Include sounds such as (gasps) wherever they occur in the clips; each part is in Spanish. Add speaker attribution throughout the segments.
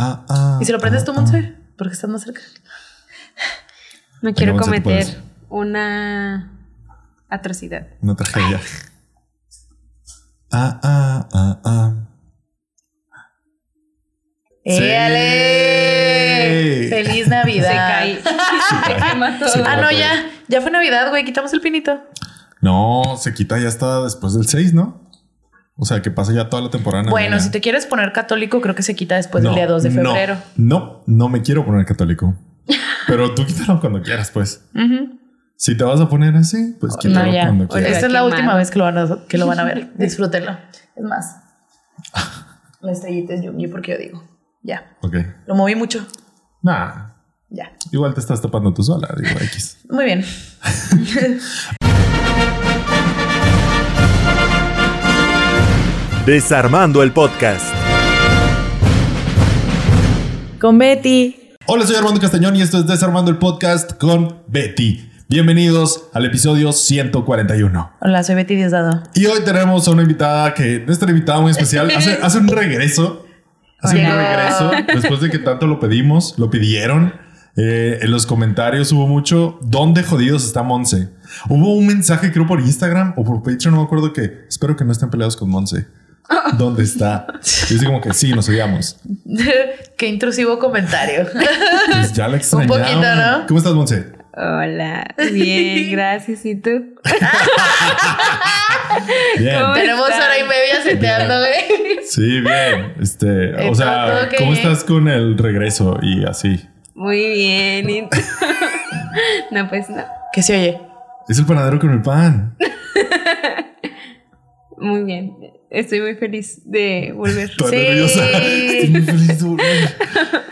Speaker 1: Ah, ah,
Speaker 2: ¿Y si lo prendes tú,
Speaker 1: ah,
Speaker 2: Monse? Porque estás más cerca.
Speaker 3: No quiero
Speaker 1: tú
Speaker 3: cometer una atrocidad.
Speaker 1: Una tragedia. Ah, ah, ah, ah. Sí.
Speaker 2: ¡Éale! ¡Feliz (laughs)
Speaker 3: Se
Speaker 2: Navidad!
Speaker 3: cae. (laughs) Se quema todo.
Speaker 1: Se
Speaker 2: Ah,
Speaker 1: cae.
Speaker 2: no, ya. Ya fue Navidad, güey. Quitamos el pinito.
Speaker 1: No, se quita ya hasta después del 6, ¿no? O sea, que pasa ya toda la temporada.
Speaker 2: Bueno,
Speaker 1: navideña.
Speaker 2: si te quieres poner católico, creo que se quita después
Speaker 1: No,
Speaker 2: del día 2 de febrero.
Speaker 1: No, no, me quiero poner católico. Pero tú quítalo cuando quieras, pues. Si te vas a poner así, pues quítalo
Speaker 2: No, ya.
Speaker 1: cuando quieras.
Speaker 2: Esta es la
Speaker 3: Qué
Speaker 2: última
Speaker 3: mal.
Speaker 2: vez que lo van a, que lo van a ver. (laughs) Disfrútenlo. Es más, la estrellita es Yungi porque yo digo. Ya.
Speaker 1: Ok.
Speaker 2: Lo moví mucho.
Speaker 1: Nah,
Speaker 2: Ya.
Speaker 1: igual te estás tapando tú sola, digo X.
Speaker 2: Muy bien. (laughs)
Speaker 4: Desarmando el podcast.
Speaker 2: Con Betty.
Speaker 1: Hola, soy Armando Castañón y esto es Desarmando el Podcast con Betty. Bienvenidos al episodio 141.
Speaker 2: Hola, soy Betty Diosdado.
Speaker 1: Y hoy tenemos a una invitada que no es una invitada muy especial, (laughs) hace, hace un regreso. Hace un regreso después de que tanto lo pedimos, lo pidieron. Eh, en los comentarios hubo mucho. ¿Dónde jodidos está Monse? Hubo un mensaje, creo, por Instagram o por Patreon, no me acuerdo que espero que no estén peleados con Monse. ¿Dónde está? Y dice como que sí, nos odiamos. (laughs)
Speaker 2: Qué intrusivo comentario.
Speaker 1: Pues ya la (laughs)
Speaker 2: Un
Speaker 1: extrañamos.
Speaker 2: poquito, ¿no?
Speaker 1: ¿Cómo estás, Monse?
Speaker 3: Hola. Bien, (laughs) gracias. ¿Y tú?
Speaker 1: Bien.
Speaker 3: ¿Cómo
Speaker 2: Tenemos hora y media seteando, güey.
Speaker 1: Sí, bien. Este, o sea. ¿cómo estás con el regreso y así?
Speaker 3: Muy bien. ¿Y tú? No, pues no.
Speaker 2: ¿Qué se oye?
Speaker 1: Es el panadero con el pan.
Speaker 3: Muy bien. Estoy muy feliz de volver.
Speaker 1: Toda
Speaker 2: Sí.
Speaker 1: nerviosa. Estoy muy feliz de volver.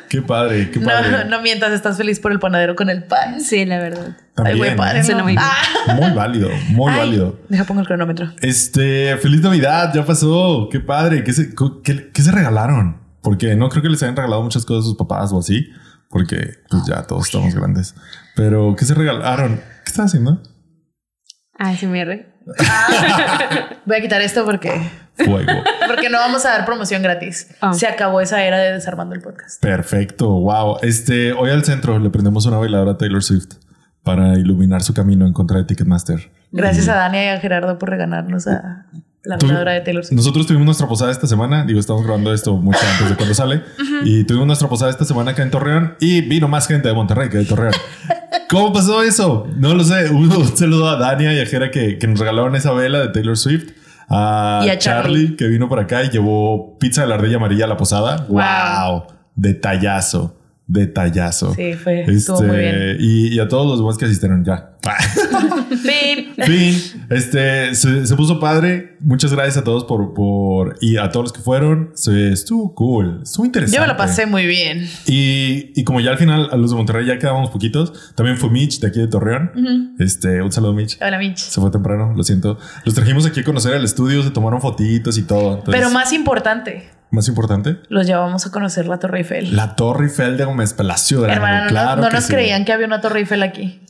Speaker 1: Qué padre, qué padre.
Speaker 2: No, no mientas, estás feliz por el panadero con el pan.
Speaker 3: Sí, la verdad.
Speaker 1: También,
Speaker 2: Ay, güey, padre.
Speaker 3: Suena
Speaker 2: ¿no?
Speaker 3: muy bien.
Speaker 2: Ah.
Speaker 1: Muy válido, muy
Speaker 2: Ay,
Speaker 1: válido.
Speaker 2: Deja pongo el cronómetro.
Speaker 1: Este, feliz Navidad, ya pasó. Qué padre. ¿Qué se, qué- qué se regalaron? Porque no creo que les hayan regalado muchas cosas a sus papás o así, porque pues ya todos estamos grandes. Pero, ¿qué se regalaron? ¿Qué estás haciendo?
Speaker 3: Ay, sí me re. (laughs)
Speaker 2: Voy a quitar esto porque,
Speaker 1: Fuego. (laughs)
Speaker 2: porque no vamos a dar promoción gratis.
Speaker 3: Ah.
Speaker 2: Se acabó esa era de desarmando el podcast.
Speaker 1: Perfecto, wow. Este, hoy al centro le prendemos una bailadora a Taylor Swift para iluminar su camino en contra de Ticketmaster.
Speaker 2: Gracias a Dani y a Gerardo por regalarnos a la ganadora de Taylor Swift.
Speaker 1: Nosotros tuvimos nuestra posada esta semana. Digo, estamos grabando esto mucho antes de cuando sale. Y tuvimos nuestra posada esta semana acá en Torreón. Y vino más gente de Monterrey que de Torreón. (laughs) ¿Cómo pasó eso? No lo sé. Un (laughs) saludo a Dania y a Jera que, que nos regalaron esa vela de Taylor Swift. A,
Speaker 2: Y a
Speaker 1: Charlie,
Speaker 2: Charlie.
Speaker 1: que vino por acá y llevó pizza de la ardilla amarilla a la posada.
Speaker 2: Wow.
Speaker 1: Wow. Detallazo. Detallazo.
Speaker 2: Sí, fue- estuvo muy bien.
Speaker 1: Y, y a todos los demás que asistieron ya. (laughs)
Speaker 2: Fin.
Speaker 1: Fin, este se, se puso padre. Muchas gracias a todos por, por y a todos los que fueron. Se, estuvo cool, estuvo interesante.
Speaker 2: Yo me la pasé muy bien.
Speaker 1: Y, y como ya al final a los de Monterrey ya quedábamos poquitos, también fue Mitch de aquí de Torreón. Este, un saludo, Mitch.
Speaker 2: Hola, Mitch.
Speaker 1: Se fue temprano, lo siento. Los trajimos aquí a conocer el estudio, se tomaron fotitos y todo. Entonces,
Speaker 2: Pero más importante,
Speaker 1: más importante,
Speaker 2: los llevamos a conocer la Torre Eiffel.
Speaker 1: la Torre Eiffel de Gómez Palacio de
Speaker 2: Hermana, no,
Speaker 1: claro
Speaker 2: no
Speaker 1: que
Speaker 2: nos
Speaker 1: sí.
Speaker 2: creían que había una Torre Eiffel aquí.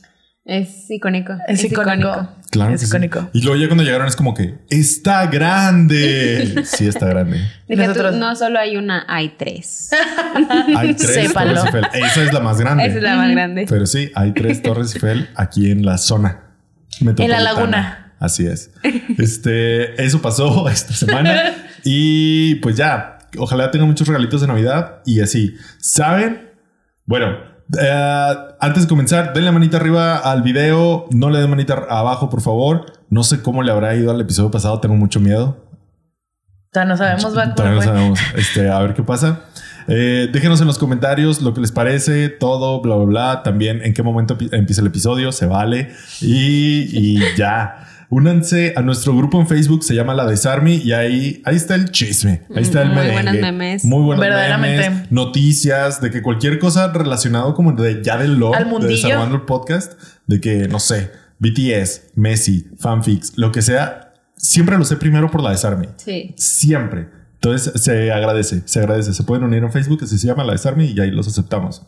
Speaker 3: Es icónico.
Speaker 2: Es, icónico.
Speaker 1: Claro
Speaker 2: es
Speaker 1: que sí.
Speaker 2: icónico.
Speaker 1: Y luego ya cuando llegaron es como que está grande. (laughs) sí, está grande.
Speaker 3: Deja tú,
Speaker 2: Nosotros-
Speaker 3: no solo hay una, hay tres. (laughs)
Speaker 1: Hay tres
Speaker 2: Sépanlo.
Speaker 1: Torres Eiffel. Esa es la más grande.
Speaker 3: Esa es la más grande.
Speaker 1: Pero sí, hay tres Torres Eiffel aquí en la zona.
Speaker 2: En la laguna.
Speaker 1: Así es. Este, eso pasó (laughs) esta semana. Y pues ya, ojalá tengan muchos regalitos de Navidad y así. ¿Saben? Bueno, eh, antes de comenzar, denle manita arriba al video. No le den manita abajo, por favor. No sé cómo le habrá ido al episodio pasado. Tengo mucho miedo.
Speaker 2: Sea, no sabemos, va,
Speaker 1: Todavía no sabemos. (laughs) Este, a ver qué pasa. Eh, déjenos en los comentarios lo que les parece, todo, bla, bla, bla. También en qué momento pi- empieza el episodio, se vale. Y, y ya. Únanse a nuestro grupo en Facebook, se llama La Desarmi, y ahí, ahí está el chisme. Ahí está el
Speaker 3: Muy
Speaker 1: merengue.
Speaker 3: buenos memes.
Speaker 1: Muy buenos
Speaker 2: Verdaderamente.
Speaker 1: memes, noticias, de que cualquier cosa relacionado como de ya del lore
Speaker 2: Al
Speaker 1: de
Speaker 2: mundillo.
Speaker 1: Desarmando el podcast, de que, no sé, BTS, Messi, fanfics, lo que sea, siempre lo sé primero por La Desarmi.
Speaker 3: Sí.
Speaker 1: Siempre. Entonces se agradece, se agradece. Se pueden unir en Facebook, así se llama la Desarme y ahí los aceptamos.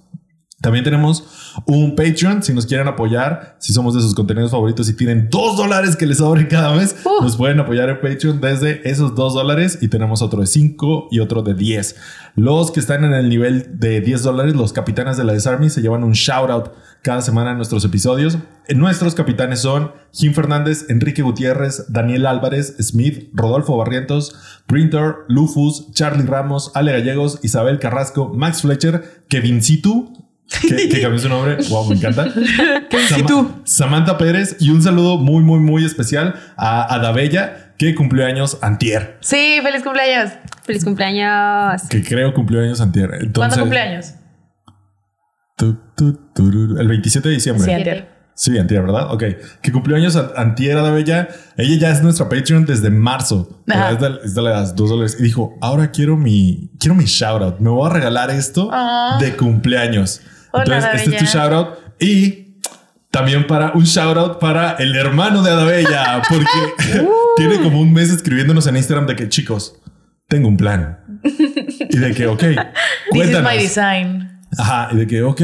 Speaker 1: También tenemos un Patreon. Si nos quieren apoyar, si somos de sus contenidos favoritos y tienen dos dólares que les abren cada mes,
Speaker 2: Uh.
Speaker 1: nos pueden apoyar en Patreon desde esos dos dólares y tenemos otro de 5 y otro de 10. Los que están en el nivel de 10 dólares, los capitanes de la Desarmy, se llevan un shout out cada semana en nuestros episodios. Eh, Nuestros capitanes son Jim Fernández, Enrique Gutiérrez, Daniel Álvarez, Smith, Rodolfo Barrientos, Printer, Lufus, Charlie Ramos, Ale Gallegos, Isabel Carrasco, Max Fletcher, Kevin Situ, que, que (laughs) cambió su nombre. Wow, me encanta. Sama- Samantha Pérez y un saludo muy, muy, muy especial a Adabella, que cumplió años antier.
Speaker 2: Sí, feliz cumpleaños.
Speaker 3: Feliz cumpleaños.
Speaker 1: Que creo cumplió años antier. Entonces,
Speaker 2: ¿Cuándo cumpleaños?
Speaker 1: tu, tu, tururu, el 27 de diciembre.
Speaker 2: Sí, antier.
Speaker 1: Sí, antier, ¿verdad? Ok. Que cumplió años an- antier Adabella. Ella ya es nuestra Patreon desde marzo.
Speaker 2: Ajá.
Speaker 1: Es de, es de las dos dólares. Y dijo, ahora quiero mi, quiero mi shout out. Me voy a regalar esto
Speaker 2: Ah.
Speaker 1: de cumpleaños.
Speaker 2: Hola,
Speaker 1: Entonces, este es tu shout out. Y también para un shout out para el hermano de Adabella, porque (laughs) tiene como un mes escribiéndonos en Instagram de que chicos, tengo un plan. Y de que, ok, (laughs)
Speaker 2: This is
Speaker 1: cuéntanos.
Speaker 2: my design.
Speaker 1: Ajá, y de que, ok,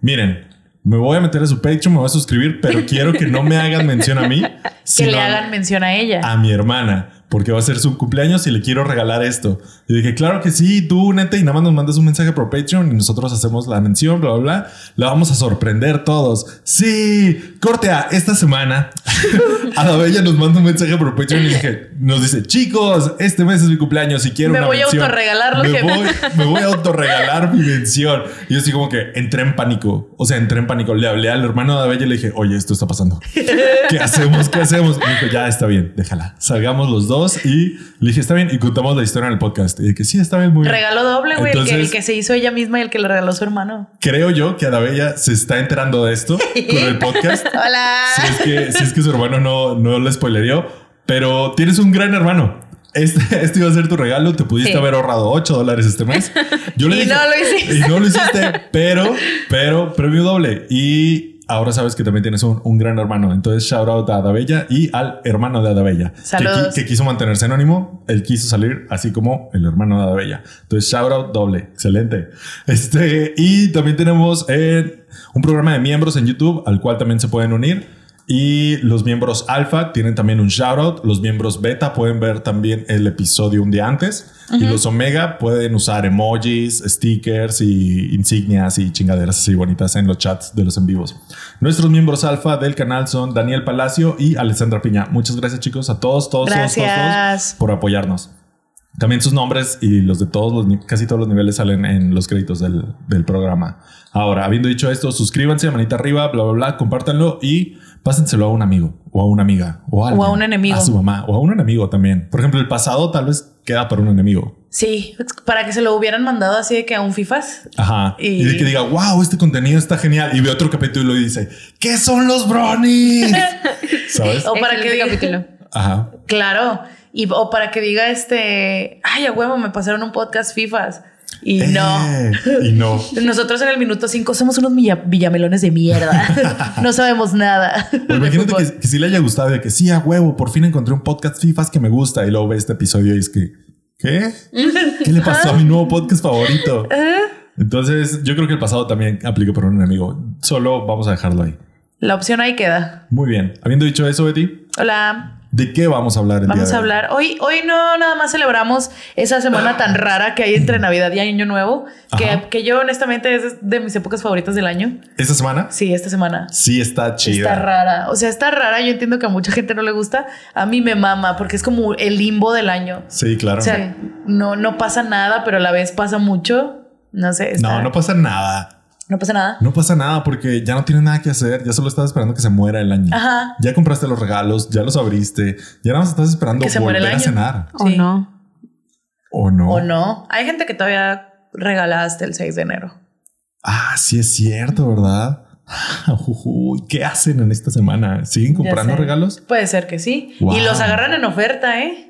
Speaker 1: miren, me voy a meter a su Patreon, me voy a suscribir, pero quiero que no me hagan mención a mí, (laughs)
Speaker 2: Que
Speaker 1: sino
Speaker 2: le hagan mención a ella.
Speaker 1: a mi hermana, porque va a ser su cumpleaños y le quiero regalar esto. Y dije, claro que sí, tú únete y nada más nos mandas un mensaje por Patreon y nosotros hacemos la mención, bla, bla, bla. La vamos a sorprender todos. Sí, corte a esta semana. (laughs) Adabella nos manda un mensaje por Patreon y dije, nos dice, chicos, este mes es mi cumpleaños y quiero
Speaker 2: Me
Speaker 1: una
Speaker 2: voy a autorregalar lo
Speaker 1: me
Speaker 2: que-
Speaker 1: voy, (laughs) me voy a autorregalar mi mención. Y yo así como que entré en pánico. O sea, entré en pánico. Le hablé al hermano de Adabella y le dije, oye, esto está pasando. ¿Qué hacemos? ¿Qué hacemos? Y me dijo, ya está bien, déjala. Salgamos los dos y le dije, está bien. Y contamos la historia en el podcast. Y dije, sí, está bien, muy bien.
Speaker 2: Regalo doble, güey. El que, el que se hizo ella misma y el que le regaló su hermano.
Speaker 1: Creo yo que Adabella se está enterando de esto (laughs) con el podcast.
Speaker 2: Hola.
Speaker 1: si, es que, si es que su hermano no, no le spoilerió, pero tienes un gran hermano. Este, (laughs) este iba a ser tu regalo. Te pudiste
Speaker 2: Sí.
Speaker 1: haber ahorrado 8 dólares este mes. Yo (laughs) le
Speaker 2: Y
Speaker 1: dije,
Speaker 2: no lo hiciste.
Speaker 1: Y no lo hiciste, pero, pero premio doble. Y ahora sabes que también tienes un, un gran hermano. Entonces, shout out a Adabella y al hermano de Adabella, que,
Speaker 2: Saludos.
Speaker 1: qui- que quiso mantenerse anónimo. Él quiso salir así como el hermano de Adabella. Entonces, shout out doble. Excelente. Este, y también tenemos eh, un programa de miembros en YouTube al cual también se pueden unir. Y los miembros alfa tienen también un shout out. Los miembros beta pueden ver también el episodio un día antes. Y los omega pueden usar emojis, stickers y insignias y chingaderas así bonitas en los chats de los en vivos. Nuestros miembros alfa del canal son Daniel Palacio y Alessandra Piña. Muchas gracias chicos a todos, todos, todos, todos, todos por apoyarnos. También sus nombres y los de todos los, casi todos los niveles salen en los créditos del, del programa. Ahora, habiendo dicho esto, suscríbanse, manita arriba, bla, bla, bla, compártanlo y pásenselo a un amigo o a una amiga o a,
Speaker 2: O a un enemigo.
Speaker 1: A su mamá o a un enemigo también. Por ejemplo, el pasado tal vez queda para un enemigo.
Speaker 2: Sí, para que se lo hubieran mandado así de que a un FIFAs.
Speaker 1: Ajá. Y,
Speaker 2: Y-
Speaker 1: de que diga, wow, este contenido está genial. Y ve otro capítulo y dice, ¿qué son los brownies? (laughs) ¿Sabes?
Speaker 2: O para que diga.
Speaker 3: capítulo.
Speaker 1: Ajá.
Speaker 2: Claro. Y, o para que diga este. Ay, a huevo, me pasaron un podcast FIFAs. Y no.
Speaker 1: Eh, y no.
Speaker 2: Nosotros en el minuto 5 somos unos villa- villamelones de mierda. (laughs) no sabemos nada.
Speaker 1: Pues imagínate que, que sí le haya gustado de que sí, a huevo, por fin encontré un podcast FIFAs que me gusta y luego ve este episodio y es que, ¿qué? ¿Qué le pasó a mi nuevo podcast favorito? (laughs) Entonces, yo creo que el pasado también aplica por un enemigo. Solo vamos a dejarlo ahí.
Speaker 2: La opción ahí queda.
Speaker 1: Muy bien. Habiendo dicho eso, Betty,
Speaker 2: Hola.
Speaker 1: ¿De qué vamos a hablar el
Speaker 2: Vamos
Speaker 1: día de
Speaker 2: a hablar. Hoy, hoy no nada más celebramos esa semana tan rara que hay entre Navidad y Año Nuevo, que, que yo honestamente es de mis épocas favoritas del año.
Speaker 1: ¿Esta semana?
Speaker 2: Sí, esta semana.
Speaker 1: Sí, está chida.
Speaker 2: Está rara. O sea, está rara. Yo entiendo que a mucha gente no le gusta. A mí me mama porque es como el limbo del año.
Speaker 1: Sí, claro.
Speaker 2: O sea, no, no pasa nada, pero a la vez pasa mucho. No sé. está-
Speaker 1: no, no pasa nada.
Speaker 2: No pasa nada.
Speaker 1: No pasa nada porque ya no tienes nada que hacer. Ya solo estás esperando que se muera el año.
Speaker 2: Ajá.
Speaker 1: Ya compraste los regalos, ya los abriste. Ya nada más estás esperando
Speaker 2: Que se muera el
Speaker 1: volver a
Speaker 2: año.
Speaker 1: cenar.
Speaker 3: ¿O
Speaker 2: Sí.
Speaker 3: no?
Speaker 1: ¿O no?
Speaker 2: O no. Hay gente que todavía regala hasta el 6 de enero.
Speaker 1: Ah, sí es cierto, ¿verdad? (laughs) Uy, ¿Qué hacen en esta semana? ¿Siguen comprando regalos?
Speaker 2: Puede ser que sí.
Speaker 1: Wow.
Speaker 2: Y los agarran en oferta, ¿eh?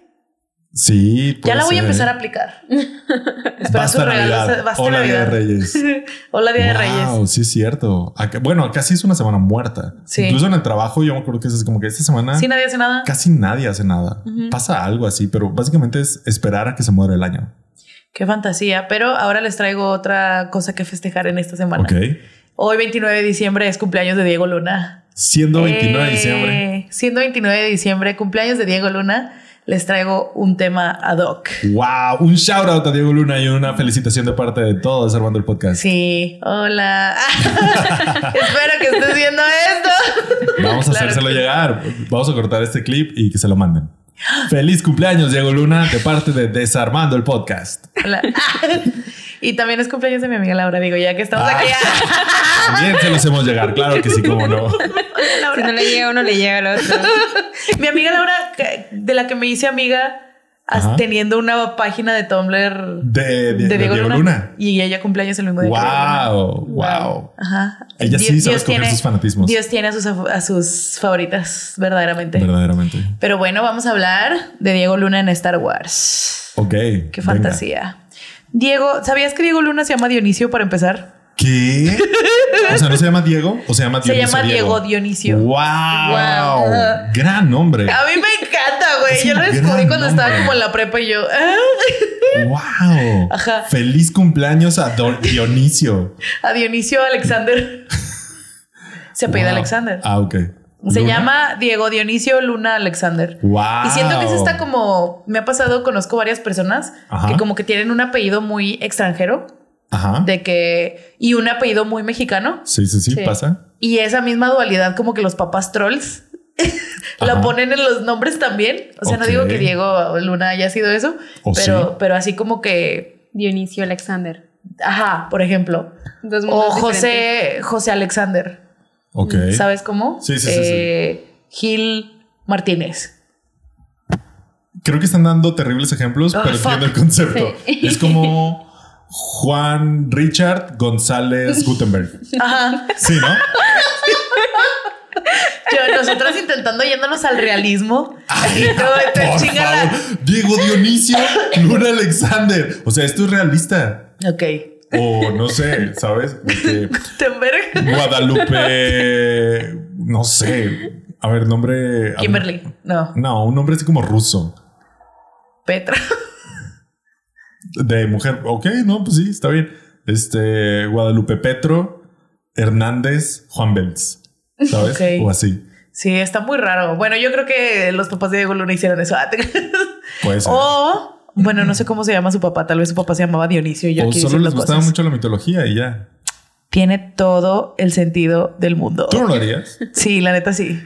Speaker 1: Sí,
Speaker 2: Ya la voy a empezar a aplicar. (laughs) Espera
Speaker 1: Basta. Navidad.
Speaker 2: Basta (laughs)
Speaker 1: Hola, Día de. Reyes.
Speaker 2: Hola, Día de
Speaker 1: Wow,
Speaker 2: Reyes.
Speaker 1: sí es cierto. Acá- bueno, casi es una semana muerta.
Speaker 2: Sí.
Speaker 1: Incluso en el trabajo yo me acuerdo que es como que esta semana
Speaker 2: Sí, nadie hace nada.
Speaker 1: casi nadie hace nada. Pasa algo así, pero básicamente es esperar a que se muera el año.
Speaker 2: Qué fantasía. Pero ahora les traigo otra cosa que festejar en esta semana.
Speaker 1: Ok.
Speaker 2: Hoy, 29 de diciembre, es cumpleaños de Diego Luna.
Speaker 1: Siendo 29 de
Speaker 2: Eh,
Speaker 1: diciembre.
Speaker 2: Siendo 29 de diciembre, cumpleaños de Diego Luna, les traigo un tema ad hoc.
Speaker 1: Wow, un shout out a Diego Luna y una felicitación de parte de todos armando el podcast.
Speaker 2: Sí, hola. (laughs) Espero que estés viendo esto.
Speaker 1: Vamos a
Speaker 2: Claro
Speaker 1: hacérselo
Speaker 2: que-
Speaker 1: llegar. Vamos a cortar este clip y que se lo manden. Feliz cumpleaños, Diego Luna, de parte de Desarmando el Podcast.
Speaker 2: Hola. (laughs) Y también es cumpleaños de mi amiga Laura, digo, ya que estamos
Speaker 1: Ah.
Speaker 2: aquí. (laughs)
Speaker 1: También se los hacemos llegar, claro que sí, cómo no. (laughs)
Speaker 3: Si
Speaker 2: Laura.
Speaker 3: no le llega a uno, le llega al otro.
Speaker 2: Mi amiga Laura, de la que me hice amiga
Speaker 1: Ajá.
Speaker 2: teniendo una página de Tumblr
Speaker 1: De, de- de Diego, Luna.
Speaker 2: Y ella cumpleaños el mismo día. que Diego
Speaker 1: Wow,
Speaker 2: Luna.
Speaker 1: wow.
Speaker 2: Ajá.
Speaker 1: Ella sí sabe escoger sus fanatismos.
Speaker 2: Dios tiene a sus, a sus favoritas, verdaderamente.
Speaker 1: Verdaderamente.
Speaker 2: Pero bueno, vamos a hablar de Diego Luna en Star Wars.
Speaker 1: Ok.
Speaker 2: Qué
Speaker 1: venga.
Speaker 2: fantasía. Diego, ¿sabías que Diego Luna se llama Dionisio para empezar?
Speaker 1: ¿Qué? O sea, ¿no se llama Diego o se llama
Speaker 2: Se
Speaker 1: Dionisio
Speaker 2: llama Diego Dionisio.
Speaker 1: Wow.
Speaker 2: Wow.
Speaker 1: Gran nombre.
Speaker 2: A mí me encanta, güey. Yo lo descubrí cuando estaba como en la prepa y yo. ah.
Speaker 1: Wow.
Speaker 2: Ajá.
Speaker 1: Feliz cumpleaños a Don Dionisio.
Speaker 2: A Dionisio Alexander. Se apellida
Speaker 1: Wow.
Speaker 2: Alexander.
Speaker 1: Ah, ok.
Speaker 2: Se
Speaker 1: ¿Luna?
Speaker 2: llama Diego Dionisio Luna Alexander.
Speaker 1: Wow.
Speaker 2: Y siento que es esta como. Me ha pasado, conozco varias personas
Speaker 1: Ajá.
Speaker 2: que como que tienen un apellido muy extranjero.
Speaker 1: Ajá.
Speaker 2: De que. Y un apellido muy mexicano.
Speaker 1: Sí, sí, sí,
Speaker 3: Sí.
Speaker 1: pasa.
Speaker 2: Y esa misma dualidad, como que los papás trolls. (laughs) la
Speaker 1: Ajá.
Speaker 2: ponen en los nombres también. O sea, no digo que Diego Luna haya sido eso,
Speaker 1: ¿O
Speaker 2: pero,
Speaker 1: sí?
Speaker 2: pero así como que,
Speaker 3: Dionisio Alexander.
Speaker 2: ajá, por ejemplo,
Speaker 3: Dos
Speaker 2: o
Speaker 3: diferentes.
Speaker 2: José, José Alexander,
Speaker 1: Ok.
Speaker 2: ¿sabes cómo?
Speaker 1: Sí, sí, sí, sí.
Speaker 2: Eh, Gil Martínez.
Speaker 1: Creo que están dando terribles ejemplos,
Speaker 2: Oh,
Speaker 1: pero
Speaker 2: fuck.
Speaker 1: entiendo el concepto.
Speaker 3: Sí.
Speaker 1: Es como Juan Richard González Gutenberg.
Speaker 2: Ajá.
Speaker 1: Sí, ¿no?
Speaker 2: Yo, nosotros intentando yéndonos al realismo. y todo, te
Speaker 1: Por favor. Diego Dionisio Luna Alexander. O sea, esto es realista.
Speaker 2: Ok.
Speaker 1: O no sé, ¿sabes?
Speaker 2: Temberg.
Speaker 1: Guadalupe. No sé. A ver, nombre.
Speaker 2: Kimberly. No.
Speaker 1: No, un nombre así como ruso.
Speaker 2: Petra.
Speaker 1: De mujer. Ok, no, pues sí, está bien. Este Guadalupe Petro Hernández Juan Belz. ¿Sabes? O así.
Speaker 2: Sí, está muy raro. Bueno, yo creo que los papás de Diego Luna hicieron eso. Te- (laughs)
Speaker 1: Puede ser.
Speaker 2: O, bueno, no sé cómo se llama su papá. Tal vez su papá se llamaba Dionisio y yo
Speaker 1: o
Speaker 2: aquí
Speaker 1: solo les gustaba
Speaker 2: cosas.
Speaker 1: mucho la mitología y ya.
Speaker 2: Tiene todo el sentido del mundo.
Speaker 1: ¿Tú no lo harías?
Speaker 2: Sí, la neta sí.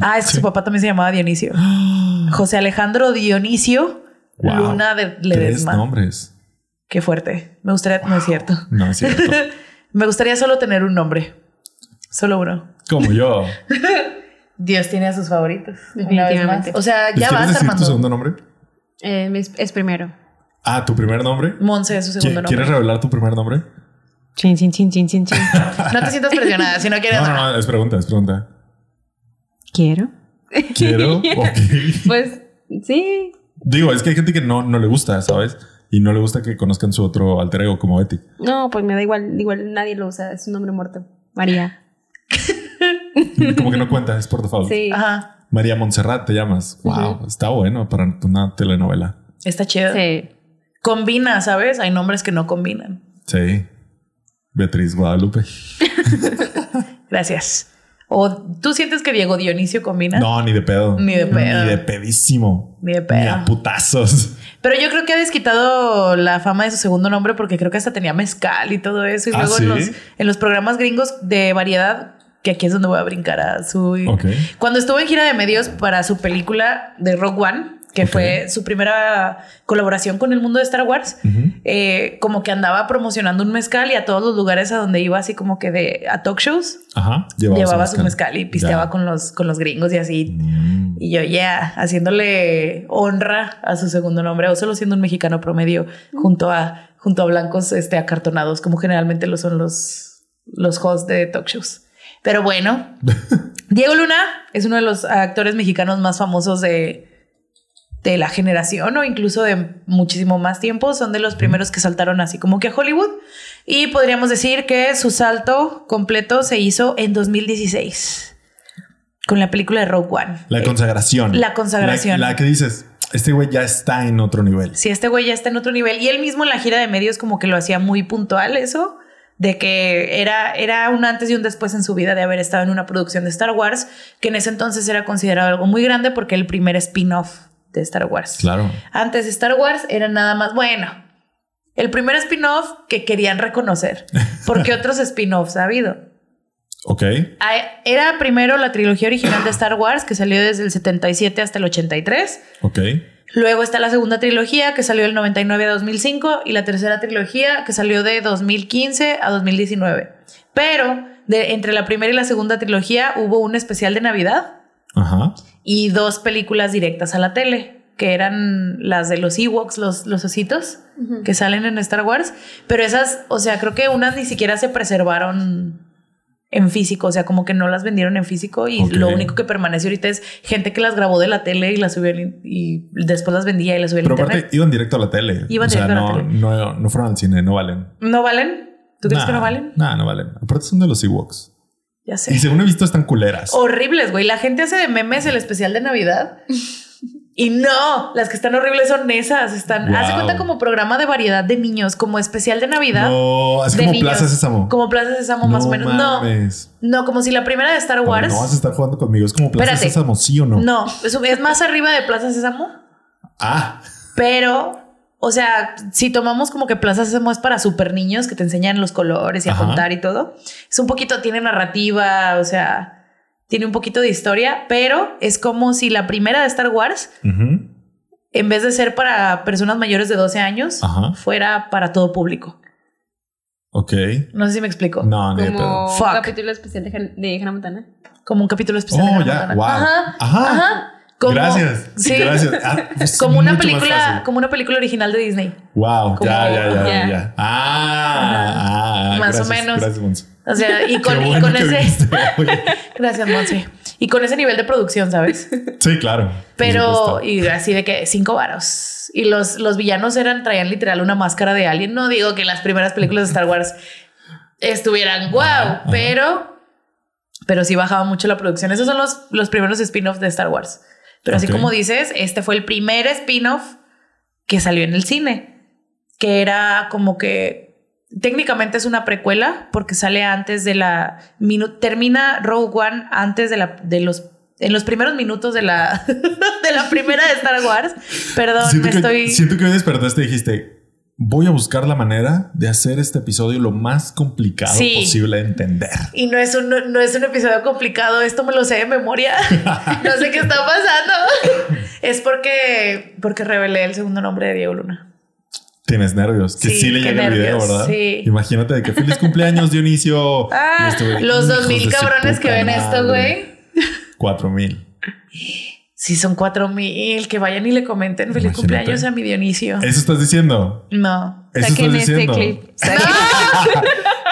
Speaker 2: Ah, es que
Speaker 1: Sí.
Speaker 2: su papá también se llamaba Dionisio. (gasps) José Alejandro Dionisio
Speaker 1: Wow.
Speaker 2: Luna de
Speaker 1: Tres
Speaker 2: Ledesma.
Speaker 1: nombres.
Speaker 2: Qué fuerte. Me gustaría, no es cierto.
Speaker 1: No es cierto. (laughs)
Speaker 2: Me gustaría solo tener un nombre. Solo uno.
Speaker 1: Como yo. (laughs)
Speaker 2: Dios tiene a sus favoritos.
Speaker 3: Definitivamente.
Speaker 2: O sea,
Speaker 1: ¿Les
Speaker 2: ya vas
Speaker 1: decir tu
Speaker 2: armando.
Speaker 1: segundo nombre?
Speaker 3: Eh, es, es primero.
Speaker 1: Ah, tu primer nombre.
Speaker 2: Monse es su
Speaker 1: ¿Qui-
Speaker 2: segundo nombre.
Speaker 1: ¿Quieres revelar tu primer nombre?
Speaker 3: Chin, chin, chin, chin, chin, chin. (laughs)
Speaker 2: No te sientas presionada. Si no quieres.
Speaker 1: No, no, no, es pregunta, es pregunta.
Speaker 3: Quiero.
Speaker 1: Quiero. (laughs) Ok.
Speaker 3: Pues sí.
Speaker 1: Digo, es que hay gente que no, no le gusta, ¿sabes? Y no le gusta que conozcan su otro alter ego como Betty.
Speaker 3: No, pues me da igual. Igual nadie lo usa. Es un nombre muerto. María. (laughs)
Speaker 1: Como que no cuenta, es por default.
Speaker 3: Sí.
Speaker 2: Ajá.
Speaker 1: María Montserrat te llamas. Wow, está bueno para una telenovela.
Speaker 2: Está chido.
Speaker 3: Sí.
Speaker 2: Combina, ¿sabes? Hay nombres que no combinan.
Speaker 1: Sí. Beatriz Guadalupe. (laughs)
Speaker 2: Gracias. ¿O tú sientes que Diego Dionisio combina?
Speaker 1: No, ni de pedo.
Speaker 2: Ni de pedo.
Speaker 1: Ni de pedísimo.
Speaker 2: Ni de
Speaker 1: Ni
Speaker 2: pedo.
Speaker 1: a putazos.
Speaker 2: Pero yo creo que ha desquitado la fama de su segundo nombre porque creo que hasta tenía mezcal y todo eso. Y
Speaker 1: ¿Ah,
Speaker 2: luego
Speaker 1: sí?
Speaker 2: en, los, en los programas gringos de variedad, que aquí es donde voy a brincar a su... Cuando estuvo en gira de medios para su película de Rogue One, que fue su primera colaboración con el mundo de Star Wars, eh, como que andaba promocionando un mezcal y a todos los lugares a donde iba, así como que de a talk shows,
Speaker 1: Ajá.
Speaker 2: llevaba su mezcal y pisteaba con los, con los gringos y así.
Speaker 1: Mm.
Speaker 2: Y yo, ya, haciéndole honra a su segundo nombre, o solo siendo un mexicano promedio junto a, junto a blancos este, acartonados, como generalmente lo son los, los hosts de talk shows. Pero bueno, (laughs) Diego Luna es uno de los actores mexicanos más famosos de, de la generación o incluso de muchísimo más tiempo. Son de los primeros que saltaron así como que a Hollywood. Y podríamos decir que su salto completo se hizo en 2016 con la película de Rogue One.
Speaker 1: La
Speaker 2: Eh,
Speaker 1: consagración.
Speaker 2: la consagración.
Speaker 1: La, la que dices, este güey ya está en otro nivel.
Speaker 2: Sí, este güey ya está en otro nivel. Y él mismo en la gira de medios como que lo hacía muy puntual eso. De que era, era un antes y un después en su vida de haber estado en una producción de Star Wars, que en ese entonces era considerado algo muy grande porque el primer spin-off de Star Wars.
Speaker 1: Claro.
Speaker 2: Antes Star Wars era nada más, bueno, el primer spin-off que querían reconocer, (laughs) porque otros spin-offs ha habido.
Speaker 1: Ok.
Speaker 2: Era primero la trilogía original de Star Wars, que salió desde el 77 hasta el 83.
Speaker 1: Ok.
Speaker 2: Luego está la segunda trilogía, que salió del 99 a 2005, y la tercera trilogía, que salió de 2015 a 2019. Pero de, entre la primera y la segunda trilogía hubo un especial de Navidad
Speaker 1: Ajá.
Speaker 2: y dos películas directas a la tele, que eran las de los Ewoks, los, los ositos, que salen en Star Wars. Pero esas, o sea, creo que unas ni siquiera se preservaron en físico, o sea, como que no las vendieron en físico y lo único que permanece ahorita es gente que las grabó de la tele y las subió y después las vendía y las en
Speaker 1: Pero
Speaker 2: internet.
Speaker 1: aparte, iban directo a la tele.
Speaker 2: Iban
Speaker 1: o sea,
Speaker 2: directo a la
Speaker 1: no,
Speaker 2: tele.
Speaker 1: No, no fueron al cine, no valen.
Speaker 2: ¿No valen? ¿Tú crees
Speaker 1: Nah,
Speaker 2: que no valen?
Speaker 1: Nah, no valen. Aparte son de los Ewoks.
Speaker 2: Ya sé.
Speaker 1: Y según he visto, están culeras.
Speaker 2: Horribles, güey. La gente hace de memes el especial de Navidad. (laughs) Y no, las que están horribles son esas. Están,
Speaker 1: Wow.
Speaker 2: hace cuenta como programa de variedad de niños, como especial de Navidad.
Speaker 1: No, así como. Plaza Sésamo.
Speaker 2: Como Plaza Sésamo, más o menos.
Speaker 1: mames.
Speaker 2: No, no, como si la primera de Star
Speaker 1: Pero
Speaker 2: Wars.
Speaker 1: No vas a estar jugando conmigo. Es como Plaza
Speaker 2: Espérate.
Speaker 1: Sésamo, ¿sí o no?
Speaker 2: No, es, es más arriba de Plaza Sésamo,
Speaker 1: Ah,
Speaker 2: pero, o sea, si tomamos como que Plaza Sésamo es para super niños que te enseñan los colores y a
Speaker 1: Ajá.
Speaker 2: contar y todo, es un poquito, tiene narrativa, o sea, tiene un poquito de historia, pero es como si la primera de Star Wars, en vez de ser para personas mayores de 12 años,
Speaker 1: Ajá.
Speaker 2: fuera para todo público.
Speaker 1: ok.
Speaker 2: No sé si me explico.
Speaker 1: No, de pedo.
Speaker 3: Como un capítulo especial de, de Hannah Montana.
Speaker 2: Como un capítulo especial. de
Speaker 1: Oh,
Speaker 2: Hannah
Speaker 1: ya,
Speaker 2: Montana.
Speaker 1: wow.
Speaker 2: Ajá.
Speaker 1: Ajá.
Speaker 2: Ajá. Como-
Speaker 1: Gracias.
Speaker 2: Sí.
Speaker 1: Gracias. Ah, (laughs) es
Speaker 2: Como una película, como una película original de Disney.
Speaker 1: Wow,
Speaker 2: como-
Speaker 1: ya, ya, ya,
Speaker 3: ya.
Speaker 1: ya. Ah, ah,
Speaker 2: Más o menos.
Speaker 1: Gracias.
Speaker 2: O sea, y (laughs) con, y con ese.
Speaker 1: viniste. (laughs)
Speaker 2: Gracias, Monse. Y con ese nivel de producción, ¿sabes?
Speaker 1: Sí, claro.
Speaker 2: Pero, y así de que cinco varos. Y los, los villanos eran, traían literal una máscara de alien. No digo que las primeras películas de Star Wars estuvieran wow,
Speaker 1: Ajá.
Speaker 2: pero, pero sí bajaba mucho la producción. Esos son los, los primeros spin-offs de Star Wars. Pero así como dices, este fue el primer spin-off que salió en el cine, que era como que técnicamente es una precuela porque sale antes de la termina Rogue One antes de la de los en los primeros minutos de la (laughs) de la primera de Star Wars. Perdón,
Speaker 1: siento,
Speaker 2: me
Speaker 1: que,
Speaker 2: estoy
Speaker 1: siento que hoy despertaste y dijiste, voy a buscar la manera de hacer este episodio lo más complicado
Speaker 2: Sí.
Speaker 1: posible de entender.
Speaker 2: y no es un no, no es un episodio complicado, esto me lo sé de memoria. (laughs) no sé qué está pasando. es porque porque revelé el segundo nombre de Diego Luna.
Speaker 1: Tienes nervios. Que sí,
Speaker 2: Sí,
Speaker 1: le llega el video, ¿verdad?
Speaker 2: sí.
Speaker 1: Imagínate de que feliz cumpleaños, (laughs) Dionisio.
Speaker 2: Ah,
Speaker 1: este
Speaker 2: los dos mil cabrones que ven esto, güey.
Speaker 1: Cuatro mil.
Speaker 2: Sí, son cuatro mil. Que vayan y le comenten feliz
Speaker 1: Imagínate.
Speaker 2: cumpleaños a mi Dionisio.
Speaker 1: Eso estás diciendo.
Speaker 2: No.
Speaker 1: Eso
Speaker 3: Saquen
Speaker 1: estás
Speaker 3: este
Speaker 1: diciendo.
Speaker 3: clip. Saquen-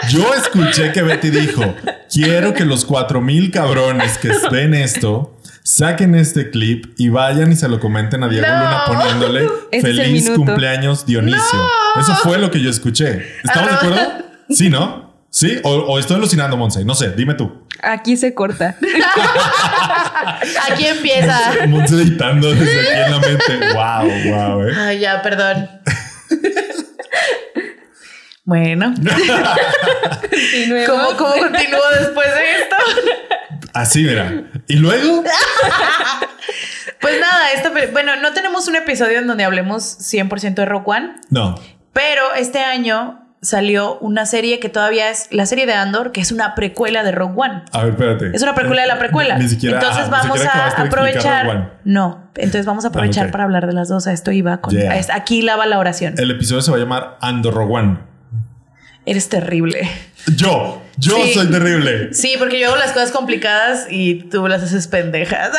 Speaker 3: (laughs)
Speaker 1: Yo escuché que Betty dijo: Quiero que los cuatro mil cabrones que ven esto saquen este clip y vayan y se lo comenten a Diego
Speaker 2: No.
Speaker 1: Luna poniéndole (laughs)
Speaker 3: Este
Speaker 1: feliz cumpleaños Dionisio. Eso fue lo que yo escuché. ¿Estamos de acuerdo? Sí, ¿no? Sí, o, o estoy alucinando, Monse. No sé, dime tú.
Speaker 3: Aquí se corta.
Speaker 2: Aquí empieza.
Speaker 1: Monse editando desde aquí en la mente. Wow, wow, eh.
Speaker 2: Ay, ya, perdón. Bueno. (laughs) ¿cómo, ¿cómo continúo después de esto?
Speaker 1: Así, mira. Y luego, (laughs)
Speaker 2: Pues nada, esta, pe- bueno, no tenemos un episodio en donde hablemos 100% de Rock One,
Speaker 1: no.
Speaker 2: pero este año salió una serie que todavía es la serie de Andor, que es una precuela de Rock One.
Speaker 1: A ver, espérate.
Speaker 2: Es una precuela de la precuela.
Speaker 1: Ni siquiera.
Speaker 2: Entonces vamos
Speaker 1: siquiera
Speaker 2: a aprovechar.
Speaker 1: Rogue One.
Speaker 2: No, entonces vamos a aprovechar
Speaker 1: Ah,
Speaker 2: para hablar de las dos. A esto iba con.
Speaker 1: Yeah.
Speaker 2: es- aquí lava la oración.
Speaker 1: El episodio se va a llamar Andorroguan.
Speaker 2: Eres terrible.
Speaker 1: Yo, yo
Speaker 2: Sí.
Speaker 1: soy terrible.
Speaker 2: Sí, porque yo hago las cosas complicadas y tú las haces pendejas.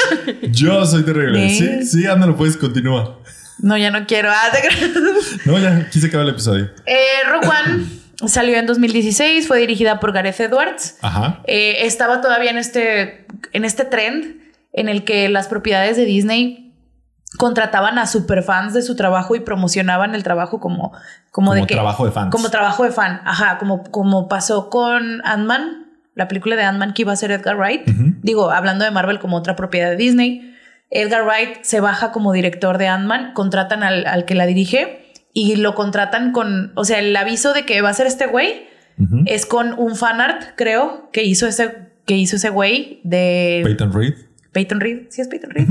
Speaker 2: (laughs)
Speaker 1: Yo soy terrible.
Speaker 2: ¿Eh?
Speaker 1: Sí, sí, ándalo, pues, continúa.
Speaker 2: No, ya no quiero. Ah, te.
Speaker 1: No, ya, aquí se acaba el episodio.
Speaker 2: Eh, Rogue One (coughs) salió en 2016, fue dirigida por Gareth Edwards.
Speaker 1: Ajá.
Speaker 2: Eh, estaba todavía en este, en este trend en el que las propiedades de Disney contrataban a superfans de su trabajo y promocionaban el trabajo como, como,
Speaker 1: Como
Speaker 2: de que
Speaker 1: trabajo de fans.
Speaker 2: como trabajo de fan, ajá, como, como pasó con Ant-Man, la película de Ant-Man que iba a ser Edgar Wright. Digo, hablando de Marvel como otra propiedad de Disney. Edgar Wright se baja como director de Ant-Man, contratan al, al que la dirige y lo contratan con, o sea, el aviso de que va a ser este güey. Es con un fanart, creo, que hizo ese, que hizo ese güey de
Speaker 1: Peyton Reed.
Speaker 2: Peyton Reed. ¿Sí es Peyton Reed?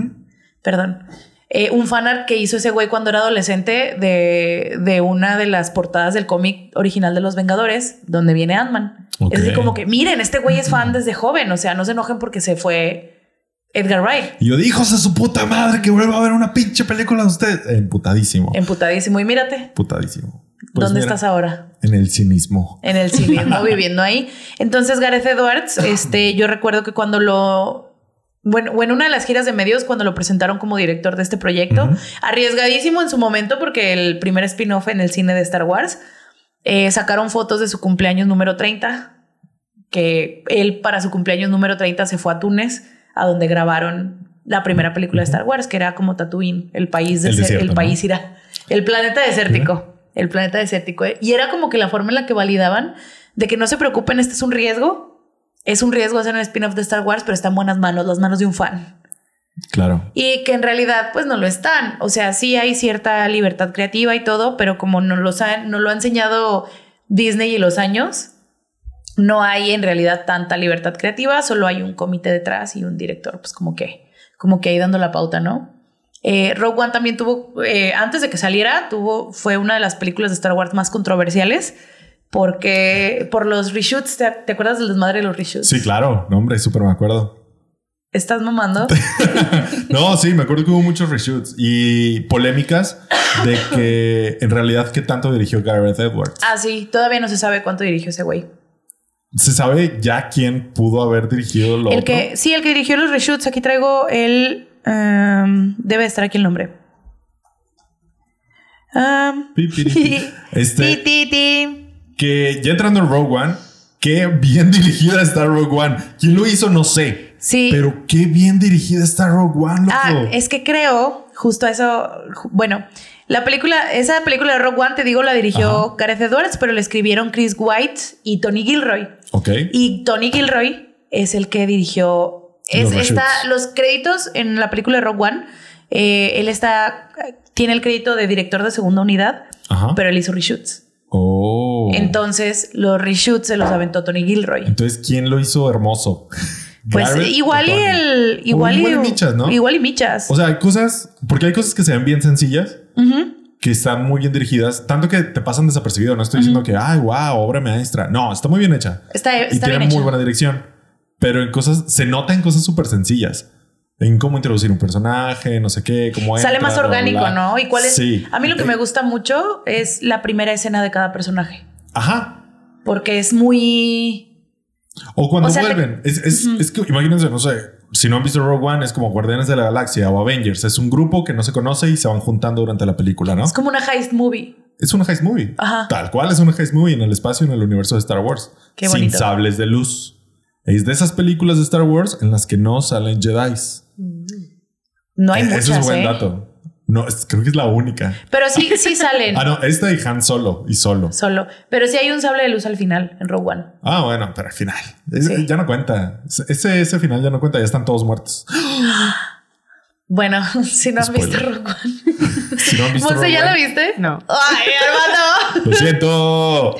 Speaker 2: Perdón. Eh, un fanart que hizo ese güey cuando era adolescente de, de una de las portadas del cómic original de Los Vengadores, donde viene Ant-Man. Es así como que, miren, este güey es fan desde joven, o sea, no se enojen porque se fue Edgar Wright.
Speaker 1: Y yo, hijos de su puta madre, que vuelva a ver una pinche película de usted. Emputadísimo.
Speaker 2: Emputadísimo. Y mírate,
Speaker 1: Emputadísimo. Pues
Speaker 2: ¿dónde
Speaker 1: mira,
Speaker 2: estás ahora?
Speaker 1: En el cinismo.
Speaker 2: En el cinismo, (laughs) viviendo ahí. Entonces, Gareth Edwards, este, yo recuerdo que cuando lo. Bueno, o en una de las giras de medios, cuando lo presentaron como director de este proyecto, arriesgadísimo en su momento, porque el primer spin-off en el cine de Star Wars, eh, sacaron fotos de su cumpleaños número 30, que él para su cumpleaños número 30 se fue a Túnez, a donde grabaron la primera película de Star Wars, que era como Tatooine, el país,
Speaker 1: El
Speaker 2: dese-
Speaker 1: desierto,
Speaker 2: el
Speaker 1: ¿no?
Speaker 2: país irá, el planeta desértico, el planeta desértico. Y era como que la forma en la que validaban de que no se preocupen, este es un riesgo, es un riesgo hacer un spin-off de Star Wars, pero está en buenas manos, las manos de un fan.
Speaker 1: Claro.
Speaker 2: Y que en realidad pues no lo están. O sea, sí hay cierta libertad creativa y todo, pero como no, los han, no lo ha enseñado Disney y los años, no hay en realidad tanta libertad creativa, solo hay un comité detrás y un director, pues como que, como que ahí dando la pauta, ¿no? Eh, Rogue One también tuvo, eh, antes de que saliera, tuvo, fue una de las películas de Star Wars más controversiales porque por los reshoots, ¿te, te acuerdas del desmadre de los reshoots?
Speaker 1: Sí, claro. No, hombre, súper me acuerdo.
Speaker 2: ¿Estás mamando? (laughs)
Speaker 1: No, sí, me acuerdo que hubo muchos reshoots y polémicas de que en realidad qué tanto dirigió Gareth Edwards.
Speaker 2: ah, sí, todavía no se sabe cuánto dirigió ese güey.
Speaker 1: ¿Se sabe ya quién pudo haber dirigido lo
Speaker 2: El
Speaker 1: otro?
Speaker 2: que, sí, el que dirigió los reshoots. Aquí traigo el. um, debe estar aquí el nombre. Um,
Speaker 1: Pi, pi, pi. (laughs) Este-. Que ya entrando en Rogue One, qué bien (laughs) dirigida está Rogue One. ¿Quién lo hizo? No sé.
Speaker 2: Sí.
Speaker 1: Pero qué bien dirigida está Rogue One, loco.
Speaker 2: Ah, es que creo, justo eso. Bueno, la película, esa película de Rogue One, te digo, la dirigió
Speaker 1: Ajá.
Speaker 2: Gareth Edwards, pero la escribieron Chris White y Tony Gilroy.
Speaker 1: Ok.
Speaker 2: Y Tony Gilroy es el que dirigió. Es,
Speaker 1: Los
Speaker 2: está, los créditos en la película de Rogue One. eh, él está. Tiene el crédito de director de segunda unidad,
Speaker 1: Ajá.
Speaker 2: pero él hizo reshoots.
Speaker 1: oh.
Speaker 2: Entonces, los reshoots se los aventó Tony Gilroy.
Speaker 1: Entonces, ¿quién lo hizo hermoso?
Speaker 2: Pues igual y el. Igual
Speaker 1: igual
Speaker 2: y,
Speaker 1: y Michas, ¿no?
Speaker 2: Igual y Michas.
Speaker 1: O sea, hay cosas, porque hay cosas que se ven bien sencillas, que están muy bien dirigidas, tanto que te pasan desapercibido. No estoy diciendo que, ay, wow, obra maestra. No, está muy bien hecha.
Speaker 2: Está,
Speaker 1: y
Speaker 2: está
Speaker 1: tiene
Speaker 2: bien
Speaker 1: muy buena dirección. Pero en cosas, se nota en cosas súper sencillas. En cómo introducir un personaje, no sé qué, cómo
Speaker 2: Sale
Speaker 1: entra,
Speaker 2: más
Speaker 1: bla,
Speaker 2: orgánico,
Speaker 1: bla.
Speaker 2: ¿no? Y cuál es.
Speaker 1: Sí.
Speaker 2: A mí lo que me gusta mucho es la primera escena de cada personaje.
Speaker 1: Ajá.
Speaker 2: Porque es muy.
Speaker 1: O cuando
Speaker 2: O sea, te-
Speaker 1: vuelven. Es, es- es que imagínense, no sé, si no han visto Rogue One, es como Guardianes de la Galaxia o Avengers. Es un grupo que no se conoce y se van juntando durante la película, ¿no?
Speaker 2: Es como una heist movie.
Speaker 1: Es una heist movie.
Speaker 2: Ajá.
Speaker 1: Tal cual es una heist movie en el espacio, en el universo de Star Wars.
Speaker 2: Qué
Speaker 1: sin sables de luz. Es de esas películas de Star Wars en las que no salen Jedi's.
Speaker 2: No hay
Speaker 1: Eh,
Speaker 2: muchas,
Speaker 1: Eso es buen
Speaker 2: ¿eh?
Speaker 1: dato. No, es- creo que es la única.
Speaker 2: Pero sí, sí (laughs) salen.
Speaker 1: Ah, no, esta y Han Solo y solo.
Speaker 2: Solo. Pero sí hay un sable de luz al final en Rogue One.
Speaker 1: Ah, bueno, pero al final. Es-
Speaker 2: Sí.
Speaker 1: Ya no cuenta. Ese, ese final ya no cuenta, ya están todos muertos. (gasps)
Speaker 2: Bueno, (laughs) si no han visto
Speaker 1: Spoiler.
Speaker 2: Rogue One. (laughs)
Speaker 1: Si no han visto
Speaker 2: Monse, ¿ya la
Speaker 1: One,
Speaker 2: viste?
Speaker 3: No.
Speaker 2: Ay, hermano.
Speaker 1: Lo siento.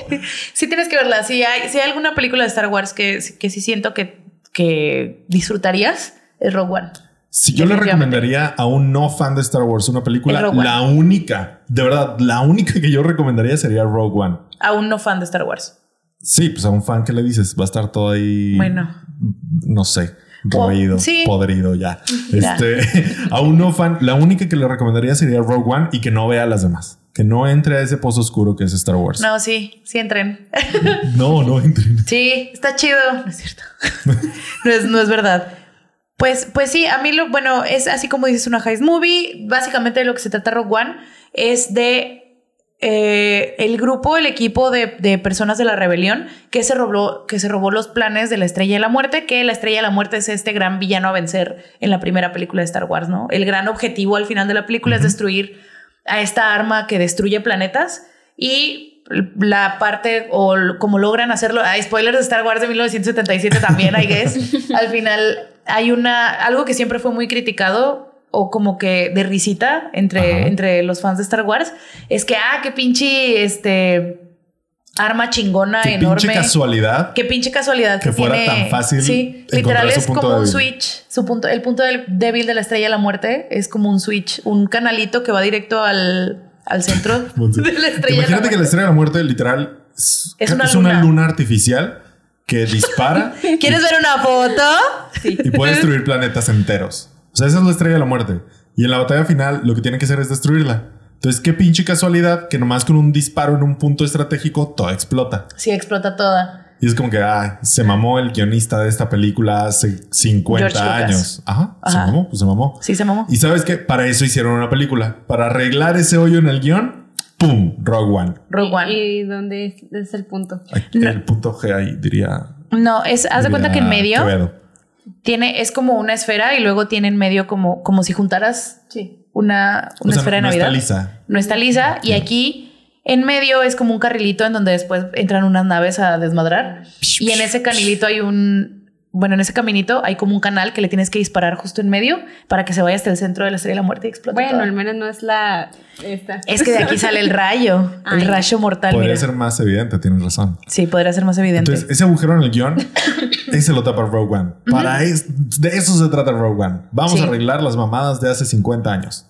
Speaker 2: Sí tienes que verla. Si hay, si hay alguna película de Star Wars que, que sí siento que, que disfrutarías, es Rogue One.
Speaker 1: Si yo le recomendaría a un no fan de Star Wars una película, la única, de verdad, la única que yo recomendaría sería Rogue One.
Speaker 2: A un no fan de Star Wars.
Speaker 1: Sí, pues a un fan que le dices, va a estar todo ahí.
Speaker 2: Bueno.
Speaker 1: No sé, roído,
Speaker 2: sí.
Speaker 1: podrido ya.
Speaker 2: Ya.
Speaker 1: Este, (laughs) a un no fan, la única que le recomendaría sería Rogue One y que no vea las demás. Que no entre a ese pozo oscuro que es Star Wars.
Speaker 2: No, sí, sí entren.
Speaker 1: No, no entren.
Speaker 2: Sí, está chido. No es cierto. (laughs) no, es, no es verdad. Pues, pues sí, a mí lo bueno es así como dices una heist movie. Básicamente de lo que se trata Rogue One es de eh, el grupo, el equipo de, de personas de la rebelión que se robó, que se robó los planes de la Estrella de la Muerte. Que la Estrella de la Muerte es este gran villano a vencer en la primera película de Star Wars, ¿no? El gran objetivo al final de la película es destruir a esta arma que destruye planetas y la parte o como logran hacerlo, hay spoilers de Star Wars de 1977 también, I guess. (laughs) Al final hay una algo que siempre fue muy criticado o como que de risita entre,
Speaker 1: Ajá.
Speaker 2: entre los fans de Star Wars es que ah, qué pinche este arma chingona
Speaker 1: Qué
Speaker 2: enorme.
Speaker 1: pinche casualidad.
Speaker 2: Qué pinche casualidad
Speaker 1: Que fuera tan fácil
Speaker 2: Sí, literal es como un switch. Su punto, el punto del débil de la estrella de la muerte es como un switch, un canalito que va directo al, al centro (laughs) de la estrella. de la
Speaker 1: Imagínate que la estrella de la muerte literal es,
Speaker 2: Es una
Speaker 1: una
Speaker 2: luna.
Speaker 1: luna artificial que dispara (laughs)
Speaker 2: ¿Quieres ver una foto?
Speaker 3: Sí.
Speaker 1: y puede destruir planetas enteros. O sea, esa es la estrella de la muerte. Y en la batalla final lo que tienen que hacer es destruirla. Entonces, qué pinche casualidad que nomás con un disparo en un punto estratégico todo explota.
Speaker 2: Sí, explota toda.
Speaker 1: Y es como que ah, se mamó el guionista de esta película hace 50
Speaker 2: George Lucas.
Speaker 1: años. Ajá, se
Speaker 2: Ajá.
Speaker 1: mamó, pues se mamó.
Speaker 2: Sí, se mamó.
Speaker 1: Y sabes que para eso hicieron una película. Para arreglar ese hoyo en el guion, ¡pum! Rogue One.
Speaker 2: Rogue One.
Speaker 3: ¿Y dónde es, es el punto?
Speaker 1: Aquí, El punto G ahí diría.
Speaker 2: No, es, haz de cuenta que en medio
Speaker 1: Quevedo.
Speaker 2: tiene, es como una esfera y luego tiene en medio como, como si juntaras
Speaker 3: Sí.
Speaker 2: una,
Speaker 1: O
Speaker 2: una
Speaker 1: sea,
Speaker 2: esfera
Speaker 1: no
Speaker 2: de
Speaker 1: está
Speaker 2: Navidad.
Speaker 1: lisa.
Speaker 2: No está lisa. Y aquí en medio es como un carrilito en donde después entran unas naves a desmadrar. Y en ese canilito hay un. Bueno, en ese caminito hay como un canal que le tienes que disparar justo en medio para que se vaya hasta el centro de la estrella de la muerte y explote.
Speaker 3: Bueno,
Speaker 2: todo.
Speaker 3: al menos no es la. Esta.
Speaker 2: Es que de aquí sale el rayo, (laughs) el
Speaker 3: Ay.
Speaker 2: rayo mortal.
Speaker 1: Podría
Speaker 2: mira.
Speaker 1: ser más evidente, tienes razón.
Speaker 2: Sí, podría ser más evidente.
Speaker 1: Entonces, ese agujero en el guion, (laughs) ese lo tapa Rogue One. Para es- de eso se trata Rogue One. Vamos
Speaker 2: Sí.
Speaker 1: a arreglar las mamadas de hace 50 años.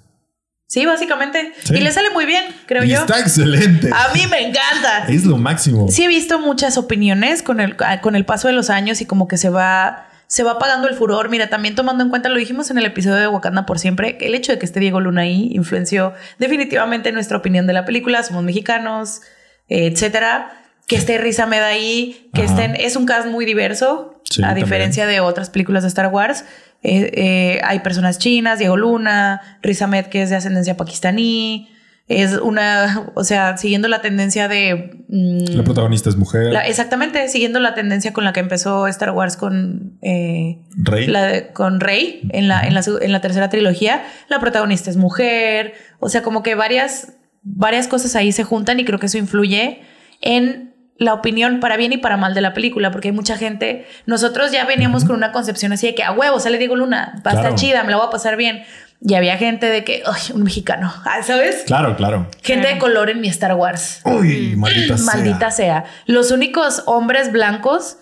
Speaker 2: Sí, básicamente.
Speaker 1: Sí.
Speaker 2: Y le sale muy bien, creo
Speaker 1: y
Speaker 2: yo.
Speaker 1: está excelente.
Speaker 2: A mí me encanta. (laughs)
Speaker 1: Es lo máximo.
Speaker 2: Sí he visto muchas opiniones con el, con el paso de los años y como que se va, se va apagando el furor. Mira, también tomando en cuenta, lo dijimos en el episodio de Wakanda por siempre, que el hecho de que esté Diego Luna ahí influenció definitivamente nuestra opinión de la película. Somos mexicanos, etcétera. Que esté Riz Ahmed ahí, que
Speaker 1: Ajá.
Speaker 2: estén, es un cast muy diverso,
Speaker 1: Sí,
Speaker 2: a
Speaker 1: también.
Speaker 2: diferencia de otras películas de Star Wars. Eh, eh, hay personas chinas, Diego Luna, Riz Ahmed que es de ascendencia pakistaní. Es una, o sea, siguiendo la tendencia de... mm,
Speaker 1: La protagonista es mujer.
Speaker 2: la- exactamente, siguiendo la tendencia con la que empezó Star Wars con, eh,
Speaker 1: Rey.
Speaker 2: la con Rey en la, en, la, en la tercera trilogía. La protagonista es mujer. O sea, como que varias, varias cosas ahí se juntan y creo que eso influye en la opinión para bien y para mal de la película, porque hay mucha gente. Nosotros ya veníamos con una concepción así de que a huevo sale Diego Luna, va a
Speaker 1: Claro.
Speaker 2: estar chida, me la voy a pasar bien. Y había gente de que, "Ay, un mexicano, (laughs) Ah, ¿sabes?
Speaker 1: Claro, claro.
Speaker 2: Gente de color en mi Star Wars.
Speaker 1: Uy, maldita, sea.
Speaker 2: Maldita sea. Los únicos hombres blancos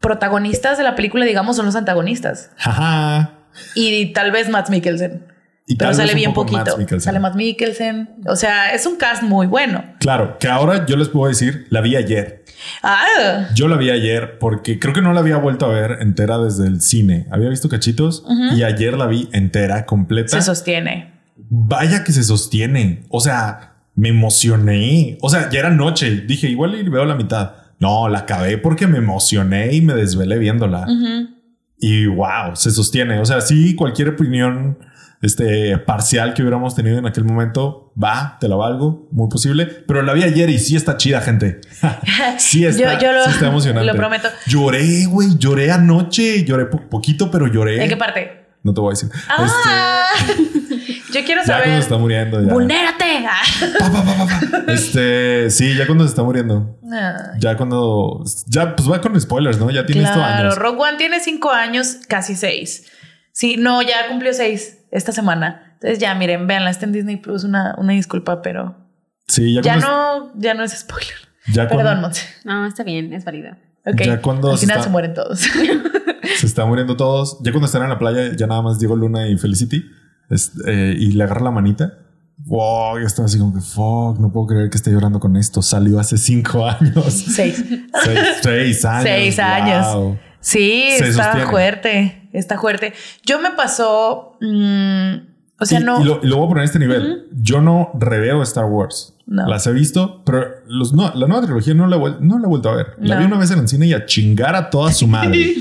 Speaker 2: protagonistas de la película, digamos, son los antagonistas.
Speaker 1: Jaja.
Speaker 2: Y tal vez Matt Mikkelsen.
Speaker 1: Y
Speaker 2: Pero sale bien poquito.
Speaker 1: Mads.
Speaker 2: Sale Matt Mikkelsen. O sea, es un cast muy bueno.
Speaker 1: Claro, que ahora yo les puedo decir, la vi ayer.
Speaker 2: Ah,
Speaker 1: Yo la vi ayer porque creo que no la había vuelto a ver entera desde el cine. Había visto cachitos y ayer la vi entera, completa.
Speaker 2: se sostiene.
Speaker 1: Vaya que se sostiene. O sea, me emocioné. O sea, ya era noche. Dije, igual y veo la mitad. No, la acabé porque me emocioné y me desvelé viéndola. Y wow, se sostiene. O sea, sí, cualquier opinión este, parcial que hubiéramos tenido en aquel momento, va, te la valgo, muy posible. Pero la vi ayer y sí está chida, gente. (laughs) sí (laughs) está,
Speaker 2: Yo- yo lo-
Speaker 1: sí está emocionante.
Speaker 2: lo prometo.
Speaker 1: Lloré, güey, lloré anoche. Lloré po- poquito, pero lloré.
Speaker 2: ¿En qué parte?
Speaker 1: No te voy a decir.
Speaker 2: Ah, (laughs) yo quiero
Speaker 1: Este, ya cuando se
Speaker 2: saber.
Speaker 1: está muriendo. Ya.
Speaker 2: ¡Vulnérate!
Speaker 1: Pa, pa, pa, pa, pa. Este, sí, ya cuando se está muriendo. Ya cuando. Ya, pues va con spoilers, ¿no? Ya tiene esto
Speaker 2: Claro,
Speaker 1: años.
Speaker 2: Rogue One tiene cinco años, casi seis. Sí, no, ya cumplió seis esta semana. Entonces ya, miren, véanla, está en Disney Plus, una, una disculpa, pero
Speaker 1: Sí, ya,
Speaker 2: ya
Speaker 1: cuando.
Speaker 2: no, ya no es spoiler.
Speaker 1: Ya cuando-
Speaker 2: Perdón, Monse.
Speaker 3: No, está bien, es válido.
Speaker 2: Ok.
Speaker 1: Ya cuando
Speaker 2: Al
Speaker 1: se
Speaker 2: final
Speaker 1: está-
Speaker 2: se mueren todos. (laughs)
Speaker 1: se está muriendo todos. Ya cuando están en la playa, ya nada más Diego Luna y Felicity. es- eh, y le agarra la manita. Wow, ya estaba así como que fuck, no puedo creer que esté llorando con esto. Salió hace cinco (laughs) años.
Speaker 2: Seis.
Speaker 1: seis, seis años.
Speaker 2: Seis años.
Speaker 1: Wow.
Speaker 2: Sí,
Speaker 1: Se
Speaker 2: está
Speaker 1: sostiene.
Speaker 2: fuerte. Está fuerte. Yo me pasó. mm, o sea,
Speaker 1: y,
Speaker 2: no.
Speaker 1: y lo, voy a poner a este nivel. Yo no reveo Star Wars.
Speaker 2: No.
Speaker 1: Las he visto, pero los, no, la nueva trilogía no la, no la he vuelto a ver. La
Speaker 2: No.
Speaker 1: vi una vez en el cine y a chingar a toda su madre.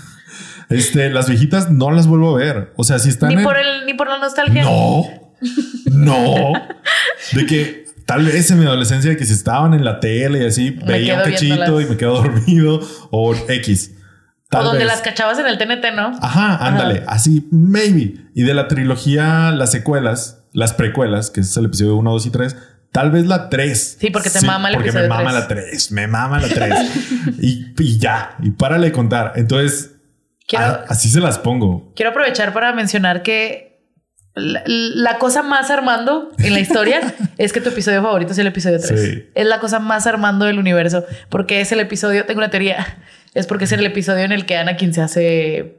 Speaker 1: (laughs) este, las viejitas no las vuelvo a ver. O sea, si están
Speaker 2: ni
Speaker 1: en-
Speaker 2: por el, ni por la nostalgia.
Speaker 1: No, no. (laughs) De que tal vez en mi adolescencia de que si estaban en la tele y así veía un cachito
Speaker 2: viéndolas.
Speaker 1: y me quedo (laughs) dormido o X.
Speaker 2: o donde
Speaker 1: vez.
Speaker 2: las cachabas en el TNT, ¿no?
Speaker 1: Ajá, ándale, así, maybe. Y de la trilogía, las secuelas, las precuelas, que es el episodio 1, 2 y 3, tal vez la 3.
Speaker 2: Sí, porque te mama el
Speaker 1: porque me mama la 3, me mama la 3. (laughs) y, y ya, y párale de contar. Entonces,
Speaker 2: Quiero-
Speaker 1: a- así se las pongo.
Speaker 2: Quiero aprovechar para mencionar que la, la cosa más armando en la historia (laughs) es que tu episodio favorito es el episodio 3.
Speaker 1: Sí.
Speaker 2: Es la cosa más armando del universo porque es el episodio, tengo una teoría, es porque es el episodio en el que Anakin se hace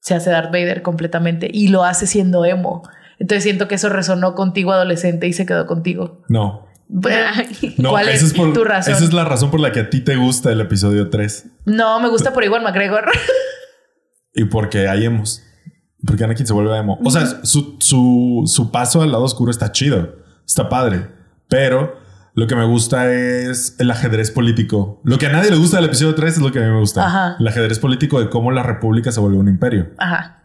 Speaker 2: se hace Darth Vader completamente y lo hace siendo emo. Entonces siento que eso resonó contigo adolescente y se quedó contigo.
Speaker 1: No. No,
Speaker 2: ¿Cuál es,
Speaker 1: por-
Speaker 2: tu razón?
Speaker 1: Esa es la razón por la que a ti te gusta el episodio 3.
Speaker 2: No, me gusta por igual McGregor.
Speaker 1: Y porque ahí hemos. Porque Anakin se vuelve emo. O sea, su, su, su paso al lado oscuro está chido. Está padre. Pero lo que me gusta es el ajedrez político. Lo que a nadie le gusta del episodio 3 es lo que a mí me gusta.
Speaker 2: Ajá.
Speaker 1: El ajedrez político de cómo la república se vuelve un imperio.
Speaker 2: Ajá.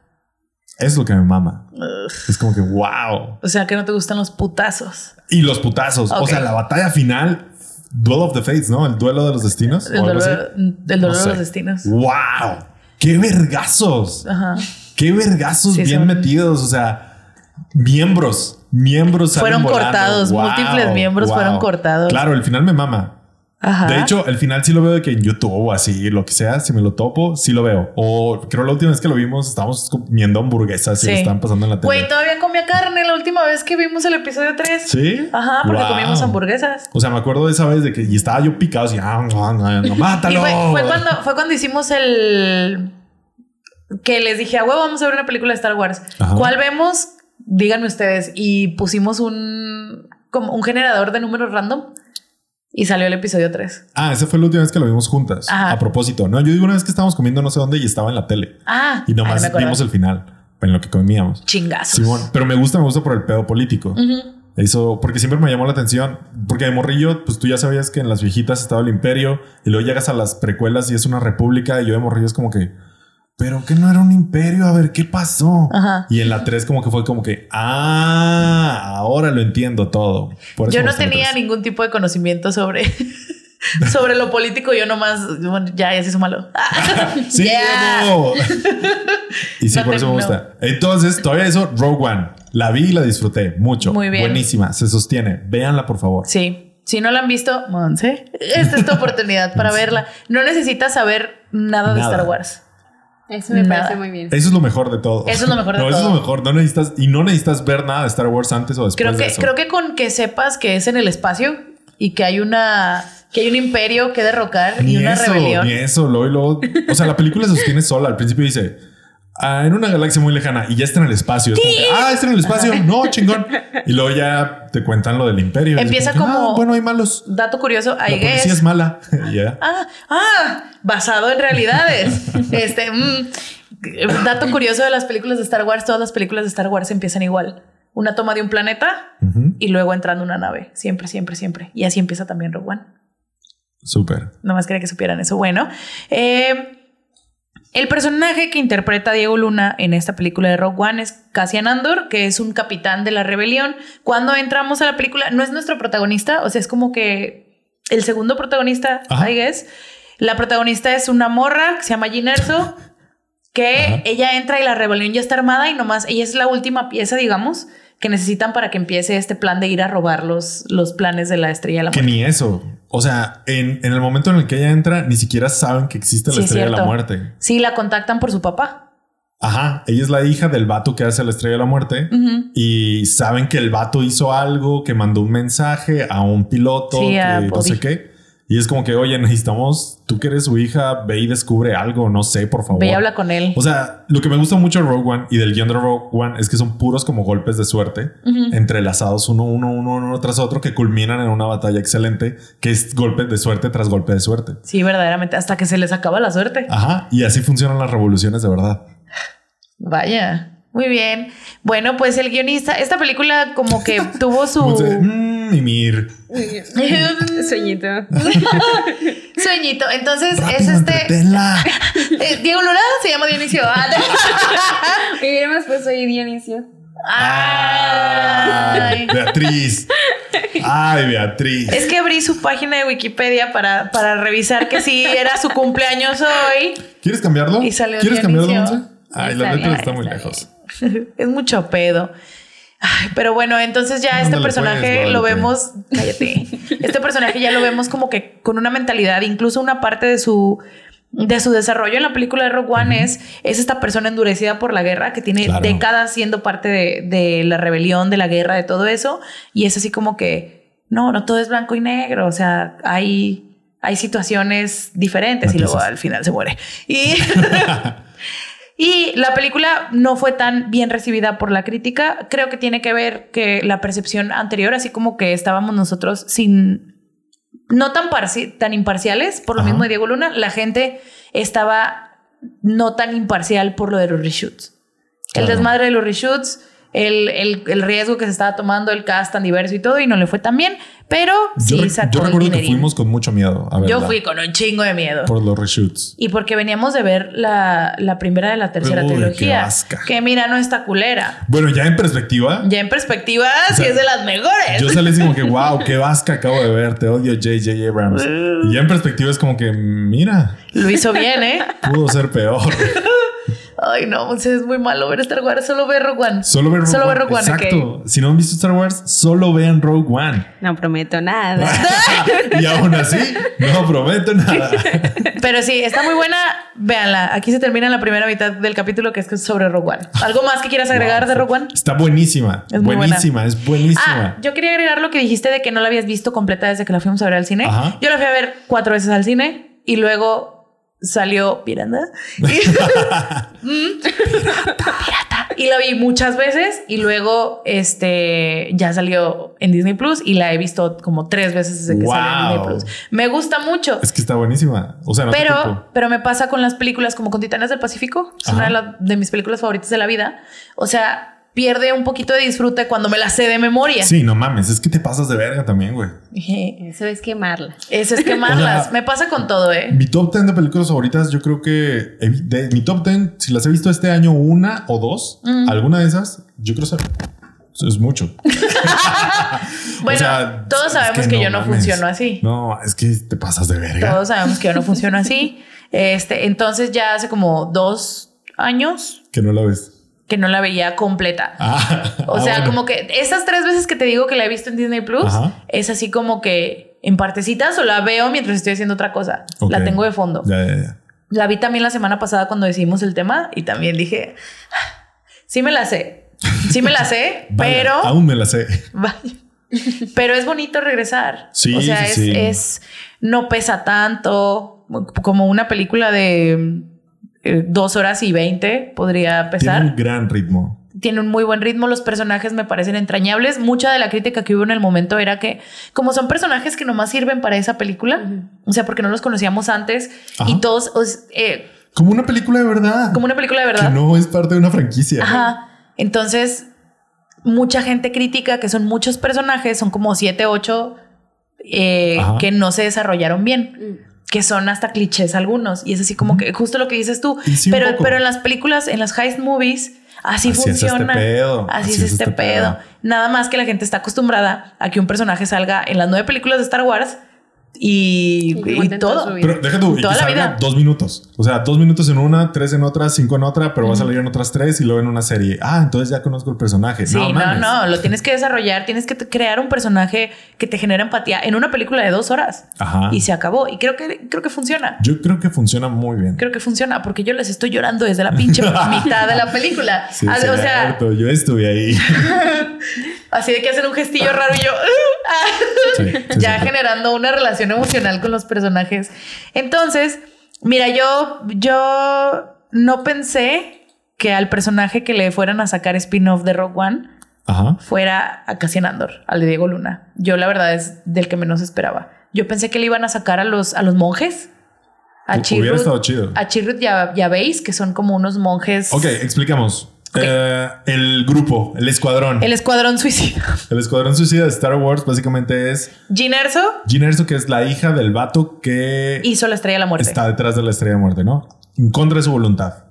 Speaker 1: Es lo que me mama.
Speaker 2: Ugh.
Speaker 1: Es como que wow.
Speaker 2: O sea, que no te gustan los putazos.
Speaker 1: Y los putazos. O sea, la batalla final. Duel of the Fates, ¿no? El duelo de los destinos.
Speaker 2: El
Speaker 1: o algo
Speaker 2: dolor,
Speaker 1: así.
Speaker 2: el
Speaker 1: No
Speaker 2: de los destinos.
Speaker 1: ¡Wow! ¡Qué vergazos!
Speaker 2: Ajá.
Speaker 1: ¡Qué vergazos
Speaker 2: Sí,
Speaker 1: bien
Speaker 2: son-
Speaker 1: metidos! O sea, miembros, miembros
Speaker 2: Fueron
Speaker 1: volando.
Speaker 2: cortados,
Speaker 1: ¡Wow!
Speaker 2: múltiples miembros fueron cortados.
Speaker 1: Claro, el final me mama.
Speaker 2: Ajá.
Speaker 1: De hecho, el final sí lo veo de que en YouTube o así, lo que sea, si me lo topo, sí lo veo. O creo la última vez que lo vimos, estábamos comiendo hamburguesas y
Speaker 2: Sí.
Speaker 1: lo estaban pasando en la tele.
Speaker 2: Güey, todavía comía carne la última vez que vimos el episodio 3.
Speaker 1: ¿Sí?
Speaker 2: Ajá, porque
Speaker 1: Wow.
Speaker 2: comimos hamburguesas.
Speaker 1: O sea, me acuerdo de esa vez de que y estaba yo picado así, ah, no, no, no, (laughs) mátalo.
Speaker 2: Y fue, fue cuando, fue cuando hicimos el. Que les dije, a huevo, vamos a ver una película de Star Wars.
Speaker 1: Ajá.
Speaker 2: ¿Cuál vemos? Díganme ustedes. Y pusimos un. Como un generador de números random. Y salió el episodio 3.
Speaker 1: Ah, esa fue la última vez que lo vimos juntas.
Speaker 2: Ajá.
Speaker 1: A propósito, no, yo digo una vez que estábamos comiendo no sé dónde y estaba en la tele.
Speaker 2: Ah,
Speaker 1: Y nomás vimos el final en lo que comíamos.
Speaker 2: Chingazos.
Speaker 1: Pero me gusta, me gusta por el pedo político. Eso, porque siempre me llamó la atención. Porque de morrillo, pues tú ya sabías que en las viejitas estaba el imperio y luego llegas a las precuelas y es una república. Y yo de morrillo es como que, pero que no era un imperio. A ver qué pasó.
Speaker 2: Ajá.
Speaker 1: Y en la 3, como que fue como que, ah, ahora lo entiendo todo. Por eso
Speaker 2: Yo no tenía ningún tipo de conocimiento sobre, (laughs) sobre lo político. Yo nomás, bueno, ya, ya se hizo malo. (laughs)
Speaker 1: Sí,
Speaker 2: Yeah.
Speaker 1: no. (laughs) y sí,
Speaker 2: No
Speaker 1: por eso me
Speaker 2: no.
Speaker 1: gusta. Entonces, todavía eso, Rogue One. La vi y la disfruté mucho.
Speaker 2: Muy bien.
Speaker 1: Buenísima. Se sostiene. Véanla, por favor.
Speaker 2: Sí. Si no la han visto, Monse, esta es tu oportunidad para verla. No necesitas saber nada de. Star Wars.
Speaker 3: Eso me
Speaker 2: Nada.
Speaker 3: parece muy bien.
Speaker 1: Eso es lo mejor de todo.
Speaker 2: Eso es lo mejor de (laughs)
Speaker 1: no, Eso es
Speaker 2: todo.
Speaker 1: lo mejor. No necesitas, y no necesitas ver nada de Star Wars antes o después
Speaker 2: Creo
Speaker 1: de
Speaker 2: que,
Speaker 1: eso.
Speaker 2: creo que con que sepas que es en el espacio y que hay una que hay un imperio que derrocar
Speaker 1: ni
Speaker 2: y una
Speaker 1: eso,
Speaker 2: rebelión.
Speaker 1: Ni eso, luego y luego. O sea, la película se sostiene sola. Al principio dice. "Ah, en una galaxia muy lejana y ya está en el espacio. Es como que, ah, está en el espacio. No, chingón. Y luego ya te cuentan lo del imperio.
Speaker 2: Empieza
Speaker 1: que,
Speaker 2: como-
Speaker 1: "Ah, bueno, hay malos.
Speaker 2: Dato curioso,
Speaker 1: La
Speaker 2: I
Speaker 1: policía
Speaker 2: guess.
Speaker 1: es mala. (laughs) Y ya.
Speaker 2: Ah, ah, basado en realidades. (laughs) este, mm, dato curioso de las películas de Star Wars, todas las películas de Star Wars empiezan igual. Una toma de un planeta
Speaker 1: Ujú.
Speaker 2: y luego entrando una nave. Siempre, siempre, siempre. Y así empieza también Rogue One.
Speaker 1: Súper.
Speaker 2: Nomás quería que supieran eso. Bueno, eh, el personaje que interpreta a Diego Luna en esta película de Rogue One es Cassian Andor, que es un capitán de la rebelión. Cuando entramos a la película, no es nuestro protagonista, o sea, es como que el segundo protagonista,
Speaker 1: Ajá.
Speaker 2: I guess. La protagonista es una morra que se llama Jyn Erso, que
Speaker 1: Ajá.
Speaker 2: ella entra y la rebelión ya está armada y nomás ella es la última pieza, digamos, que necesitan para que empiece este plan de ir a robar los, los planes de la estrella de la
Speaker 1: Que
Speaker 2: muerte.
Speaker 1: ni eso. O sea, en, en el momento en el que ella entra, ni siquiera saben que existe la
Speaker 2: Sí, es
Speaker 1: estrella de la muerte.
Speaker 2: Sí, la contactan por su papá.
Speaker 1: Ajá. Ella es la hija del vato que hace la estrella de la muerte. Y saben que el vato hizo algo, que mandó un mensaje a un piloto,
Speaker 2: Sí,
Speaker 1: que no sé qué. Y es como que, oye, necesitamos, tú que eres su hija, ve y descubre algo, no sé, por favor.
Speaker 2: Ve y habla con él.
Speaker 1: O sea, lo que me gusta mucho de Rogue One y del guion de Rogue One es que son puros como golpes de suerte entrelazados uno, uno, uno, uno tras otro que culminan en una batalla excelente que es golpe de suerte tras golpe de suerte.
Speaker 2: Sí, verdaderamente, hasta que se les acaba la suerte.
Speaker 1: Ajá. Y así funcionan las revoluciones de verdad.
Speaker 2: Vaya. Muy bien. Bueno, pues el guionista, esta película como que (laughs) tuvo
Speaker 1: Como mimir. (laughs)
Speaker 3: Sueñito. (laughs)
Speaker 2: sueñito. Entonces es este.
Speaker 1: entretenla. (laughs)
Speaker 2: eh, Diego Luna se llama Dionisio. Ah,
Speaker 3: Hubiéramos puesto ahí Dionisio.
Speaker 2: Ay.
Speaker 1: Ay, Beatriz. Ay, Beatriz.
Speaker 2: Es que abrí su página de Wikipedia para, para revisar que sí era su cumpleaños hoy.
Speaker 1: ¿Quieres cambiarlo?
Speaker 2: Y salió
Speaker 1: ¿Quieres cambiarlo,
Speaker 2: Dionisio.
Speaker 1: Monse? Ay, la
Speaker 3: Está bien,
Speaker 1: está muy lejos.
Speaker 2: Es mucho pedo. Pero bueno, entonces ya este personaje lo vemos. Cállate. Este personaje ya lo vemos como que con una mentalidad, incluso una parte de su de su desarrollo en la película de Rogue One es, es esta persona endurecida por la guerra que tiene
Speaker 1: Claro.
Speaker 2: décadas siendo parte de, de la rebelión, de la guerra, de todo eso. Y es así como que, no, no todo es blanco y negro. O sea, hay, hay situaciones diferentes y luego al final se muere. Y, (laughs) (laughs) y la película no fue tan bien recibida por la crítica. Creo que tiene que ver que la percepción anterior, así como que estábamos nosotros sin no tan, tan imparciales, por lo
Speaker 1: Ajá.
Speaker 2: mismo de Diego Luna, la gente estaba no tan imparcial por lo de los reshoots. El desmadre de los reshoots, el, el- el riesgo que se estaba tomando, el cast tan diverso y todo, y no le fue tan bien, pero
Speaker 1: Yo,
Speaker 2: sí sacó
Speaker 1: yo
Speaker 2: el
Speaker 1: recuerdo que
Speaker 2: dinerín.
Speaker 1: fuimos con mucho miedo. A
Speaker 2: Yo fui con un chingo de miedo.
Speaker 1: Por los reshoots.
Speaker 2: Y porque veníamos de ver la, la primera de la tercera
Speaker 1: Uy,
Speaker 2: trilogía. Que mira, no está culera.
Speaker 1: Bueno, ya en perspectiva,
Speaker 2: Ya en perspectiva,
Speaker 1: O sea,
Speaker 2: sí es de las mejores.
Speaker 1: yo salí así como que, wow, qué vasca acabo de ver. Te odio, J.J. Abrams. (laughs) Y ya en perspectiva es como que, mira,
Speaker 2: Lo hizo bien, ¿eh?
Speaker 1: pudo ser peor. (laughs)
Speaker 2: Ay, no, pues es muy malo ver Star Wars. Solo ver Rogue One.
Speaker 1: Solo ver Rogue
Speaker 2: Solo
Speaker 1: One.
Speaker 2: ver Rogue One,
Speaker 1: Exacto. Si no han visto Star Wars, solo vean Rogue One.
Speaker 3: No prometo nada. (laughs)
Speaker 1: y aún así, no prometo nada. (laughs)
Speaker 2: Pero sí, está muy buena. Véanla. Aquí se termina la primera mitad del capítulo que es sobre Rogue One. ¿Algo más que quieras agregar
Speaker 1: Wow.
Speaker 2: de Rogue One?
Speaker 1: Está buenísima.
Speaker 2: Es muy
Speaker 1: buenísima, es buenísima.
Speaker 2: Ah, yo quería agregar lo que dijiste de que no la habías visto completa desde que la fuimos a ver al cine.
Speaker 1: Ajá.
Speaker 2: Yo la fui a ver cuatro veces al cine y luego salió Piranda. (laughs) Y. Pirata. (laughs) Y la vi muchas veces y luego este ya salió en Disney Plus y la he visto como tres veces desde que salió en Disney. Plus. Me gusta mucho.
Speaker 1: Es que está buenísima. O sea, no.
Speaker 2: Pero, pero me pasa con las películas como con Titanes del Pacífico. Es una de, la- de mis películas favoritas de la vida. O sea, pierde un poquito de disfrute cuando me la sé de memoria.
Speaker 1: Sí, no mames, es que te pasas de verga también, güey. (laughs)
Speaker 3: Eso es quemarla.
Speaker 2: Eso es (laughs) quemarlas.
Speaker 1: O sea,
Speaker 2: me pasa con todo, ¿eh?
Speaker 1: Mi top 10 de películas favoritas, yo creo que vi- de mi top 10, si las he visto este año una o dos,
Speaker 2: Mm.
Speaker 1: alguna de esas, yo creo que es mucho. (laughs)
Speaker 2: Bueno,
Speaker 1: O sea,
Speaker 2: todos
Speaker 1: es
Speaker 2: sabemos que, yo no
Speaker 1: mames.
Speaker 2: funciono así.
Speaker 1: No, es que te pasas de verga.
Speaker 2: Todos sabemos que yo no funciono así. Este, entonces ya hace como dos años
Speaker 1: Que no la ves.
Speaker 2: Que no la veía completa.
Speaker 1: Ah, (laughs)
Speaker 2: O
Speaker 1: ah,
Speaker 2: sea,
Speaker 1: bueno.
Speaker 2: como que esas tres veces que te digo que la he visto en Disney Plus,
Speaker 1: Ajá.
Speaker 2: es así como que en partecitas o la veo mientras estoy haciendo otra cosa. La tengo de fondo.
Speaker 1: Ya, ya, ya.
Speaker 2: La vi también la semana pasada cuando decidimos el tema y también dije, sí me la sé, sí me la sé, (laughs)
Speaker 1: Vaya,
Speaker 2: pero...
Speaker 1: Aún me la sé.
Speaker 2: Pero es bonito regresar.
Speaker 1: Sí,
Speaker 2: o sea,
Speaker 1: sí,
Speaker 2: es,
Speaker 1: sí.
Speaker 2: es- no pesa tanto como una película de eh, dos horas y veinte podría
Speaker 1: Tiene
Speaker 2: pesar.
Speaker 1: un gran ritmo.
Speaker 2: Tiene un muy buen ritmo, los personajes me parecen entrañables. Mucha de la crítica que hubo en el momento era que, como son personajes que nomás sirven para esa película, o sea, porque no los conocíamos antes
Speaker 1: Ajá.
Speaker 2: y todos, os- eh,
Speaker 1: Como una película de verdad.
Speaker 2: como una película de
Speaker 1: Que
Speaker 2: verdad.
Speaker 1: no es parte de una franquicia.
Speaker 2: Ajá. Entonces, mucha gente critica que son muchos personajes, son como siete, ocho, eh, que no se desarrollaron bien, que son hasta clichés algunos. Y es así como que justo lo que dices tú.
Speaker 1: Sí,
Speaker 2: pero, pero en las películas, en las heist movies, así,
Speaker 1: Así es este
Speaker 2: funciona.
Speaker 1: pedo,
Speaker 2: Así, es este, pedo. Nada más que la gente está acostumbrada a que un personaje salga en las nueve películas de Star Wars y, todo.
Speaker 1: Pero deja tú, y
Speaker 2: Toda
Speaker 1: que
Speaker 2: la
Speaker 1: salga
Speaker 2: vida.
Speaker 1: dos minutos. O sea, dos minutos en una, tres en otra, cinco en otra, pero va a salir en otras tres y luego en una serie. Ah, entonces ya conozco el personaje.
Speaker 2: Sí, no, no,
Speaker 1: mames.
Speaker 2: lo tienes que desarrollar, tienes que crear un personaje que te genera empatía en una película de dos horas
Speaker 1: Ajá.
Speaker 2: y se acabó. Y creo que creo que funciona.
Speaker 1: Yo creo que funciona muy bien.
Speaker 2: Creo que funciona porque yo les estoy llorando desde la pinche (laughs) mitad de la película.
Speaker 1: Sí,
Speaker 2: Ah, o sea,
Speaker 1: cierto, yo estuve ahí. (laughs)
Speaker 2: así de que hacen un gestillo raro y yo
Speaker 1: Sí, sí, (laughs)
Speaker 2: ya
Speaker 1: sí.
Speaker 2: generando una relación emocional con los personajes. Entonces, mira, yo yo no pensé que al personaje que le fueran a sacar spin-off de Rogue One
Speaker 1: Ajá.
Speaker 2: fuera a Cassian Andor, al de Diego Luna. Yo la verdad es del que menos esperaba. Yo pensé que le iban a sacar a los, a los monjes. A
Speaker 1: Hubiera estado chido.
Speaker 2: A Chirrut ya, ya veis que son como unos monjes.
Speaker 1: Ok, explicamos. Eh, el grupo, el escuadrón.
Speaker 2: El escuadrón suicida.
Speaker 1: El escuadrón suicida de Star Wars básicamente es
Speaker 2: Jyn Erso
Speaker 1: Jyn Erso, que es la hija del vato que
Speaker 2: hizo la estrella de la muerte.
Speaker 1: está detrás de la estrella de muerte, ¿no? En contra de su voluntad.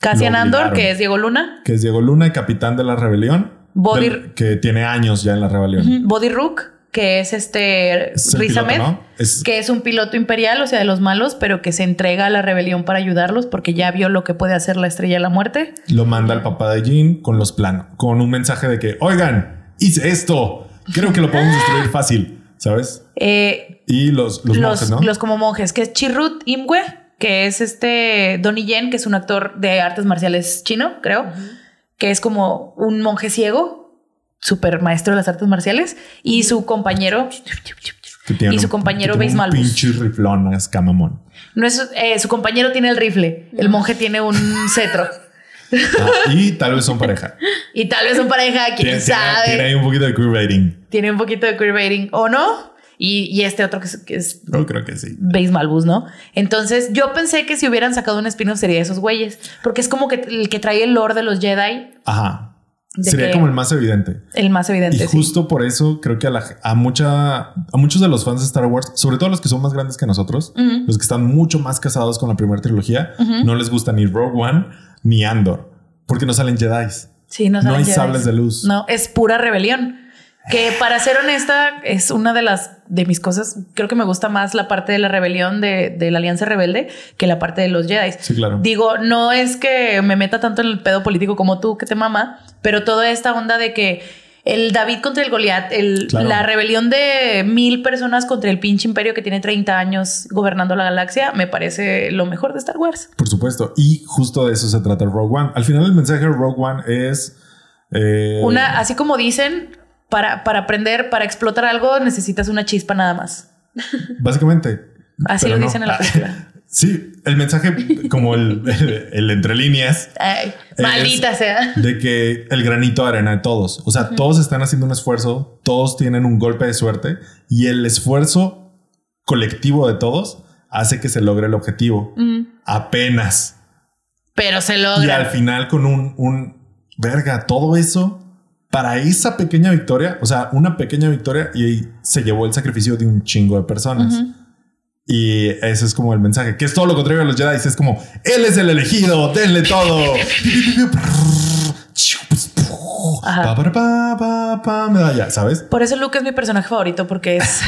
Speaker 2: Cassian Andor, que es Diego Luna.
Speaker 1: Que es Diego Luna, capitán de la rebelión.
Speaker 2: Body-
Speaker 1: Del- que tiene años ya en la rebelión.
Speaker 2: Ujú. Body Rook, que es este
Speaker 1: Es el
Speaker 2: Riz
Speaker 1: piloto,
Speaker 2: Ahmed,
Speaker 1: ¿no? Es-
Speaker 2: que es un piloto imperial, o sea, de los malos, pero que se entrega a la rebelión para ayudarlos porque ya vio lo que puede hacer la estrella de la muerte.
Speaker 1: Lo manda el papá de Jin con los planos, con un mensaje de que, oigan, hice esto. Creo que lo podemos destruir (laughs) fácil, ¿sabes?
Speaker 2: Eh,
Speaker 1: Y los, los,
Speaker 2: los,
Speaker 1: monjes, ¿no?
Speaker 2: los como monjes, que es Chirrut Imwe, que es este Donnie Yen, que es un actor de artes marciales chino, creo, que es como un monje ciego, super maestro de las artes marciales, y su compañero, Y su compañero
Speaker 1: un
Speaker 2: Malbus.
Speaker 1: Pinche riflón, es camamón.
Speaker 2: no es, eh, su compañero tiene el rifle, el monje tiene un cetro.
Speaker 1: Ah, y tal vez son pareja. (laughs)
Speaker 2: Y tal vez son pareja, quién
Speaker 1: Tiene,
Speaker 2: sabe.
Speaker 1: tiene ahí un poquito de queer rating.
Speaker 2: Tiene un poquito de queerbaiting, ¿o no? Y, y este otro que es, que es
Speaker 1: Yo creo que sí.
Speaker 2: Base Malbus, ¿no? Entonces yo pensé que si hubieran sacado un spin-off sería esos güeyes, porque es como que el que trae el lore de los Jedi,
Speaker 1: Ajá. Sería como el más evidente.
Speaker 2: el más evidente.
Speaker 1: Y
Speaker 2: sí.
Speaker 1: justo por eso creo que a, la, a mucha, a muchos de los fans de Star Wars, sobre todo los que son más grandes que nosotros, los que están mucho más casados con la primera trilogía, no les gusta ni Rogue One ni Andor, porque no salen Jedi.
Speaker 2: Sí, no,
Speaker 1: No
Speaker 2: salen
Speaker 1: hay
Speaker 2: Jedis.
Speaker 1: sables de luz.
Speaker 2: No, es pura rebelión. Que para ser honesta, es una de las de mis cosas. Creo que me gusta más la parte de la rebelión de, de la Alianza Rebelde que la parte de los Jedi.
Speaker 1: Sí, claro.
Speaker 2: Digo, no es que me meta tanto en el pedo político como tú, que te mama, pero toda esta onda de que el David contra el Goliat, el,
Speaker 1: Claro.
Speaker 2: la rebelión de mil personas contra el pinche imperio que tiene 30 años gobernando la galaxia, me parece lo mejor de Star Wars.
Speaker 1: Por supuesto. Y justo de eso se trata Rogue One. Al final el mensaje de Rogue One es... eh,
Speaker 2: Una, así como dicen, para, para aprender, para explotar algo, necesitas una chispa nada más.
Speaker 1: Básicamente.
Speaker 2: Así lo
Speaker 1: no.
Speaker 2: dicen en la película. (laughs)
Speaker 1: Sí, el mensaje como el, el entre líneas
Speaker 2: Ay, maldita sea.
Speaker 1: de que el granito de arena de todos. O sea, todos están haciendo un esfuerzo, todos tienen un golpe de suerte y el esfuerzo colectivo de todos hace que se logre el objetivo. Apenas.
Speaker 2: Pero se
Speaker 1: Y
Speaker 2: logra.
Speaker 1: al final con un, un verga, todo eso para esa pequeña victoria, o sea, una pequeña victoria y se llevó el sacrificio de un chingo de personas. Y ese es como el mensaje, que es todo lo contrario a los Jedi. Es como, él es el elegido, denle todo.
Speaker 2: Ajá.
Speaker 1: Pa, para, pa, pa, pa, medalla, ¿sabes?
Speaker 2: Por eso Luke es mi personaje favorito, porque es.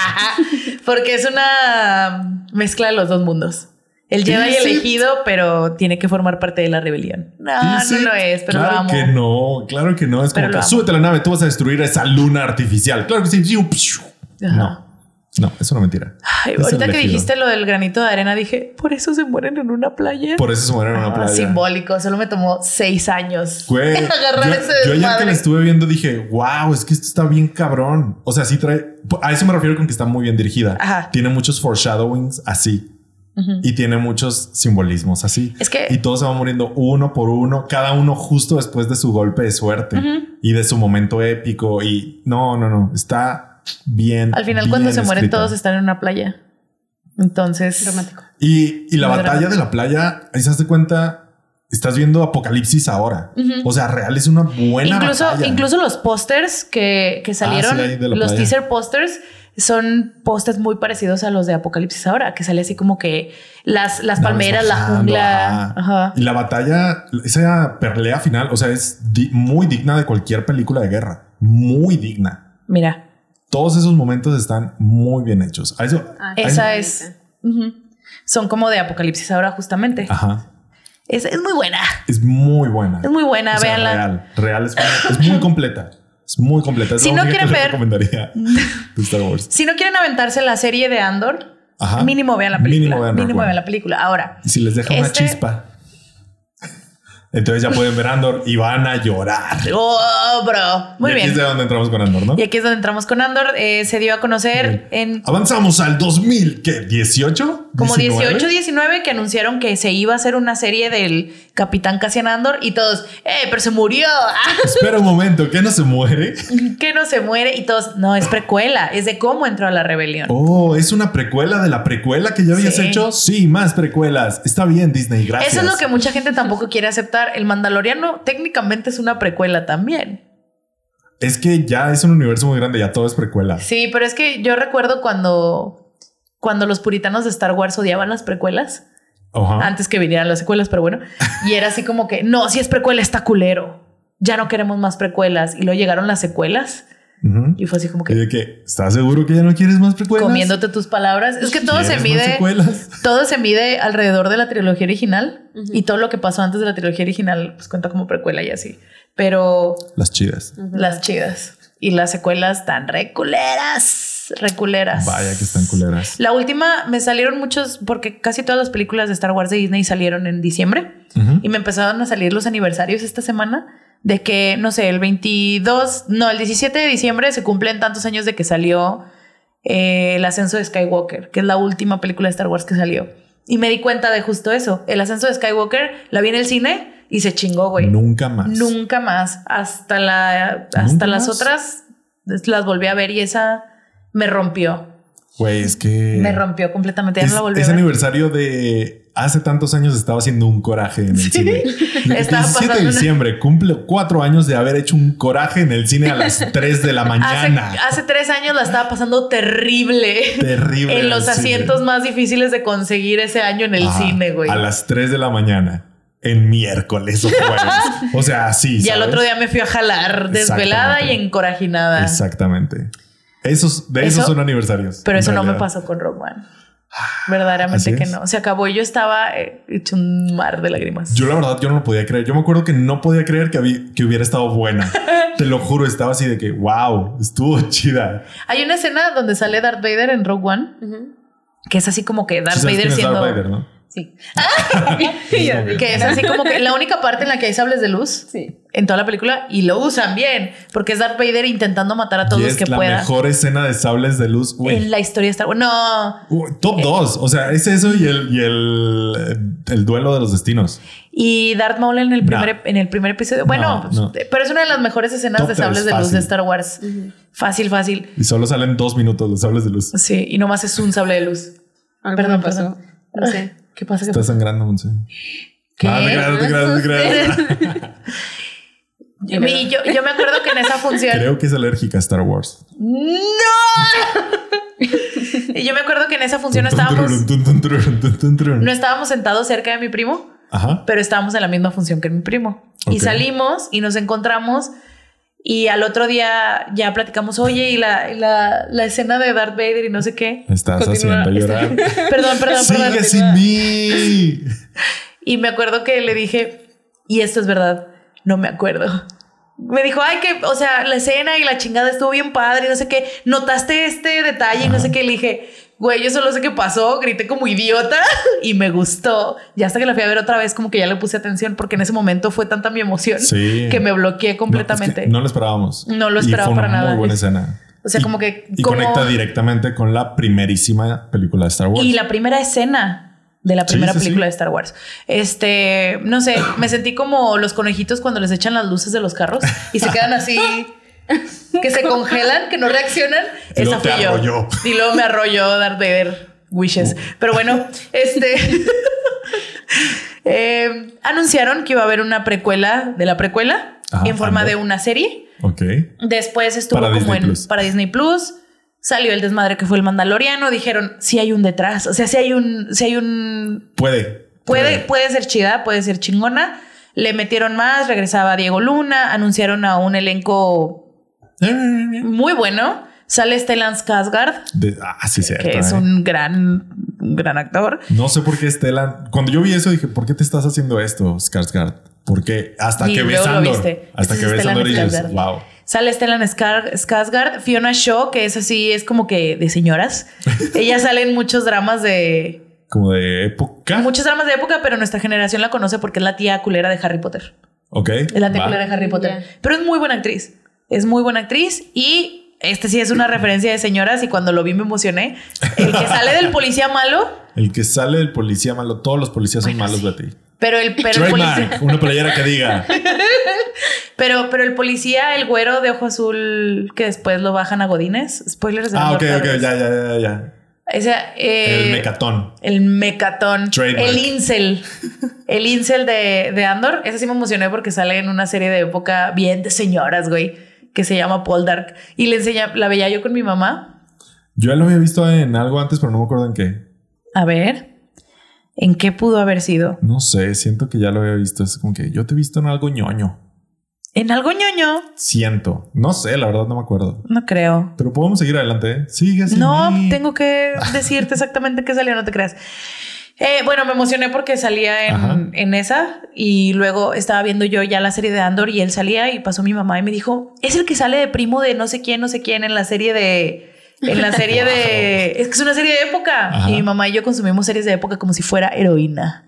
Speaker 2: (laughs) porque es una mezcla de los dos mundos. El Jedi
Speaker 1: Sí, sí.
Speaker 2: elegido, pero tiene que formar parte de la rebelión. No, no lo es, pero
Speaker 1: claro
Speaker 2: lo amo.
Speaker 1: que no, claro que no. Es
Speaker 2: Pero
Speaker 1: como que súbete a la nave, tú vas a destruir esa luna artificial. Claro que sí.
Speaker 2: Ajá.
Speaker 1: No, no, es una mentira.
Speaker 2: Ay,
Speaker 1: Es el
Speaker 2: ahorita que dijiste lo del granito de arena, dije, por eso se mueren en una playa.
Speaker 1: Por eso se mueren en una
Speaker 2: Ah,
Speaker 1: playa.
Speaker 2: simbólico, solo me tomó seis años (laughs)
Speaker 1: Güey,
Speaker 2: agarrar
Speaker 1: yo,
Speaker 2: ese
Speaker 1: yo ayer que la estuve viendo dije, wow, es que esto está bien cabrón. O sea, sí trae. A eso me refiero con que está muy bien dirigida.
Speaker 2: Ajá.
Speaker 1: Tiene muchos foreshadowings así. Y tiene muchos simbolismos así.
Speaker 2: Es que-
Speaker 1: Y todos se van muriendo uno por uno, cada uno justo después de su golpe de suerte y de su momento épico. Y no, no, no. Está bien.
Speaker 2: Al final,
Speaker 1: bien
Speaker 2: cuando se mueren
Speaker 1: escrita.
Speaker 2: todos, están en una playa. Entonces,
Speaker 3: Romántico.
Speaker 1: Y, y la
Speaker 2: Muy
Speaker 1: batalla
Speaker 2: dramático.
Speaker 1: de la playa, ahí se de cuenta, estás viendo Apocalipsis ahora. O sea, real es una buena
Speaker 2: incluso,
Speaker 1: batalla.
Speaker 2: incluso los pósters que, que salieron,
Speaker 1: sí, la
Speaker 2: los
Speaker 1: playa.
Speaker 2: teaser pósters, son pósters muy parecidos a los de Apocalipsis ahora, que sale así como que las, las palmeras, la jungla.
Speaker 1: ajá.
Speaker 2: Ajá.
Speaker 1: Y la batalla, esa pelea final, o sea, es di- muy digna de cualquier película de guerra. Muy digna.
Speaker 2: Mira,
Speaker 1: Todos esos momentos están muy bien hechos. A eso,
Speaker 3: Ah,
Speaker 1: a
Speaker 2: esa
Speaker 1: eso-
Speaker 2: es. Son como de Apocalipsis ahora, justamente.
Speaker 1: Ajá.
Speaker 2: Es, es muy buena.
Speaker 1: Es muy buena.
Speaker 2: Es muy buena,
Speaker 1: O sea,
Speaker 2: véanla.
Speaker 1: Real. Real es, buena. es muy (coughs) completa. Es muy completa. Es
Speaker 2: Si
Speaker 1: la
Speaker 2: no quieren ver-
Speaker 1: recomendaría (laughs) de Star Wars.
Speaker 2: Si no quieren aventarse la serie de Andor,
Speaker 1: Ajá.
Speaker 2: mínimo vean la película.
Speaker 1: Mínimo vean
Speaker 2: Mínimo la película. Ahora,
Speaker 1: Y si les deja una
Speaker 2: Este-
Speaker 1: chispa, (laughs) entonces ya pueden ver Andor y van a llorar.
Speaker 2: oh, bro. Muy
Speaker 1: y aquí
Speaker 2: bien.
Speaker 1: es de donde entramos con Andor, ¿no?
Speaker 2: Y aquí es donde entramos con Andor. Eh, se dio a conocer en
Speaker 1: Avanzamos al 2000, ¿qué? ¿18?
Speaker 2: como
Speaker 1: 19?
Speaker 2: 18, 19 que anunciaron que se iba a hacer una serie del Capitán Cassian Andor y todos, ¡eh, pero se murió! (laughs)
Speaker 1: Espera un momento, ¿qué no se muere? (laughs)
Speaker 2: que no se muere y todos, no, es precuela, es de cómo entró a la rebelión.
Speaker 1: Oh, ¿es una precuela de la precuela que ya habías
Speaker 2: Sí.
Speaker 1: hecho? Sí, más precuelas. Está bien, Disney, gracias.
Speaker 2: Eso es lo que mucha gente tampoco quiere aceptar. El Mandaloriano técnicamente es una precuela también.
Speaker 1: Es que ya es un universo muy grande, ya todo es precuela.
Speaker 2: Sí, pero es que yo recuerdo cuando, cuando los puritanos de Star Wars odiaban las precuelas,
Speaker 1: Ajá.
Speaker 2: antes que vinieran las secuelas, pero bueno, y era así como que, no, si es precuela está culero, ya no queremos más precuelas. Y luego llegaron las secuelas y fue así como
Speaker 1: Y
Speaker 2: que
Speaker 1: de que, ¿estás seguro que ya no quieres más precuelas?
Speaker 2: comiéndote tus palabras. Es que todo se
Speaker 1: ¿Quieres más
Speaker 2: mide,
Speaker 1: secuelas?
Speaker 2: todo se mide alrededor de la trilogía original y todo lo que pasó antes de la trilogía original pues cuenta como precuela y así. Pero
Speaker 1: Las chidas.
Speaker 2: las chidas. Y las secuelas están reculeras, reculeras.
Speaker 1: Vaya que están culeras.
Speaker 2: La última me salieron muchos, porque casi todas las películas de Star Wars de Disney salieron en diciembre y me empezaron a salir los aniversarios esta semana de que, no sé, el 22, no, el 17 de diciembre se cumplen tantos años de que salió eh, El ascenso de Skywalker, que es la última película de Star Wars que salió. Y me di cuenta de justo eso. El ascenso de Skywalker la vi en el cine y se chingó, güey.
Speaker 1: Nunca más.
Speaker 2: Nunca más. Hasta la, hasta
Speaker 1: ¿Nunca
Speaker 2: las
Speaker 1: más?
Speaker 2: otras las volví a ver y esa me rompió.
Speaker 1: Güey, es que.
Speaker 2: Me rompió completamente. Ya
Speaker 1: Es,
Speaker 2: no la volví a
Speaker 1: ese
Speaker 2: ver.
Speaker 1: aniversario de hace tantos años estaba haciendo un coraje en el
Speaker 2: Sí.
Speaker 1: cine. (laughs) El
Speaker 2: Estaba
Speaker 1: 17 de diciembre cumple cuatro años de haber hecho un coraje en el cine a las (laughs) 3 de la
Speaker 2: Hace,
Speaker 1: mañana.
Speaker 2: hace tres años la estaba pasando terrible.
Speaker 1: Terrible.
Speaker 2: en los
Speaker 1: cine.
Speaker 2: asientos más difíciles de conseguir ese año en el
Speaker 1: Ajá,
Speaker 2: cine, güey.
Speaker 1: A las 3 de la mañana. En miércoles o jueves. (laughs) o sea, así.
Speaker 2: Y al otro día me fui a jalar desvelada y
Speaker 1: Exactamente.
Speaker 2: encorajinada.
Speaker 1: Exactamente. Esos, de esos
Speaker 2: Eso-
Speaker 1: son aniversarios.
Speaker 2: Pero eso no me pasó con Rogue One. Verdaderamente
Speaker 1: Así
Speaker 2: que no. Se acabó y yo estaba eh, hecho un mar de lágrimas.
Speaker 1: Yo la verdad, yo no lo podía creer. Yo me acuerdo que no podía creer que, había- que hubiera estado buena. (laughs) Te lo juro, estaba así de que, wow, estuvo chida.
Speaker 2: Hay una escena donde sale Darth Vader en Rogue One,
Speaker 3: Ujú.
Speaker 2: que es así como que Darth
Speaker 1: Sí
Speaker 2: Vader siendo...
Speaker 1: Darth Vader, ¿no? (laughs)
Speaker 3: Sí.
Speaker 2: Que es así como que la única parte en la que hay sables de luz
Speaker 3: Sí.
Speaker 2: en toda la película y lo usan bien, porque es Darth Vader intentando matar a
Speaker 1: Y
Speaker 2: todos
Speaker 1: es
Speaker 2: que
Speaker 1: la
Speaker 2: pueda.
Speaker 1: mejor escena de sables de luz. Uy.
Speaker 2: En la historia de Star Wars. No.
Speaker 1: Uy, top 2. O sea, es eso y el, y el, eh, el duelo de los destinos.
Speaker 2: Y Darth Maul en el primer, en el primer episodio. Bueno,
Speaker 1: No,
Speaker 2: pues,
Speaker 1: no.
Speaker 2: pero es una de las mejores escenas
Speaker 1: Top
Speaker 2: de sables de luz de Star Wars. Fácil, fácil.
Speaker 1: Y solo salen dos minutos los sables de luz.
Speaker 2: Sí, y nomás es un sable de luz.
Speaker 3: Algo
Speaker 2: Perdón,
Speaker 3: pasó.
Speaker 2: perdón.
Speaker 3: No sé.
Speaker 2: ¿Qué pasa? ¿Qué
Speaker 1: Está sangrando, Monse.
Speaker 2: ¿Qué?
Speaker 1: Ah, te creas, te creas, te creas.
Speaker 2: Y yo, yo me acuerdo que en esa función.
Speaker 1: Creo que es alérgica a Star Wars.
Speaker 2: ¡No! y yo me acuerdo que en esa función no estábamos. No estábamos sentados cerca de mi primo,
Speaker 1: Ajá.
Speaker 2: pero estábamos en la misma función que mi primo. Y salimos y nos encontramos. Y al otro día ya platicamos, oye, y la, y la, la escena de Darth Vader y no sé qué.
Speaker 1: Estás
Speaker 3: Continúa.
Speaker 1: haciendo llorar.
Speaker 2: Perdón, (laughs) perdón, perdón.
Speaker 1: Sigue sin mí. (laughs)
Speaker 2: Y me acuerdo que le dije, y esto es verdad, no me acuerdo. Me dijo, ay, que, o sea, la escena y la chingada estuvo bien padre y no sé qué. ¿Notaste este detalle? Y no sé qué. Le dije, güey, yo solo sé qué pasó. Grité como idiota (laughs) y me gustó. Y hasta que la fui a ver otra vez, como que ya le puse atención porque en ese momento fue tanta mi emoción
Speaker 1: Sí.
Speaker 2: que me bloqueé
Speaker 1: No, es
Speaker 2: completamente.
Speaker 1: que no lo esperábamos.
Speaker 2: No lo
Speaker 1: Y
Speaker 2: esperaba
Speaker 1: fue una
Speaker 2: para nada.
Speaker 1: Muy buena escena.
Speaker 2: O sea,
Speaker 1: Y-
Speaker 2: como que-
Speaker 1: Y
Speaker 2: como-
Speaker 1: conecta directamente con la primerísima película de Star Wars.
Speaker 2: Y la primera escena de la
Speaker 1: Sí,
Speaker 2: primera
Speaker 1: sí,
Speaker 2: película
Speaker 1: sí.
Speaker 2: de Star Wars. Este, no sé, me sentí como los conejitos cuando les echan las luces de los carros y se quedan así, (laughs) (laughs) que se congelan, que no reaccionan.
Speaker 1: Y
Speaker 2: Esa fui yo. Y luego me arrolló Darth Vader Wishes. Pero bueno, este. (laughs) eh, anunciaron que iba a haber una precuela de la precuela en forma de una serie.
Speaker 1: Ok.
Speaker 2: Después estuvo
Speaker 1: Para
Speaker 2: como
Speaker 1: Disney
Speaker 2: en
Speaker 1: Plus.
Speaker 2: para Disney Plus. Salió el desmadre que fue el Mandaloriano. Dijeron, si hay un detrás. O sea, si hay un, si hay un.
Speaker 1: Puede.
Speaker 2: Puede, puede ser chida, puede ser chingona. Le metieron más, regresaba Diego Luna, anunciaron a un elenco muy bueno. Sale Stellan Skarsgård,
Speaker 1: De- ah, sí, cierto.
Speaker 2: que es
Speaker 1: eh.
Speaker 2: un gran, un gran actor.
Speaker 1: No sé por qué Estela. Cuando yo vi eso dije, ¿por qué te estás haciendo esto, Skarsgård? Porque hasta
Speaker 2: Y
Speaker 1: que ves
Speaker 2: viste.
Speaker 1: hasta que
Speaker 2: es
Speaker 1: ves
Speaker 2: Stellan
Speaker 1: Andor y dices,
Speaker 2: Skarsgård.
Speaker 1: wow.
Speaker 2: Sale Stellan Skar- Skarsgård, Fiona Shaw, que es así, es como que de señoras. (laughs) Ella sale en muchos dramas de...
Speaker 1: Como de época.
Speaker 2: Muchos dramas de época, pero nuestra generación la conoce porque es la tía culera de Harry Potter.
Speaker 1: Ok.
Speaker 2: Es la tía
Speaker 1: va.
Speaker 2: culera de Harry Potter. Pero es muy buena actriz. Es muy buena actriz y este sí es una referencia de señoras y cuando lo vi me emocioné. El que sale del policía malo,
Speaker 1: El que sale del policía malo. Todos los policías son
Speaker 2: Bueno,
Speaker 1: malos,
Speaker 2: sí.
Speaker 1: Betty.
Speaker 2: pero el, pero el policía...
Speaker 1: Una playera que diga. (laughs)
Speaker 2: Pero, pero el policía, el güero de ojo azul, que después lo bajan a Godines. Spoilers de
Speaker 1: Ah, ok, ok.
Speaker 2: Perros.
Speaker 1: Ya, ya, ya, ya.
Speaker 2: Ese, eh,
Speaker 1: El mecatón.
Speaker 2: El mecatón.
Speaker 1: Trademark.
Speaker 2: El incel. El incel de, de Andor. Ese sí me emocioné porque sale en una serie de época bien de señoras, güey. Que se llama Paul Dark. Y le enseña, la veía yo con mi mamá.
Speaker 1: Yo ya lo había visto en algo antes, pero no me acuerdo en qué.
Speaker 2: A ver. ¿En qué pudo haber sido?
Speaker 1: No sé, siento que ya lo había visto. Es como que yo te he visto en algo ñoño.
Speaker 2: ¿En algo ñoño?
Speaker 1: Siento. No sé, la verdad no me acuerdo.
Speaker 2: No creo.
Speaker 1: Pero podemos seguir adelante. ¿eh? Sigue sin
Speaker 2: No,
Speaker 1: mí.
Speaker 2: tengo que decirte exactamente qué salió, no te creas. Eh, bueno, me emocioné porque salía en, en esa y luego estaba viendo yo ya la serie de Andor y él salía y pasó mi mamá y me dijo, es el que sale de primo de no sé quién, no sé quién en la serie de... En la (laughs) serie de... Es que es una serie de época.
Speaker 1: Ajá.
Speaker 2: Y mi mamá y yo consumimos series de época como si fuera heroína.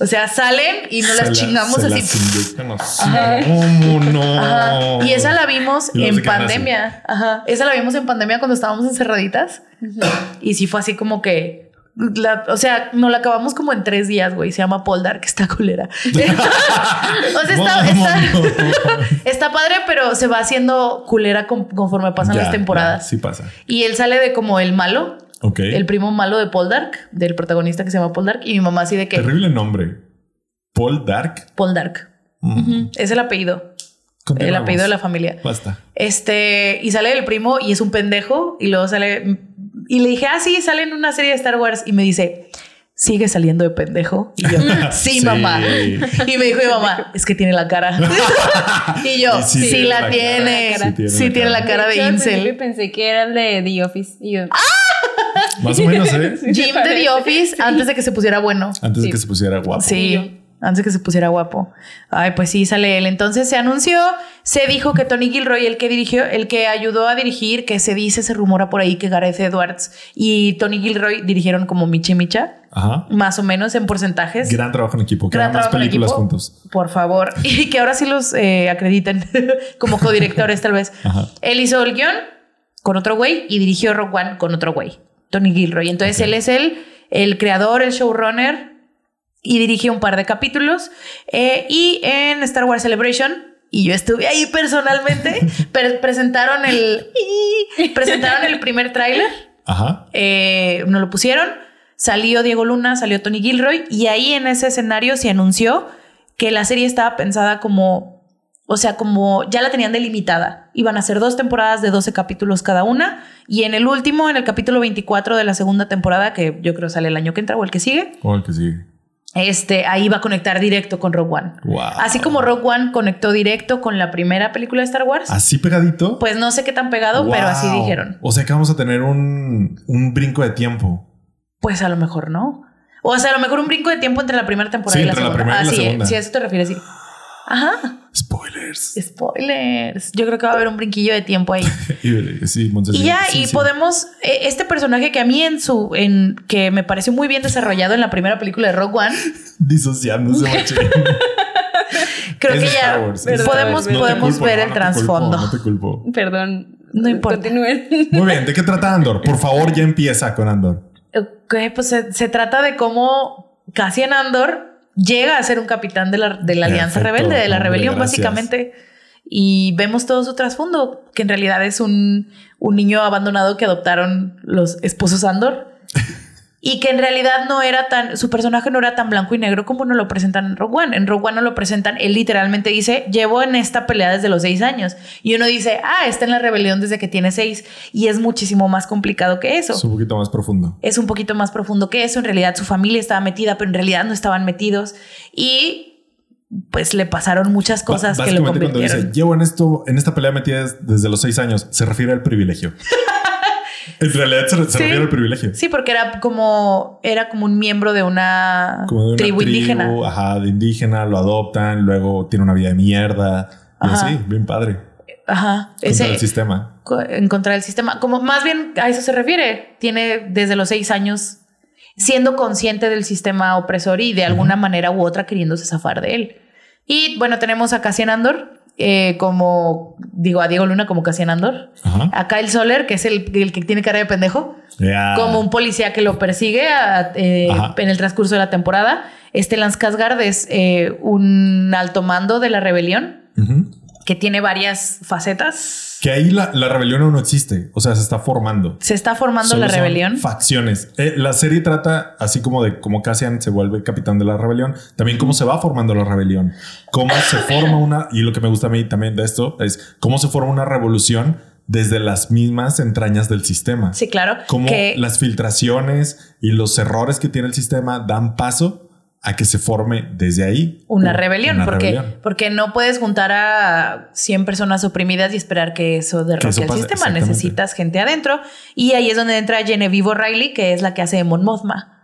Speaker 2: O sea, salen y no
Speaker 1: Se
Speaker 2: las
Speaker 1: la-
Speaker 2: chingamos
Speaker 1: se
Speaker 2: así.
Speaker 1: las. ¿Cómo no?
Speaker 2: Ajá. Y esa la vimos
Speaker 1: Y
Speaker 2: en
Speaker 1: así.
Speaker 2: pandemia. Ajá. Esa la vimos en pandemia cuando estábamos encerraditas. Y sí fue así como que. La- o sea, nos la acabamos como en tres días, güey. Se llama Poldark, está culera. (laughs) (laughs) o sea, está, (laughs) está, padre, pero se va haciendo culera con- conforme pasan
Speaker 1: Ya,
Speaker 2: las temporadas.
Speaker 1: ya, sí pasa.
Speaker 2: Y él sale de como el malo, el primo malo de Poldark, del protagonista que se llama Poldark. Y mi mamá así de que
Speaker 1: Terrible nombre. Paul Dark.
Speaker 2: Poldark.
Speaker 1: Mm.
Speaker 2: Ujú, Es el apellido. El apellido de la familia.
Speaker 1: Basta.
Speaker 2: Este, y sale el primo y es un pendejo. Y luego sale. Y le dije, ah, sí, sale en una serie de Star Wars. Y me dice, sigue saliendo de pendejo. Y yo, sí, (laughs)
Speaker 1: Sí.
Speaker 2: mamá. Y me dijo mi mamá, es que tiene la cara. (laughs) y yo,
Speaker 1: Y sí
Speaker 2: sí,
Speaker 1: tiene
Speaker 2: la,
Speaker 1: la
Speaker 2: tiene.
Speaker 1: cara.
Speaker 2: Sí tiene, la cara de,
Speaker 3: principio
Speaker 2: Incel.
Speaker 3: pensé que era el de The Office. Y yo,
Speaker 1: Más o menos, ¿eh? (laughs)
Speaker 3: Sí,
Speaker 2: Jim de. The Office antes de que se pusiera bueno.
Speaker 1: Antes de que se pusiera guapo.
Speaker 2: Sí, antes de que se pusiera guapo. Ay, pues sí, sale él. Entonces se anunció, se dijo que Tony Gilroy, el que dirigió, el que ayudó a dirigir, que se dice, se rumora por ahí que Gareth Edwards y Tony Gilroy dirigieron como Michi Micha,
Speaker 1: Ajá.
Speaker 2: más o menos en porcentajes.
Speaker 1: Gran trabajo en equipo. Que
Speaker 2: Gran
Speaker 1: más películas
Speaker 2: equipo.
Speaker 1: juntos.
Speaker 2: Por favor. (laughs) Y que ahora sí los eh, acrediten (laughs) como codirectores, tal vez.
Speaker 1: Ajá.
Speaker 2: Él hizo el guion con otro güey y dirigió Rock One con otro güey, Tony Gilroy. Entonces él es el, el creador, el showrunner y dirigió un par de capítulos. Eh, y en Star Wars Celebration, y yo estuve ahí personalmente, (laughs) pre- presentaron el presentaron el primer tráiler.
Speaker 1: Ajá.
Speaker 2: Eh, nos lo pusieron. Salió Diego Luna, salió Tony Gilroy y ahí en ese escenario se anunció que la serie estaba pensada como, o sea, como ya la tenían delimitada. Iban a ser dos temporadas de 12 capítulos cada una y en el último, en el capítulo 24 de la segunda temporada, que yo creo sale el año que entra o el que sigue,
Speaker 1: O el que sigue.
Speaker 2: Este, ahí va a conectar directo con Rogue One.
Speaker 1: Wow.
Speaker 2: Así como Rogue One conectó directo con la primera película de Star Wars,
Speaker 1: Así pegadito.
Speaker 2: pues no sé qué tan pegado, pero así dijeron.
Speaker 1: O sea que vamos a tener un, un brinco de tiempo.
Speaker 2: Pues a lo mejor no. O sea, a lo mejor un brinco de tiempo entre la primera temporada
Speaker 1: Sí,
Speaker 2: y la
Speaker 1: entre la
Speaker 2: segunda.
Speaker 1: primera y la
Speaker 2: ah, sí,
Speaker 1: segunda.
Speaker 2: sí, a eso te refieres, sí. Ajá.
Speaker 1: Spoilers.
Speaker 2: Spoilers. Yo creo que va a haber un brinquillo de tiempo ahí. (laughs)
Speaker 1: Y, sí, Montse,
Speaker 2: Y
Speaker 1: sí,
Speaker 2: ya,
Speaker 1: sí,
Speaker 2: y
Speaker 1: sí.
Speaker 2: podemos. eh, Este personaje que a mí en su. en que me pareció muy bien desarrollado en la primera película de Rogue One. (laughs)
Speaker 1: Disociándose. (laughs)
Speaker 2: Creo
Speaker 1: Es
Speaker 2: que ya
Speaker 1: Wars,
Speaker 2: podemos.
Speaker 1: No
Speaker 2: podemos
Speaker 1: culpo,
Speaker 2: ver
Speaker 1: no,
Speaker 2: el
Speaker 1: no
Speaker 2: trasfondo.
Speaker 1: No te culpo.
Speaker 3: perdón.
Speaker 2: No importa.
Speaker 3: Continúen.
Speaker 1: Muy bien, ¿de qué trata Andor? Por favor, ya empieza con Andor.
Speaker 2: Ok, pues se, se trata de cómo Cassian Andor llega a ser un capitán de la, de la Alianza
Speaker 1: Perfecto,
Speaker 2: Rebelde, de la
Speaker 1: hombre,
Speaker 2: rebelión,
Speaker 1: gracias.
Speaker 2: básicamente. Y vemos todo su trasfondo, que en realidad es un, un niño abandonado que adoptaron los esposos Andor. (laughs) y que en realidad no era tan, su personaje no era tan blanco y negro como nos lo presentan en Rogue One. En Rogue One no lo presentan, él literalmente dice, llevo en esta pelea desde los seis años. Y uno dice, ah, está en la rebelión desde que tiene seis. Y es muchísimo más complicado que eso
Speaker 1: Es un poquito más profundo.
Speaker 2: es un poquito más profundo que eso. En realidad su familia estaba metida, pero en realidad no estaban metidos. Y pues le pasaron muchas cosas que lo
Speaker 1: básicamente cuando
Speaker 2: convirtieron.
Speaker 1: dice, llevo en esto, en esta pelea metida des- desde los seis años, se refiere al privilegio. (laughs) en realidad se, se
Speaker 2: Sí.
Speaker 1: refiere al privilegio.
Speaker 2: Sí, porque era como, era como un miembro de una,
Speaker 1: Como de una
Speaker 2: tribu, indígena.
Speaker 1: Ajá, de indígena, lo adoptan, luego tiene una vida de mierda. Y
Speaker 2: Ajá.
Speaker 1: así, bien padre.
Speaker 2: Ajá.
Speaker 1: Contra
Speaker 2: Ese,
Speaker 1: el sistema.
Speaker 2: en contra del sistema. Como más bien a eso se refiere. Tiene desde los seis años siendo consciente del sistema opresor y de alguna manera u otra queriéndose zafar de él. Y bueno, tenemos a Cassian Andor eh, como, digo, a Diego Luna como Cassian Andor.
Speaker 1: Ajá.
Speaker 2: A Kyle Soler, que es el, el que tiene cara de pendejo, como un policía que lo persigue a- eh, en el transcurso de la temporada. Este Lance Casgard es eh, un alto mando de la rebelión que tiene varias facetas.
Speaker 1: Que ahí la, la rebelión aún no existe. O sea, se está formando.
Speaker 2: Se está formando
Speaker 1: Solo
Speaker 2: la rebelión.
Speaker 1: Facciones. Eh, la serie trata así como de cómo Cassian se vuelve capitán de la rebelión, también cómo se va formando la rebelión, cómo se (laughs) forma una, y lo que me gusta a mí también de esto es cómo se forma una revolución desde las mismas entrañas del sistema.
Speaker 2: Sí, claro.
Speaker 1: Cómo
Speaker 2: que
Speaker 1: las filtraciones y los errores que tiene el sistema dan paso a que se forme desde ahí
Speaker 2: una rebelión,
Speaker 1: una
Speaker 2: porque,
Speaker 1: rebelión.
Speaker 2: porque no puedes juntar a 100 personas oprimidas y esperar que eso derroque
Speaker 1: eso
Speaker 2: el sistema. Necesitas gente adentro. Y ahí es donde entra Genevieve O'Reilly, que es la que hace de Mon Mothma.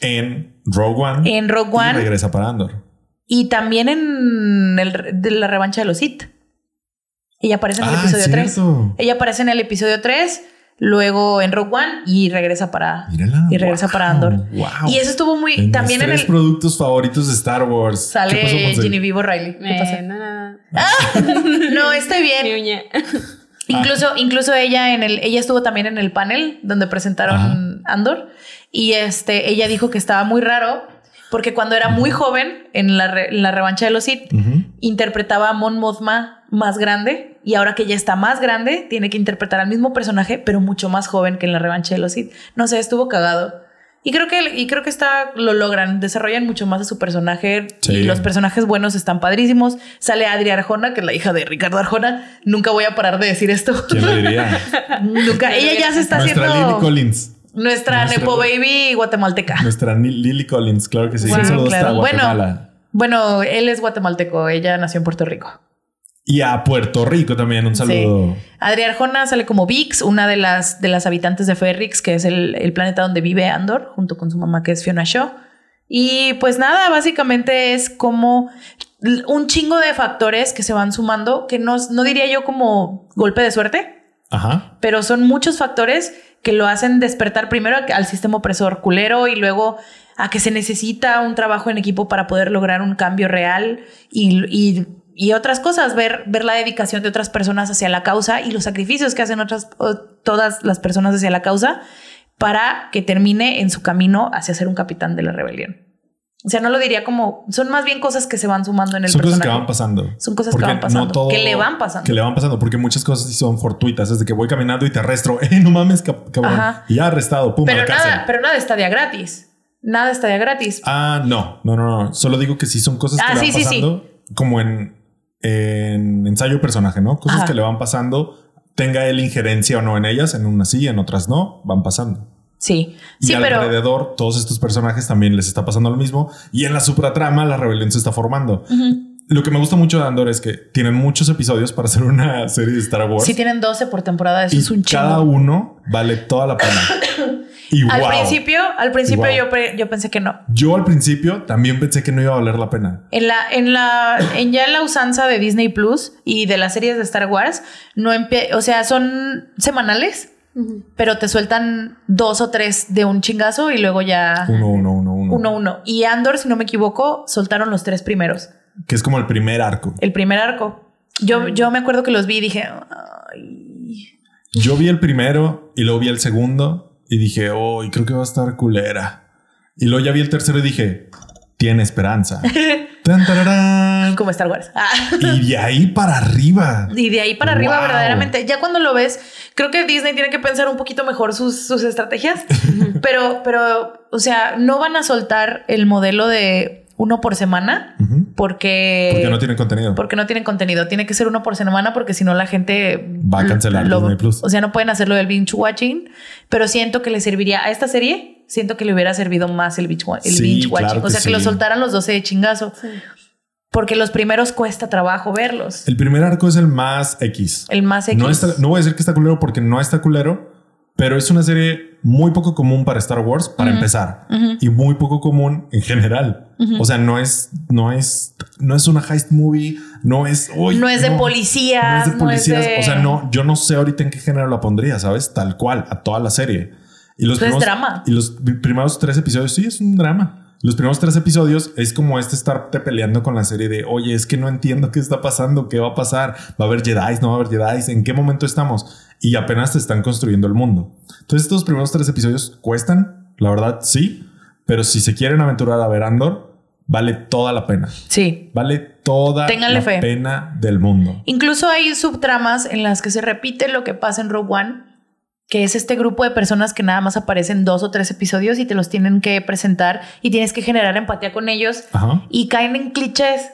Speaker 1: en Rogue One.
Speaker 2: En Rogue
Speaker 1: y
Speaker 2: One.
Speaker 1: regresa para Andor.
Speaker 2: Y también en el, de la revancha de los Sith. Ella aparece en el
Speaker 1: Ah,
Speaker 2: episodio 3.
Speaker 1: cierto.
Speaker 2: Ella aparece en el episodio 3, luego en Rogue One y regresa para
Speaker 1: Mírala.
Speaker 2: y regresa
Speaker 1: Wow,
Speaker 2: para Andor.
Speaker 1: wow.
Speaker 2: Y eso estuvo muy
Speaker 1: En
Speaker 2: también
Speaker 1: mis
Speaker 2: en
Speaker 1: tres
Speaker 2: el
Speaker 1: productos favoritos de Star Wars. ¿Qué pasó,
Speaker 2: sale? Genevieve Riley. ¿Qué
Speaker 3: Eh,
Speaker 2: pasa?
Speaker 3: no, no, (laughs)
Speaker 2: No, estoy
Speaker 3: Mi
Speaker 2: bien.
Speaker 3: uña. (laughs)
Speaker 2: Incluso, incluso ella en el, ella estuvo también en el panel donde presentaron Andor y este, ella dijo que estaba muy raro porque cuando era muy joven en la, re- en la revancha de los Sith interpretaba a Mon Mothma más grande y ahora que ya está más grande tiene que interpretar al mismo personaje pero mucho más joven que en la revancha de los Sith. No sé, estuvo cagado. Y creo que y creo que está lo logran, desarrollan mucho más a su personaje
Speaker 1: Sí.
Speaker 2: y los personajes buenos están padrísimos. Sale Adri Arjona, que es la hija de Ricardo Arjona. Nunca voy a parar de decir esto.
Speaker 1: ¿Quién lo diría? (laughs)
Speaker 2: Nunca. Ella ya se está
Speaker 1: Nuestra
Speaker 2: haciendo
Speaker 1: Lily Collins.
Speaker 2: Nuestra
Speaker 1: Nuestra-
Speaker 2: Nepo Baby guatemalteca.
Speaker 1: Nuestra Lily Collins, claro que sí. Un saludo
Speaker 2: claro. Bueno.
Speaker 1: Guatemala.
Speaker 2: Bueno, él es guatemalteco, ella nació en Puerto Rico.
Speaker 1: Y a Puerto Rico también, un saludo.
Speaker 2: Adri Arjona sale como Vix, una de las, de las habitantes de Ferrix, que es el, el planeta donde vive Andor, junto con su mamá que es Fiona Shaw. Y pues nada, básicamente es como un chingo de factores que se van sumando, que no, no diría yo como golpe de suerte,
Speaker 1: Ajá.
Speaker 2: pero son muchos factores que lo hacen despertar primero al sistema opresor culero y luego a que se necesita un trabajo en equipo para poder lograr un cambio real y, y- y otras cosas, ver, ver la dedicación de otras personas hacia la causa y los sacrificios que hacen otras, todas las personas hacia la causa para que termine en su camino hacia ser un capitán de la rebelión. O sea, no lo diría como, son más bien cosas que se van sumando en el
Speaker 1: Son cosas
Speaker 2: personaje.
Speaker 1: que van pasando.
Speaker 2: Son cosas que van pasando, que le van pasando.
Speaker 1: Que le van pasando, porque muchas cosas son fortuitas. Es de que voy caminando y te arresto. (laughs) Eh, no mames, cabrón.
Speaker 2: Ajá.
Speaker 1: Y ya arrestado, pum, a
Speaker 2: Pero
Speaker 1: la
Speaker 2: nada, pero nada está de gratis. Nada está de gratis.
Speaker 1: Ah, no, no, no, no. Solo digo que sí son cosas que
Speaker 2: Ah,
Speaker 1: le van
Speaker 2: sí, sí, sí.
Speaker 1: pasando, como en, en ensayo personaje, ¿no? Cosas
Speaker 2: Ajá.
Speaker 1: que le van pasando, tenga él injerencia o no en ellas, en unas sí, en otras no, van pasando.
Speaker 2: Sí,
Speaker 1: Y
Speaker 2: sí, pero
Speaker 1: alrededor, todos estos personajes también les está pasando lo mismo. Y en la supratrama, la rebelión se está formando. Lo que me gusta mucho de Andor es que tienen muchos episodios para hacer una serie de Star Wars.
Speaker 2: si tienen 12 por temporada, eso
Speaker 1: y
Speaker 2: es un
Speaker 1: cada
Speaker 2: chingo.
Speaker 1: uno vale toda la pena. (coughs) y
Speaker 2: Al
Speaker 1: wow.
Speaker 2: principio, al principio
Speaker 1: Wow.
Speaker 2: yo, yo pensé que no.
Speaker 1: Yo al principio también pensé que no iba a valer la pena.
Speaker 2: En la, en la, en ya en la usanza de Disney Plus y de las series de Star Wars, no o sea, son semanales, pero te sueltan dos o tres de un chingazo y luego ya
Speaker 1: Uno, uno, uno, uno.
Speaker 2: uno, uno. Y Andor, si no me equivoco, soltaron los tres primeros.
Speaker 1: Que es como el primer arco.
Speaker 2: El primer arco. Yo, yo me acuerdo que los vi y dije, "Ay".
Speaker 1: Yo vi el primero y luego vi el segundo y dije, oh, y creo que va a estar culera. Y luego ya vi el tercero y dije, tiene esperanza. (laughs) Tan, tararán.
Speaker 2: Como Star Wars. Ah.
Speaker 1: Y de ahí para arriba.
Speaker 2: Y de ahí para arriba, verdaderamente. Ya cuando lo ves, creo que Disney tiene que pensar un poquito mejor sus, sus estrategias. (laughs) pero, pero, o sea, no van a soltar el modelo de uno por semana porque.
Speaker 1: Porque no tiene contenido.
Speaker 2: porque no tienen contenido. Tiene que ser uno por semana porque si no la gente
Speaker 1: Va a cancelar
Speaker 2: lo-
Speaker 1: Disney Plus.
Speaker 2: O sea, no pueden hacerlo del binge watching, pero siento que le serviría a esta serie. Siento que le hubiera servido más el binge, wa- el
Speaker 1: Sí,
Speaker 2: binge watching.
Speaker 1: claro
Speaker 2: o sea, que lo
Speaker 1: sí.
Speaker 2: soltaran los 12 de chingazo. Porque los primeros cuesta trabajo verlos.
Speaker 1: El primer arco es el más X.
Speaker 2: El más X.
Speaker 1: No, está- no voy a decir que está culero porque no está culero, pero es una serie muy poco común para Star Wars para empezar y muy poco común en general. O sea, no es, no es, no es una heist movie, no es, uy,
Speaker 2: No es de policías,
Speaker 1: no es de
Speaker 2: no es
Speaker 1: policías.
Speaker 2: de-
Speaker 1: O sea, no, yo no sé ahorita en qué género la pondría, sabes? Tal cual a toda la serie. Y los primeros,
Speaker 2: drama.
Speaker 1: Y los primeros tres episodios, sí, es un drama. Los primeros tres episodios es como este estarte peleando con la serie de, oye, es que no entiendo qué está pasando, qué va a pasar, va a haber Jedi, no va a haber Jedi, en qué momento estamos. Y apenas te están construyendo el mundo. Entonces, estos primeros tres episodios cuestan, la verdad, sí, pero si se quieren aventurar a ver Andor, vale toda la pena.
Speaker 2: Sí.
Speaker 1: Vale toda
Speaker 2: Ténganle
Speaker 1: la
Speaker 2: fe.
Speaker 1: pena del mundo.
Speaker 2: Incluso hay subtramas en las que se repite lo que pasa en Rogue One, que es este grupo de personas que nada más aparecen dos o tres episodios y te los tienen que presentar y tienes que generar empatía con ellos
Speaker 1: Ajá.
Speaker 2: y caen en clichés.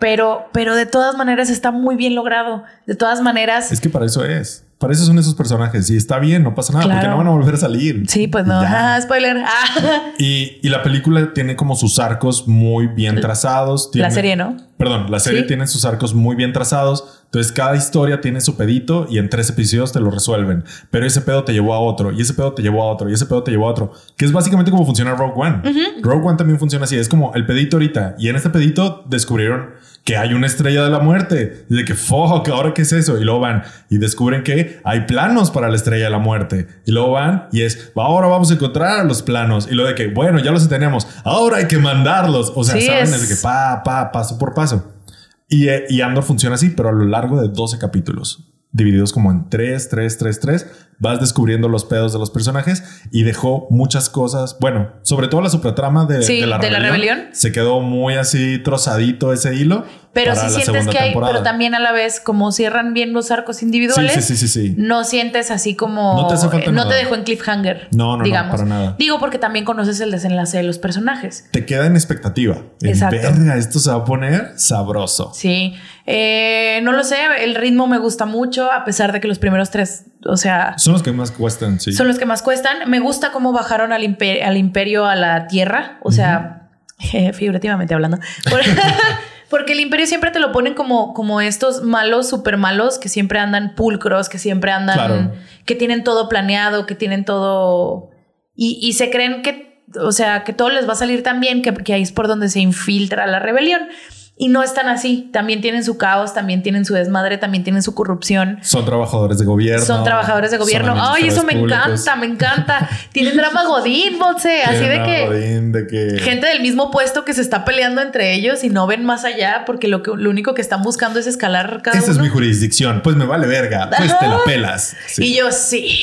Speaker 2: Pero, pero de todas maneras está muy bien logrado. De todas maneras,
Speaker 1: Es que para eso es. Para eso son esos personajes y está bien, no pasa nada porque no van a volver a salir.
Speaker 2: Sí, pues no. Ah, (laughs) spoiler. Ah. (laughs)
Speaker 1: Y, y la película tiene como sus arcos muy bien trazados.
Speaker 2: La
Speaker 1: tiene-
Speaker 2: serie, ¿no?
Speaker 1: Perdón, la serie
Speaker 2: Sí.
Speaker 1: tiene sus arcos muy bien trazados. Entonces, cada historia tiene su pedito y en tres episodios te lo resuelven. Pero ese pedo te llevó a otro, y ese pedo te llevó a otro, y ese pedo te llevó a otro. Que es básicamente como funciona Rogue One. Rogue One también funciona así. Es como el pedito ahorita. Y en este pedito descubrieron que hay una estrella de la muerte. Y de que, fuck, ¿ahora qué es eso? Y luego van y descubren que hay planos para la estrella de la muerte. Y luego van y es, ahora vamos a encontrar los planos. Y luego de que, bueno, ya los tenemos. Ahora hay que mandarlos. O sea,
Speaker 2: Sí,
Speaker 1: saben,
Speaker 2: es-
Speaker 1: es de que pa, pa, paso por paso. Y, eh, y Andor funciona así, pero a lo largo de 12 capítulos, divididos como en 3, 3, 3, 3, vas descubriendo los pedos de los personajes y dejó muchas cosas. Bueno, sobre todo la supertrama de,
Speaker 2: Sí,
Speaker 1: de, la,
Speaker 2: de la
Speaker 1: rebelión. Se quedó muy así trozadito ese hilo.
Speaker 2: Pero sí
Speaker 1: la
Speaker 2: sientes que hay,
Speaker 1: temporada.
Speaker 2: pero también a la vez, como cierran bien los arcos individuales,
Speaker 1: Sí, sí, sí, sí, sí.
Speaker 2: no sientes así como.
Speaker 1: No te hace falta
Speaker 2: no
Speaker 1: nada.
Speaker 2: te dejó en cliffhanger.
Speaker 1: No, no, no,
Speaker 2: digamos.
Speaker 1: para nada.
Speaker 2: Digo, porque también conoces el desenlace de los personajes.
Speaker 1: Te queda en expectativa. En
Speaker 2: Exacto.
Speaker 1: verga, esto se va a poner sabroso.
Speaker 2: Sí. Eh, no lo sé, el ritmo me gusta mucho, a pesar de que los primeros tres, o sea,
Speaker 1: Son los que más cuestan, sí.
Speaker 2: son los que más cuestan. Me gusta cómo bajaron al, imper- al imperio a la tierra, o sea, eh, (laughs) figurativamente hablando. (laughs) Por- Porque el imperio siempre te lo ponen como, como estos malos, súper malos, que siempre andan pulcros, que siempre andan,
Speaker 1: Claro.
Speaker 2: que tienen todo planeado, que tienen todo... Y, y se creen que, o sea, que todo les va a salir tan bien, que, que ahí es por donde se infiltra la rebelión. Y no están así. También tienen su caos, también tienen su desmadre, también tienen su corrupción.
Speaker 1: Son trabajadores de gobierno.
Speaker 2: Son trabajadores de gobierno. Ay, eso me encanta, me encanta. (laughs) Tienen drama godín, Monse. Así de que
Speaker 1: Godín, de que
Speaker 2: gente del mismo puesto que se está peleando entre ellos y no ven más allá porque lo, que, lo único que están buscando es escalar cada
Speaker 1: Esa es mi jurisdicción. Pues me vale verga. Pues te la pelas. Sí.
Speaker 2: Y yo sí.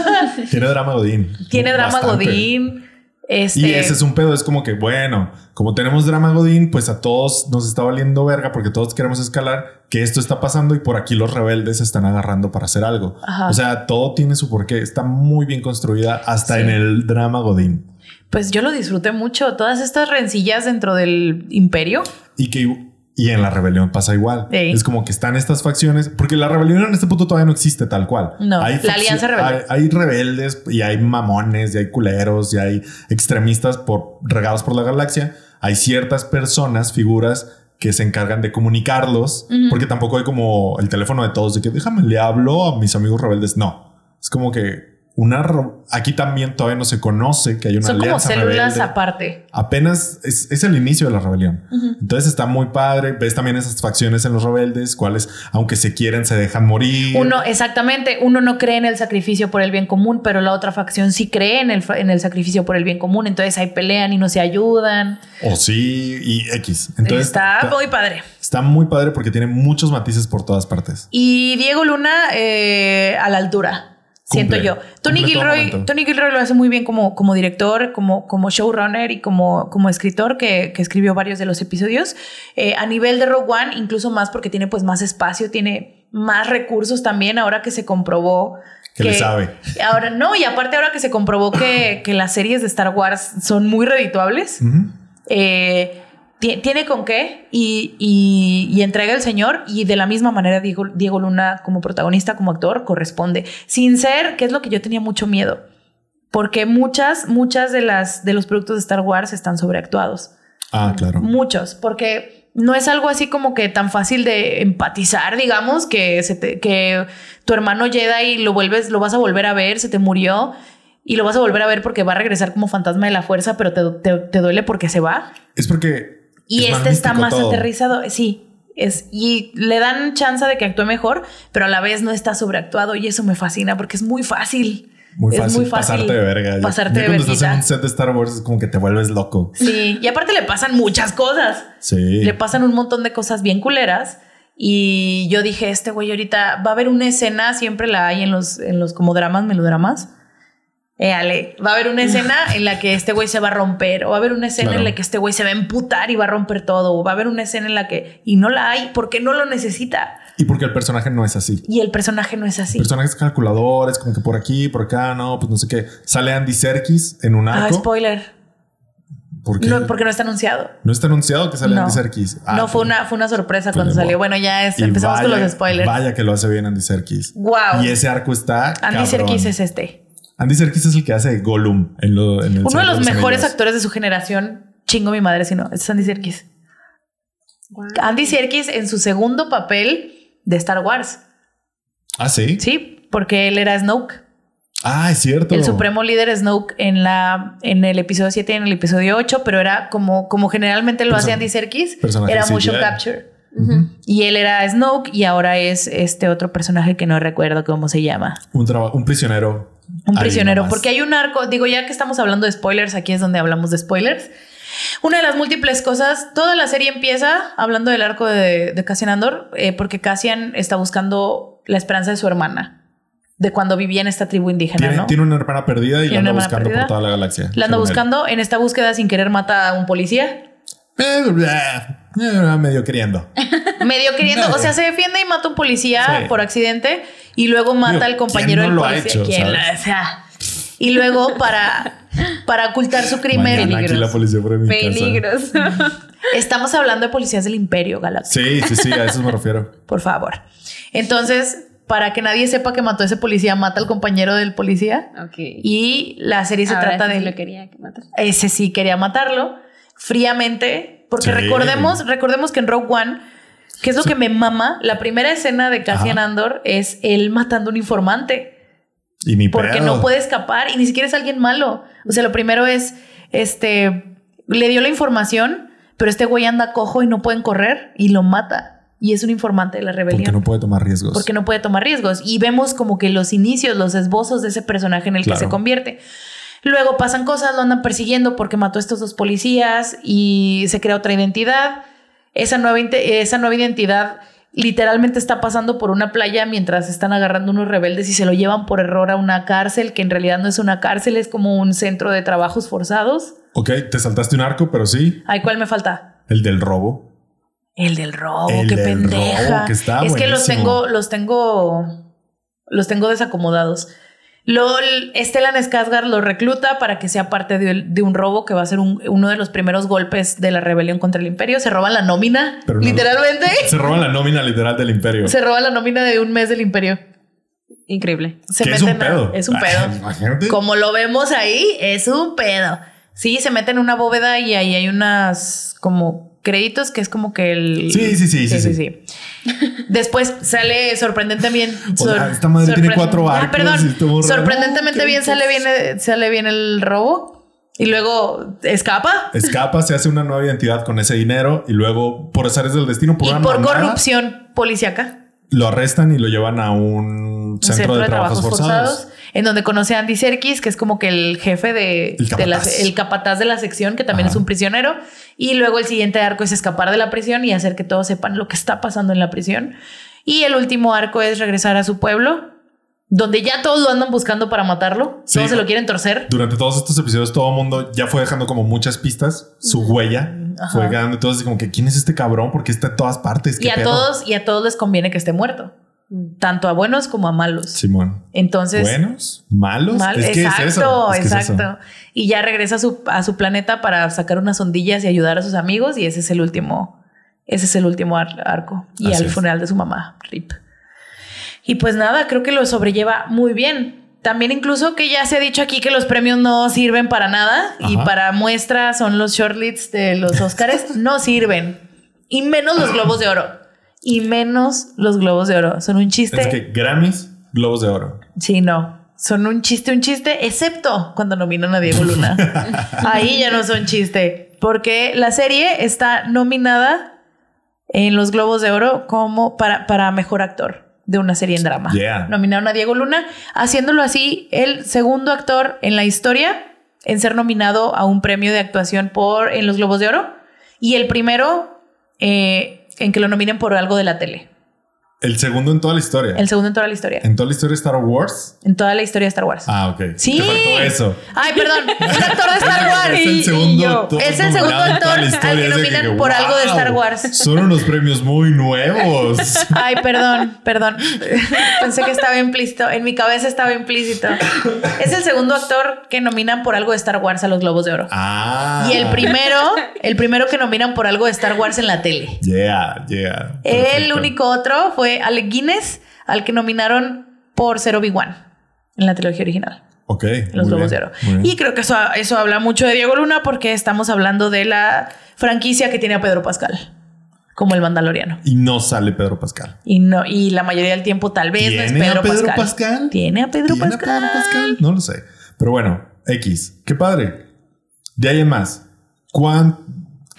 Speaker 2: (laughs)
Speaker 1: Tiene drama Godín.
Speaker 2: Tiene drama
Speaker 1: Bastante.
Speaker 2: godín. Este,
Speaker 1: Y ese es un pedo. Es como que, bueno, como tenemos drama Godín, pues a todos nos está valiendo verga porque todos queremos escalar, que esto está pasando y por aquí los rebeldes se están agarrando para hacer algo.
Speaker 2: Ajá.
Speaker 1: O sea, todo tiene su porqué. Está muy bien construida hasta
Speaker 2: Sí.
Speaker 1: en el drama Godín.
Speaker 2: Pues yo lo disfruté mucho. Todas estas rencillas dentro del imperio.
Speaker 1: Y que y en la rebelión pasa igual.
Speaker 2: Sí.
Speaker 1: Es como que están estas facciones, porque la rebelión en este punto todavía no existe tal cual.
Speaker 2: No, la
Speaker 1: faccio-
Speaker 2: Alianza Rebelde.
Speaker 1: Hay, hay rebeldes y hay mamones y hay culeros y hay extremistas por, regados por la galaxia. Hay ciertas personas, figuras que se encargan de comunicarlos, porque tampoco hay como el teléfono de todos de que déjame le hablo a mis amigos rebeldes. No, es como que una aquí también todavía no se conoce que hay una
Speaker 2: Son como células
Speaker 1: rebelde
Speaker 2: aparte.
Speaker 1: apenas es, es el inicio de la rebelión. Entonces está muy padre. Ves también esas facciones en los rebeldes, cuales, aunque se quieren, se dejan morir.
Speaker 2: Uno, exactamente, uno no cree en el sacrificio por el bien común, pero la otra facción sí cree en el, en el sacrificio por el bien común. Entonces ahí pelean y no se ayudan.
Speaker 1: O sí, y X. Entonces
Speaker 2: está muy padre.
Speaker 1: está muy padre porque tiene muchos matices por todas partes.
Speaker 2: Y Diego Luna eh, a la altura. Siento yo. Tony Gilroy. Tony Gilroy lo hace muy bien como, como director, como, como showrunner y como, como escritor que, que escribió varios de los episodios. Eh, a nivel de Rogue One, incluso más porque tiene pues más espacio, tiene más recursos también ahora que se comprobó.
Speaker 1: Que le sabe.
Speaker 2: Ahora no, y aparte ahora que se comprobó que, que las series de Star Wars son muy redituables. Eh, tiene con qué y, y- y entrega el señor y de la misma manera Diego, Diego Luna como protagonista, como actor, corresponde. Sin ser, que es lo que yo tenía mucho miedo, porque muchas, muchas de, las, de los productos de Star Wars están sobreactuados.
Speaker 1: Ah, claro.
Speaker 2: Muchos, porque no es algo así como que tan fácil de empatizar, digamos, que, se te- que tu hermano Jedi lo vuelves, lo vas a volver a ver, se te murió y lo vas a volver a ver porque va a regresar como fantasma de la fuerza, pero te, te- te duele porque se va.
Speaker 1: Es porque.
Speaker 2: Y
Speaker 1: es
Speaker 2: este está más
Speaker 1: todo.
Speaker 2: aterrizado, sí. Es, y le dan chance de que actúe mejor, pero a la vez no está sobreactuado y eso me fascina porque es muy fácil.
Speaker 1: Muy
Speaker 2: es
Speaker 1: fácil,
Speaker 2: muy fácil
Speaker 1: pasarte de verga. Ya-
Speaker 2: pasarte
Speaker 1: ya
Speaker 2: de
Speaker 1: cuando estás en un set de Star Wars es como que te vuelves loco.
Speaker 2: Sí, y aparte le pasan muchas cosas.
Speaker 1: Sí.
Speaker 2: Le pasan un montón de cosas bien culeras. Y yo dije, este güey ahorita va a haber una escena, siempre la hay en los, en los como dramas, melodramas. Eh, Ale, va a haber una escena (laughs) en la que este güey se va a romper, o va a haber una escena
Speaker 1: Claro.
Speaker 2: en la que este güey se va a emputar y va a romper todo, o va a haber una escena en la que, y no la hay, porque no lo necesita.
Speaker 1: Y porque el personaje no es así.
Speaker 2: Y el personaje no es así.
Speaker 1: El personaje es calculador, es como que por aquí, por acá, no, pues no sé qué. Sale Andy Serkis en un
Speaker 2: Ah,
Speaker 1: arco.
Speaker 2: spoiler.
Speaker 1: ¿Por qué?
Speaker 2: No, porque no está anunciado.
Speaker 1: No está anunciado que sale
Speaker 2: No.
Speaker 1: Andy Serkis. Ah,
Speaker 2: no, fue una, fue una sorpresa
Speaker 1: pues
Speaker 2: cuando salió. Bueno, ya es, empezamos con los spoilers.
Speaker 1: Vaya que lo hace bien Andy Serkis.
Speaker 2: Wow.
Speaker 1: Y ese arco está.
Speaker 2: Andy
Speaker 1: cabrón.
Speaker 2: Serkis es este.
Speaker 1: Andy Serkis es el que hace Gollum en, lo, en el
Speaker 2: Uno de los mejores actores de su generación. Chingo mi madre si no. Es Andy Serkis.
Speaker 3: Wow.
Speaker 2: Andy Serkis en su segundo papel de Star Wars.
Speaker 1: Ah, sí.
Speaker 2: Sí, porque él era Snoke.
Speaker 1: Ah, es cierto.
Speaker 2: El supremo líder Snoke en la en el episodio 7 y en el episodio 8, pero era como, como generalmente lo
Speaker 1: Person-
Speaker 2: hace Andy Serkis, era
Speaker 1: CGI.
Speaker 2: motion capture. Y él era Snoke y ahora es este otro personaje que no recuerdo cómo se llama.
Speaker 1: Un, un prisionero.
Speaker 2: Un
Speaker 1: Ahí
Speaker 2: prisionero,
Speaker 1: nomás.
Speaker 2: porque hay un arco, digo, ya que estamos hablando de spoilers, aquí es donde hablamos de spoilers. Una de las múltiples cosas, toda la serie empieza hablando del arco de, de Cassian Andor, eh, porque Cassian está buscando la esperanza de su hermana, de cuando vivía en esta tribu indígena,
Speaker 1: Tiene,
Speaker 2: ¿no?
Speaker 1: tiene una hermana perdida y la anda buscando
Speaker 2: perdida.
Speaker 1: por toda la galaxia.
Speaker 2: La anda
Speaker 1: él.
Speaker 2: buscando, en esta búsqueda sin querer mata a un policía.
Speaker 1: Eh, eh, eh, medio queriendo. (laughs)
Speaker 2: Medio queriendo, o sea, se defiende y mata a un policía
Speaker 1: Sí.
Speaker 2: por accidente y luego mata
Speaker 1: Digo,
Speaker 2: al compañero
Speaker 1: ¿quién
Speaker 2: del
Speaker 1: no lo ha
Speaker 2: policía.
Speaker 1: hecho,
Speaker 2: ¿Quién
Speaker 1: sabes?
Speaker 2: la- o sea, y luego para, para ocultar su crimen.
Speaker 1: Mañana aquí
Speaker 3: Peligros.
Speaker 1: la policía por mi casa.
Speaker 3: Peligros. (laughs)
Speaker 2: Estamos hablando de policías del Imperio Galáctico,
Speaker 1: Sí, sí, sí, a eso me refiero. (laughs)
Speaker 2: por favor. Entonces, para que nadie sepa que mató a ese policía, mata al compañero del policía.
Speaker 3: ok.
Speaker 2: Y la serie se
Speaker 3: Ahora
Speaker 2: trata
Speaker 3: sí
Speaker 2: de
Speaker 3: lo quería matar.
Speaker 2: ese sí quería matarlo fríamente, porque
Speaker 1: Sí.
Speaker 2: recordemos, recordemos que en Rogue One, que es lo
Speaker 1: Sí.
Speaker 2: que me mama, la primera escena de Cassian
Speaker 1: Ajá.
Speaker 2: Andor es él matando a un informante,
Speaker 1: Y ni
Speaker 2: porque
Speaker 1: pedo.
Speaker 2: no puede escapar y ni siquiera es alguien malo. O sea, lo primero es, este, le dio la información, pero este güey anda cojo y no pueden correr y lo mata. Y es un informante de la rebelión
Speaker 1: Porque no puede tomar riesgos.
Speaker 2: porque no puede tomar riesgos. Y vemos como que los inicios, los esbozos de ese personaje en el
Speaker 1: Claro.
Speaker 2: que se convierte. Luego pasan cosas, lo andan persiguiendo porque mató a estos dos policías y se crea otra identidad. Esa nueva, inte- esa nueva identidad literalmente está pasando por una playa mientras están agarrando unos rebeldes y se lo llevan por error a una cárcel, que en realidad no es una cárcel, es como un centro de trabajos forzados.
Speaker 1: Ok, te saltaste un arco, pero sí.
Speaker 2: Ay, ¿cuál me falta?
Speaker 1: El del robo.
Speaker 2: El del robo,
Speaker 1: El
Speaker 2: qué
Speaker 1: del
Speaker 2: pendeja.
Speaker 1: robo, que está
Speaker 2: es que los tengo, los tengo, los tengo desacomodados. LOL, Stellan Skarsgård lo recluta para que sea parte de, de un robo que va a ser un- uno de los primeros golpes de la rebelión contra el imperio. Se roban la nómina,
Speaker 1: Pero no-
Speaker 2: literalmente.
Speaker 1: Se roban la nómina literal del imperio.
Speaker 2: Se roba la nómina de un mes del imperio.
Speaker 3: Increíble.
Speaker 2: Se
Speaker 1: que es un
Speaker 2: meten a-
Speaker 1: pedo.
Speaker 2: es un
Speaker 1: Ah,
Speaker 2: pedo. (laughs)
Speaker 1: Imagínate.
Speaker 2: Como lo vemos ahí, es un pedo. Sí, se meten en una bóveda y ahí hay unas como créditos que es como que el...
Speaker 1: Sí, sí, sí, sí,
Speaker 2: sí. Después sale sorprendente bien.
Speaker 1: O sea, esta madre tiene cuatro
Speaker 2: Ya,
Speaker 1: arcos
Speaker 2: perdón.
Speaker 1: estuvo raro.
Speaker 2: Sorprendentemente bien
Speaker 1: ¿qué
Speaker 2: sale bien, eh, sale bien el robo y luego escapa.
Speaker 1: Escapa, se hace una nueva identidad con ese dinero y luego, por azares del destino, por
Speaker 2: Y
Speaker 1: una
Speaker 2: por corrupción policíaca.
Speaker 1: lo arrestan y lo llevan a un
Speaker 2: un
Speaker 1: centro, de, trabajos, forzados.
Speaker 2: En donde conoce a Andy Serkis, que es como que el jefe de,
Speaker 1: El
Speaker 2: de la-
Speaker 1: capataz.
Speaker 2: el capataz de la sección, que también
Speaker 1: Ajá.
Speaker 2: es un prisionero. Y luego el siguiente arco es escapar de la prisión y hacer que todos sepan lo que está pasando en la prisión. Y el último arco es regresar a su pueblo, donde ya todos lo andan buscando para matarlo.
Speaker 1: Sí.
Speaker 2: Todos se lo quieren torcer.
Speaker 1: Durante todos estos episodios, todo el mundo ya fue dejando como muchas pistas, su huella
Speaker 2: Ajá.
Speaker 1: fue todos así como que quién es este cabrón porque está en todas partes. ¿Qué
Speaker 2: Y a
Speaker 1: pedo?"
Speaker 2: todos, y a todos les conviene que esté muerto. Tanto a buenos como a malos.
Speaker 1: Simón.
Speaker 2: Entonces,
Speaker 1: Buenos, malos.
Speaker 2: Mal-
Speaker 1: es
Speaker 2: exacto,
Speaker 1: es eso. es que es eso.
Speaker 2: exacto. Y ya regresa a su, a su planeta para sacar unas ondillas y ayudar a sus amigos. Y ese es el último, ese es el último ar- arco. Y
Speaker 1: Así
Speaker 2: al funeral de su mamá, Rip. Y pues nada, creo que lo sobrelleva muy bien. También incluso que ya se ha dicho aquí que los premios no sirven para nada y para muestra son los shortlits de los Oscars, (laughs) no sirven. Y menos los globos de oro. Y menos los globos de oro. Son un chiste.
Speaker 1: Es que Grammys, Globos de Oro.
Speaker 2: Sí, no. Son un chiste, un chiste, excepto cuando nominan a Diego Luna. (laughs) Ahí ya no son chiste. Porque la serie está nominada en los Globos de Oro como para, para mejor actor de una serie en drama.
Speaker 1: Yeah.
Speaker 2: Nominaron a Diego Luna, haciéndolo así el segundo actor en la historia en ser nominado a un premio de actuación por en los Globos de Oro y el primero eh, en que lo nominen por algo de la tele.
Speaker 1: El segundo en toda la historia.
Speaker 2: El segundo en toda la historia.
Speaker 1: En toda la historia de Star Wars.
Speaker 2: En toda la historia de Star Wars.
Speaker 1: Ah, ok.
Speaker 2: Sí.
Speaker 1: Te faltó eso.
Speaker 2: Ay, perdón. Un actor de (laughs) Star Wars.
Speaker 1: Es el
Speaker 2: Y- y
Speaker 1: segundo actor
Speaker 2: Es el segundo actor al que nominan por algo de Star Wars.
Speaker 1: Son unos premios muy nuevos. (laughs)
Speaker 2: Ay, perdón, perdón. (laughs) Pensé que estaba implícito. En mi cabeza estaba implícito. Es el segundo actor que nominan por algo de Star Wars a los Globos de Oro.
Speaker 1: Ah.
Speaker 2: Y el primero, el primero que nominan por algo de Star Wars en la tele.
Speaker 1: Yeah, yeah.
Speaker 2: El único otro fue Alec Guinness, al que nominaron por ser Obi-Wan en la trilogía original.
Speaker 1: Ok.
Speaker 2: Los Globos
Speaker 1: bien,
Speaker 2: de Oro. Y creo que eso, eso habla mucho de Diego Luna porque estamos hablando de la franquicia que tiene a Pedro Pascal como el Mandaloriano.
Speaker 1: Y no sale Pedro Pascal.
Speaker 2: Y no, y la mayoría del tiempo tal vez no es
Speaker 1: ¿Tiene a
Speaker 2: Pedro, Pascal.
Speaker 1: Pascal?
Speaker 2: Tiene a Pedro
Speaker 1: ¿Tiene a
Speaker 2: Pascal.
Speaker 1: Pedro Pascal? No lo sé. Pero bueno, X. Qué padre. De ahí en más. ¿Cuán...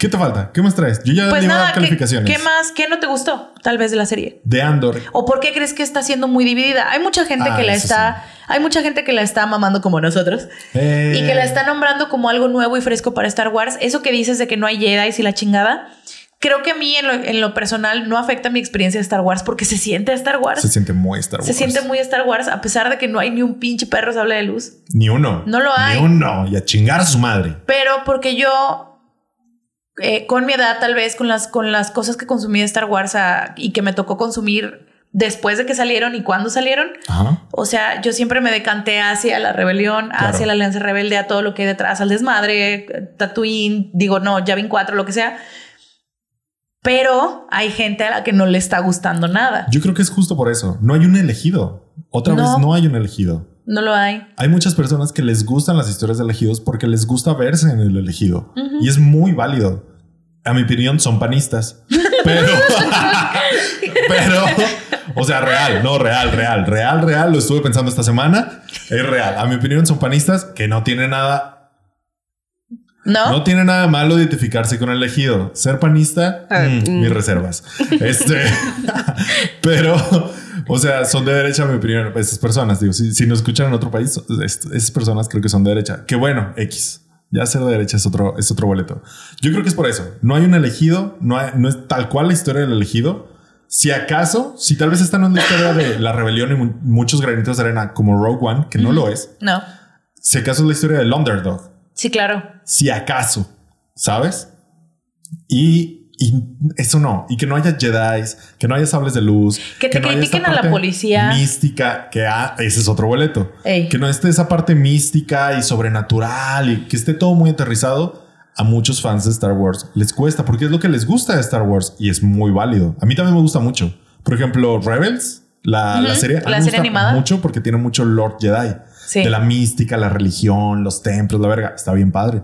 Speaker 1: ¿Qué te falta? ¿Qué más traes? Yo ya
Speaker 2: Pues
Speaker 1: le iba a
Speaker 2: nada,
Speaker 1: dar
Speaker 2: ¿qué,
Speaker 1: calificaciones.
Speaker 2: qué más? ¿Qué no te gustó? Tal vez de la serie.
Speaker 1: De Andor.
Speaker 2: ¿O por qué crees que está siendo muy dividida? Hay mucha gente
Speaker 1: Ah,
Speaker 2: que la está, hay mucha gente que la está mamando como nosotros
Speaker 1: Eh,
Speaker 2: y que la está nombrando como algo nuevo y fresco para Star Wars. Eso que dices de que no hay Jedi y la chingada, creo que a mí en lo, en lo personal no afecta mi experiencia de Star Wars porque se siente a Star Wars.
Speaker 1: Se siente muy Star Wars.
Speaker 2: Se siente muy Star Wars a pesar de que no hay ni un pinche perro sable de luz.
Speaker 1: Ni uno.
Speaker 2: No lo hay.
Speaker 1: Ni uno. Y a chingar a su madre.
Speaker 2: Pero porque yo, eh, con mi edad, tal vez, con las, con las cosas que consumí de Star Wars ah, y que me tocó consumir después de que salieron y cuando salieron,
Speaker 1: Ajá.
Speaker 2: o sea, yo siempre me decanté hacia la rebelión,
Speaker 1: Claro.
Speaker 2: hacia la alianza rebelde, a todo lo que hay detrás, al desmadre, Tatooine, digo, no, Yavin 4, lo que sea. Pero hay gente a la que no le está gustando nada.
Speaker 1: Yo creo que es justo por eso. No hay un elegido. Otra
Speaker 2: No.
Speaker 1: vez no hay un elegido.
Speaker 2: No lo hay.
Speaker 1: Hay muchas personas que les gustan las historias de elegidos porque les gusta verse en el elegido. Y es muy válido. A mi opinión, son panistas. (laughs) Pero, pero, o sea, real, no, real, real, real, real. Lo estuve pensando esta semana. Es real. A mi opinión, son panistas que no tienen nada,
Speaker 2: ¿No?
Speaker 1: no tiene nada malo de identificarse con el elegido. Ser panista,
Speaker 3: Ah,
Speaker 1: mm,
Speaker 3: mm.
Speaker 1: mis reservas. Este, (laughs) pero, o sea, son de derecha, a mi opinión. Esas personas, digo, si, si nos escuchan en otro país, esas personas creo que son de derecha. Que bueno, X. Ya ser de derecha es otro, es otro boleto. Yo creo que es por eso. No hay un elegido, no, hay- no es tal cual la historia del elegido. Si acaso, si tal vez están en una historia de la rebelión y mu- muchos granitos de arena como Rogue One, que no lo es,
Speaker 2: No.
Speaker 1: si acaso es la historia del underdog,
Speaker 2: Sí, claro.
Speaker 1: si acaso, ¿sabes? Y, y eso no, y que no haya Jedi, que no haya sables de luz,
Speaker 2: Que te
Speaker 1: no haya
Speaker 2: critiquen a la policía.
Speaker 1: mística, que ah, ese es otro boleto,
Speaker 2: Ey.
Speaker 1: que no esté esa parte mística y sobrenatural y que esté todo muy aterrizado. A muchos fans de Star Wars les cuesta porque es lo que les gusta de Star Wars y es muy válido. A mí también me gusta mucho. Por ejemplo, Rebels, la, serie, a mí
Speaker 2: la
Speaker 1: me
Speaker 2: serie
Speaker 1: gusta
Speaker 2: animada.
Speaker 1: mucho porque tiene mucho Lord Jedi.
Speaker 2: Sí.
Speaker 1: De la mística, la religión, los templos, la verga. Está bien padre.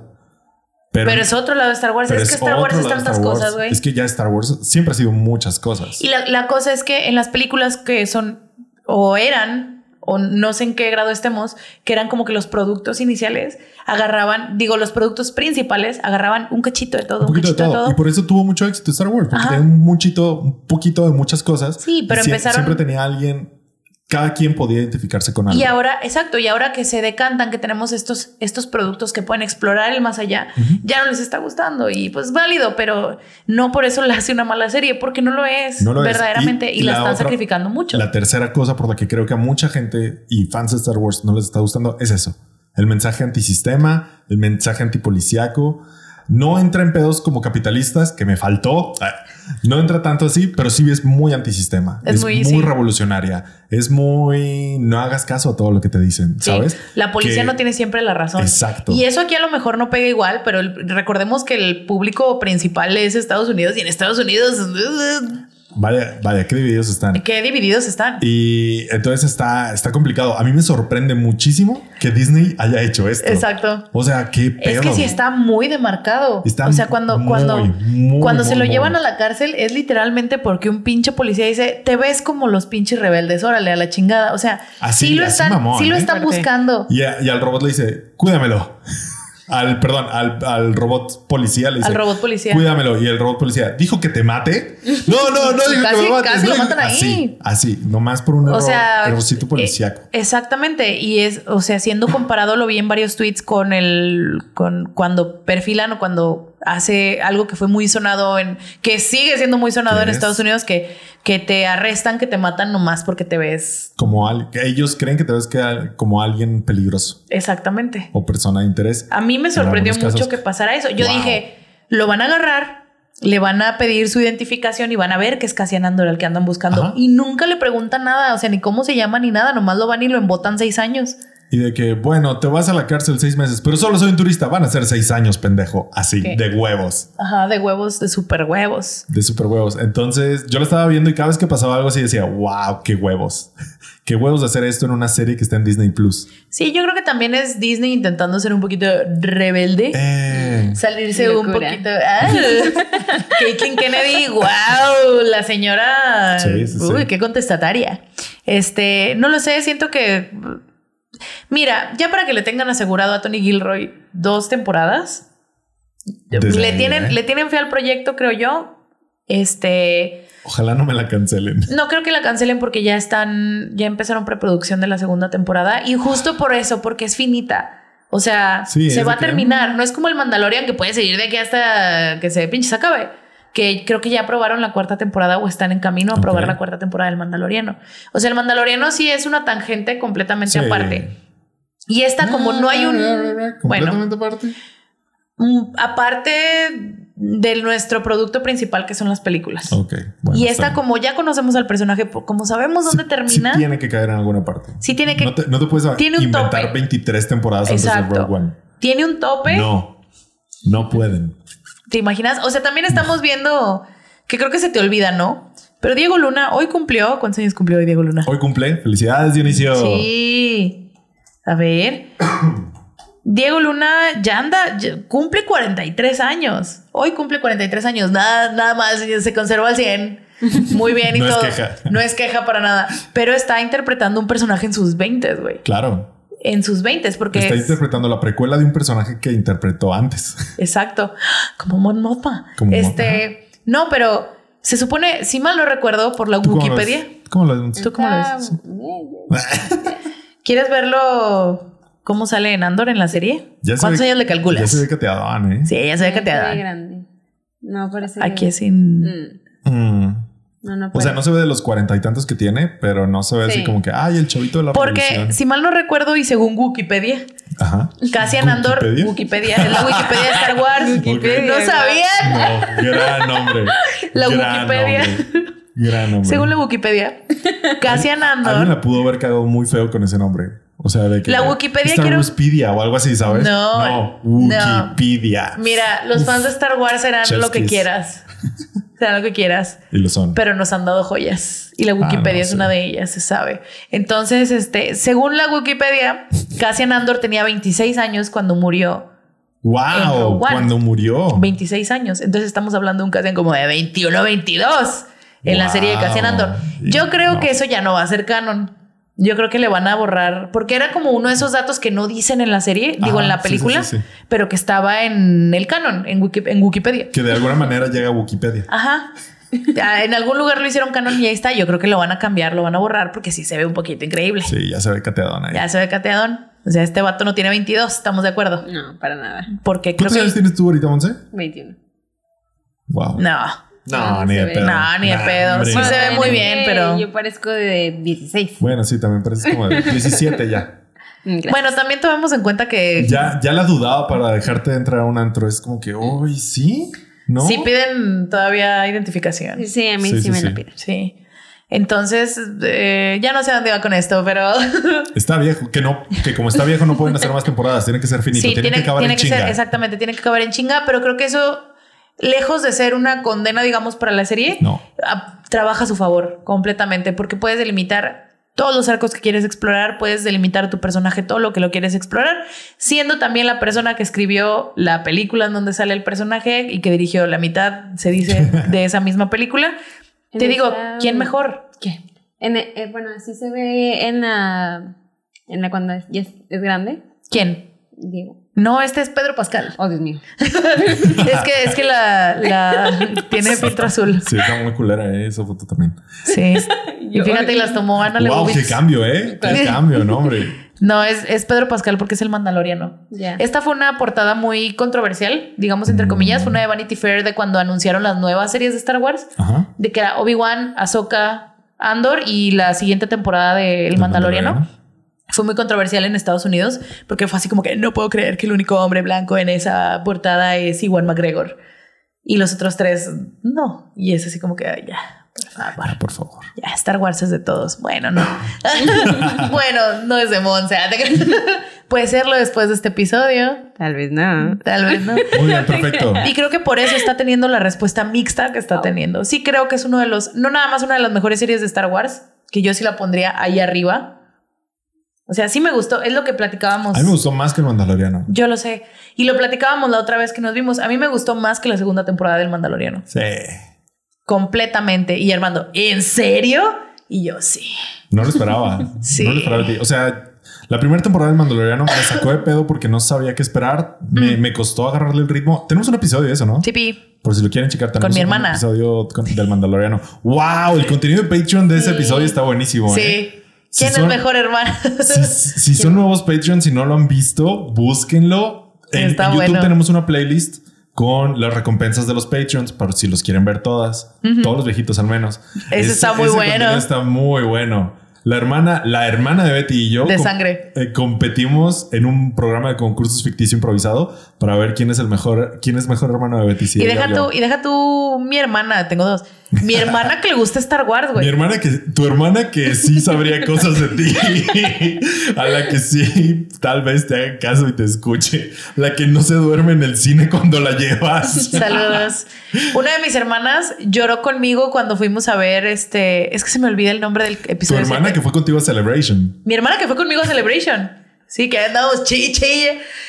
Speaker 2: Pero, es otro lado de Star Wars.
Speaker 1: pero
Speaker 2: Es que Star Wars es tantas cosas, güey.
Speaker 1: Es que ya Star Wars siempre ha sido muchas cosas.
Speaker 2: Y la, la cosa es que en las películas que son o eran, o no sé en qué grado estemos, que eran como que los productos iniciales agarraban, digo, los productos principales agarraban un cachito de todo,
Speaker 1: un poquito de todo. Y por eso tuvo mucho éxito Star Wars, porque
Speaker 2: Ajá.
Speaker 1: tenía un muchito, un poquito de muchas cosas.
Speaker 2: Sí, pero
Speaker 1: sie-
Speaker 2: empezaron-
Speaker 1: Siempre tenía alguien, cada quien podía identificarse con algo.
Speaker 2: Y ahora, exacto, y ahora que se decantan, que tenemos estos, estos productos que pueden explorar el más allá, ya no les está gustando y pues válido, pero no por eso (laughs) la hace una mala serie, porque no lo es
Speaker 1: No lo es.
Speaker 2: verdaderamente y,
Speaker 1: Y- y
Speaker 2: la,
Speaker 1: la
Speaker 2: están
Speaker 1: otra-
Speaker 2: sacrificando mucho.
Speaker 1: La tercera cosa por la que creo que a mucha gente y fans de Star Wars no les está gustando es eso. El mensaje antisistema, el mensaje antipoliciaco. No entra en pedos como capitalistas, que me faltó. No entra tanto así, pero sí es muy antisistema.
Speaker 2: Es
Speaker 1: Es,
Speaker 2: muy-
Speaker 1: revolucionaria. Es muy... No hagas caso a todo lo que te dicen,
Speaker 2: Sí,
Speaker 1: ¿sabes?
Speaker 2: La policía
Speaker 1: Que-
Speaker 2: no tiene siempre la razón.
Speaker 1: Exacto.
Speaker 2: Y eso aquí a lo mejor no pega igual, pero el- recordemos que el público principal es Estados Unidos y en Estados Unidos
Speaker 1: Vaya, vaya, qué divididos están.
Speaker 2: qué divididos están.
Speaker 1: Y entonces está, está complicado. A mí me sorprende muchísimo que Disney haya hecho esto.
Speaker 2: Exacto.
Speaker 1: O sea, qué pedo.
Speaker 2: Es que sí está muy demarcado.
Speaker 1: Está
Speaker 2: o sea, cuando,
Speaker 1: muy,
Speaker 2: cuando,
Speaker 1: muy,
Speaker 2: cuando
Speaker 1: muy,
Speaker 2: se lo
Speaker 1: muy.
Speaker 2: llevan a la cárcel es literalmente porque un pinche policía dice, te ves como los pinches rebeldes, órale, a la chingada. O sea,
Speaker 1: Así-
Speaker 2: sí lo
Speaker 1: así
Speaker 2: están,
Speaker 1: mamón,
Speaker 2: sí lo
Speaker 1: ¿eh?
Speaker 2: están buscando.
Speaker 1: Y, a- y al robot le dice, cuídamelo. Al, perdón, al, al robot policía le dice,
Speaker 2: Al robot policía.
Speaker 1: Cuídamelo. Y el robot policía dijo que te mate. No, no, no dijo
Speaker 2: Casi-
Speaker 1: que me mates.
Speaker 2: casi
Speaker 1: no,
Speaker 2: lo matan ahí.
Speaker 1: Así, así, nomás por un
Speaker 2: O
Speaker 1: error,
Speaker 2: sea,
Speaker 1: errorcito
Speaker 2: eh,
Speaker 1: policíaco.
Speaker 2: exactamente. Y es, o sea, siendo comparado, lo vi en varios tweets con el, con cuando perfilan o cuando hace algo que fue muy sonado en, que sigue siendo muy sonado
Speaker 1: ¿Qué
Speaker 2: en
Speaker 1: es?
Speaker 2: Estados Unidos, que, que te arrestan, que te matan nomás porque te ves
Speaker 1: Como al, ellos creen que te ves que como alguien peligroso
Speaker 2: exactamente.
Speaker 1: o persona de interés.
Speaker 2: A mí me
Speaker 1: En
Speaker 2: sorprendió mucho
Speaker 1: casos.
Speaker 2: que pasara eso. Yo
Speaker 1: Wow.
Speaker 2: dije, lo van a agarrar, le van a pedir su identificación y van a ver que es Cassian Andor el que andan buscando.
Speaker 1: Ajá.
Speaker 2: Y nunca le preguntan nada, o sea, ni cómo se llama ni nada, nomás lo van y lo embotan seis años.
Speaker 1: Y de que, bueno, te vas a la cárcel seis meses, pero solo soy un turista. Van a ser seis años, pendejo. Así,
Speaker 2: ¿Qué?
Speaker 1: de huevos.
Speaker 2: Ajá, de huevos, de super huevos.
Speaker 1: De super huevos. Entonces yo lo estaba viendo y cada vez que pasaba algo así decía, wow, qué huevos. (laughs) qué huevos de hacer esto en una serie que está en Disney Plus.
Speaker 2: Sí, yo creo que también es Disney intentando ser un poquito rebelde.
Speaker 1: Eh,
Speaker 2: Salirse un poquito. Ah, (laughs) Caitlyn Kennedy, wow, la señora.
Speaker 1: Sí, sí, sí.
Speaker 2: Uy, qué contestataria. Este, no lo sé, siento que. Mira, ya para que le tengan asegurado a Tony Gilroy dos temporadas,
Speaker 1: Desde
Speaker 2: le
Speaker 1: ahí,
Speaker 2: tienen,
Speaker 1: ¿eh?
Speaker 2: le tienen fe al proyecto, creo yo. Este,
Speaker 1: ojalá no me la cancelen.
Speaker 2: no creo que la cancelen porque ya están, ya empezaron preproducción de la segunda temporada y justo por eso, porque es finita. O sea,
Speaker 1: Sí,
Speaker 2: se va a
Speaker 1: que-
Speaker 2: terminar. No es como el Mandalorian que puede seguir de aquí hasta que se pinche se acabe. Que creo que ya aprobaron la cuarta temporada o están en camino a aprobar la cuarta temporada del Mandaloriano. O sea, el Mandaloriano sí es una tangente completamente
Speaker 1: Sí.
Speaker 2: aparte. Y esta, como no hay un. Bueno,
Speaker 1: Completamente aparte.
Speaker 2: un- aparte de nuestro producto principal, que son las películas.
Speaker 1: Ok. bueno,
Speaker 2: y esta, como ya conocemos al personaje, como sabemos dónde
Speaker 1: Sí-
Speaker 2: termina,
Speaker 1: Sí tiene que caer en alguna parte.
Speaker 2: sí tiene que.
Speaker 1: No te, no te puedes
Speaker 2: tiene un
Speaker 1: inventar
Speaker 2: tope.
Speaker 1: 23 temporadas antes de
Speaker 2: Exacto.
Speaker 1: Rogue One.
Speaker 2: Tiene un tope.
Speaker 1: No, no pueden.
Speaker 2: ¿Te imaginas? O sea, también estamos viendo que creo que se te olvida, ¿no? Pero Diego Luna hoy cumplió. ¿Cuántos años cumplió hoy Diego Luna?
Speaker 1: Hoy cumple. Felicidades, Dionisio.
Speaker 2: Sí. A ver. (coughs) Diego Luna ya anda, ya cumple 43 años. Hoy cumple 43 años. Nada, nada más se conserva al 100. Muy bien y (laughs)
Speaker 1: No es queja.
Speaker 2: No es queja para nada. Pero está interpretando un personaje en sus 20, güey.
Speaker 1: Claro.
Speaker 2: En sus 20, porque
Speaker 1: Está
Speaker 2: es-
Speaker 1: interpretando la precuela de un personaje que interpretó antes. (laughs)
Speaker 2: Exacto. (gasps) Como Mon Mothma.
Speaker 1: Como
Speaker 2: este, no, pero se supone, si mal no recuerdo, por la
Speaker 1: ¿Tú cómo lo
Speaker 2: Wikipedia.
Speaker 1: ¿Cómo lo ves?
Speaker 2: ¿Tú cómo lo ves? (laughs) ¿Quieres verlo cómo sale en Andor en la serie?
Speaker 1: Ya
Speaker 2: ¿Cuántos años le calculas?
Speaker 1: Ya se ve cateadón, ¿eh?
Speaker 2: Sí, ya se ve que te.
Speaker 3: No, parece.
Speaker 2: Aquí es sin.
Speaker 3: Mm,
Speaker 1: Mm.
Speaker 3: No, no
Speaker 1: O sea, no se ve de los cuarenta y tantos que tiene, pero no se ve así
Speaker 3: Sí.
Speaker 1: como que, ay, el chavito de la
Speaker 2: Porque,
Speaker 1: revolución".
Speaker 2: si mal no recuerdo, y según Wikipedia,
Speaker 1: Ajá.
Speaker 2: Cassian Andor,
Speaker 1: ¿Wikipedia?
Speaker 2: Wikipedia, es la Wikipedia de Star Wars. (laughs)
Speaker 3: Wikipedia,
Speaker 2: ¿No sabían?
Speaker 1: No, gran nombre. (laughs)
Speaker 2: La
Speaker 1: Gran
Speaker 2: Wikipedia.
Speaker 1: nombre. Gran nombre.
Speaker 2: Según la Wikipedia, Cassian
Speaker 1: Alguien
Speaker 2: Andor.
Speaker 1: la pudo haber cagado muy feo con ese nombre. O sea, de que.
Speaker 2: La Wikipedia
Speaker 1: Star
Speaker 2: quiero-
Speaker 1: o algo así, ¿sabes?
Speaker 2: No,
Speaker 1: No.
Speaker 2: no.
Speaker 1: Wikipedia.
Speaker 2: Mira, los fans de Star Wars serán lo que
Speaker 1: kiss.
Speaker 2: quieras. (laughs) Serán lo que quieras.
Speaker 1: Y lo son.
Speaker 2: Pero nos han dado joyas. Y la Wikipedia
Speaker 1: Ah, no,
Speaker 2: es
Speaker 1: sí.
Speaker 2: una de ellas, se sabe. Entonces, este, según la Wikipedia, Cassian Andor tenía 26 años cuando murió.
Speaker 1: ¡Wow! Cuando murió.
Speaker 2: 26 años. Entonces estamos hablando de un Cassian como de 21, 22 en la serie de Cassian Andor. Yo creo
Speaker 1: No.
Speaker 2: que eso ya no va a ser canon. Yo creo que le van a borrar, porque era como uno de esos datos que no dicen en la serie, digo en la película,
Speaker 1: sí, sí, sí.
Speaker 2: pero que estaba en el canon, en, Wiki- en Wikipedia.
Speaker 1: Que de alguna manera llega a Wikipedia.
Speaker 2: Ajá. Ah, En algún lugar lo hicieron canon y ahí está. Yo creo que lo van a cambiar, lo van a borrar porque sí se ve un poquito increíble.
Speaker 1: Sí, ya se ve cateadón ahí.
Speaker 2: Ya se ve cateadón. O sea, este vato no tiene 22, estamos de acuerdo.
Speaker 3: No, para nada.
Speaker 2: Porque creo
Speaker 1: ¿Cuántos años
Speaker 2: que...
Speaker 1: tienes tú ahorita, Monse?
Speaker 3: 21.
Speaker 1: Wow.
Speaker 2: No,
Speaker 1: No,
Speaker 3: No,
Speaker 1: ni de pedo.
Speaker 2: No, ni de
Speaker 1: Nah,
Speaker 2: pedo. Sí
Speaker 1: no.
Speaker 2: se ve muy bien, pero-
Speaker 3: Yo parezco de 16.
Speaker 1: Bueno, sí, también parece como de 17 ya.
Speaker 3: Mm, gracias.
Speaker 2: Bueno, también tomemos en cuenta que
Speaker 1: Ya, ya la dudaba para dejarte entrar a un antro. Es como que, uy, sí, ¿no?
Speaker 2: sí piden todavía identificación.
Speaker 3: Sí, sí, a mí
Speaker 1: Sí,
Speaker 3: sí,
Speaker 1: sí,
Speaker 3: me
Speaker 1: sí.
Speaker 3: lo piden.
Speaker 2: Sí. Entonces, eh, ya no sé dónde va con esto, pero (laughs)
Speaker 1: Está viejo, que no, que como está viejo no pueden hacer más temporadas, tiene que ser finito,
Speaker 2: sí,
Speaker 1: tiene,
Speaker 2: tiene,
Speaker 1: que acabar
Speaker 2: tiene
Speaker 1: en
Speaker 2: que
Speaker 1: chinga.
Speaker 2: ser, exactamente, tiene que acabar en chinga, pero creo que eso, lejos de ser una condena, digamos, para la serie,
Speaker 1: No.
Speaker 2: a- trabaja a su favor completamente, porque puedes delimitar todos los arcos que quieres explorar, puedes delimitar a tu personaje todo lo que lo quieres explorar, siendo también la persona que escribió la película en donde sale el personaje y que dirigió la mitad, se dice, (laughs) de esa misma película. Te digo,
Speaker 3: esa-
Speaker 2: ¿quién mejor?
Speaker 3: ¿Qué? En, eh, bueno, así se ve en la. En la cuando es, es, es grande.
Speaker 2: ¿Quién?
Speaker 3: Digo.
Speaker 2: No, este es Pedro Pascal.
Speaker 3: Oh, Dios mío. (laughs)
Speaker 2: es que, es que la, la tiene filtro azul.
Speaker 1: Sí, está muy culera eh, esa foto también.
Speaker 2: Sí. (laughs) Y fíjate, las tomó Ana
Speaker 1: wow, qué cambio, ¿eh? Qué cambio, no, hombre.
Speaker 2: No, es, es Pedro Pascal porque es el mandaloriano.
Speaker 3: Ya.
Speaker 2: Esta fue una portada muy controversial, digamos entre
Speaker 1: Mm.
Speaker 2: comillas, fue una de Vanity Fair de cuando anunciaron las nuevas series de Star Wars,
Speaker 1: Ajá.
Speaker 2: de que era Obi-Wan, Ahsoka, Andor y la siguiente temporada de El
Speaker 1: El
Speaker 2: Mandaloriano.
Speaker 1: Mandaloriano.
Speaker 2: Fue muy controversial en Estados Unidos porque fue así como que no puedo creer que el único hombre blanco en esa portada es Iwan McGregor. Y los otros tres, no. Y es así como que, ya, por favor.
Speaker 1: Ah, por favor.
Speaker 2: Ya, Star Wars es de todos. Bueno, no. (laughs) bueno, no es de Monse. ¿ah? (laughs) Puede serlo después de este episodio.
Speaker 3: Tal vez no.
Speaker 2: Tal vez no. (laughs)
Speaker 1: Muy bien, perfecto.
Speaker 2: Y creo que por eso está teniendo la respuesta mixta que está teniendo. Sí creo que es uno de los, no nada más una de las mejores series de Star Wars, que yo sí la pondría ahí arriba. O sea, sí me gustó, es lo que platicábamos.
Speaker 1: A mí me gustó más que el Mandaloriano.
Speaker 2: Yo lo sé. Y lo platicábamos la otra vez que nos vimos. A mí me gustó más que la segunda temporada del Mandaloriano.
Speaker 1: Sí.
Speaker 2: Completamente. Y Armando, ¿en serio? Y yo sí.
Speaker 1: No lo esperaba.
Speaker 2: Sí. (laughs)
Speaker 1: No lo esperaba de ti. O sea, la primera temporada del Mandaloriano me sacó de pedo porque no sabía qué esperar. Me, me costó agarrarle el ritmo. Tenemos un episodio de eso, ¿no?
Speaker 2: Tipi.
Speaker 1: Por si lo quieren checar, tenemos
Speaker 2: mi
Speaker 1: un
Speaker 2: hermana.
Speaker 1: episodio con- del Mandaloriano. ¡Wow! El contenido de Patreon de ese episodio está buenísimo.
Speaker 2: Sí.
Speaker 1: ¿eh? Si
Speaker 2: ¿Quién es
Speaker 1: son-
Speaker 2: mejor hermano?
Speaker 1: Si, si son nuevos Patreons y no lo han visto, búsquenlo. En, YouTube
Speaker 2: bueno.
Speaker 1: tenemos una playlist con las recompensas de los Patreons para si los quieren ver todas. Todos los viejitos al menos.
Speaker 2: Ese está muy bueno.
Speaker 1: Está muy bueno. La hermana, la hermana de Betty y yo
Speaker 2: De
Speaker 1: com-
Speaker 2: sangre.
Speaker 1: eh, competimos en un programa de concursos ficticio improvisado para ver quién es el mejor, quién es mejor hermano de Betty. si
Speaker 2: y deja tú, y deja tú mi hermana, tengo dos. Mi hermana que le gusta Star Wars,
Speaker 1: Mi
Speaker 2: güey.
Speaker 1: hermana que, tu hermana que sí sabría cosas de ti, a la que sí tal vez te haga caso y te escuche, la que no se duerme en el cine cuando la llevas.
Speaker 2: Saludos. Una de mis hermanas lloró conmigo cuando fuimos a ver este. Es que se me olvida el nombre del
Speaker 1: Tu
Speaker 2: episodio.
Speaker 1: hermana
Speaker 2: siete.
Speaker 1: que fue contigo a Celebration.
Speaker 2: Mi hermana que fue conmigo a Celebration. Sí, que andamos.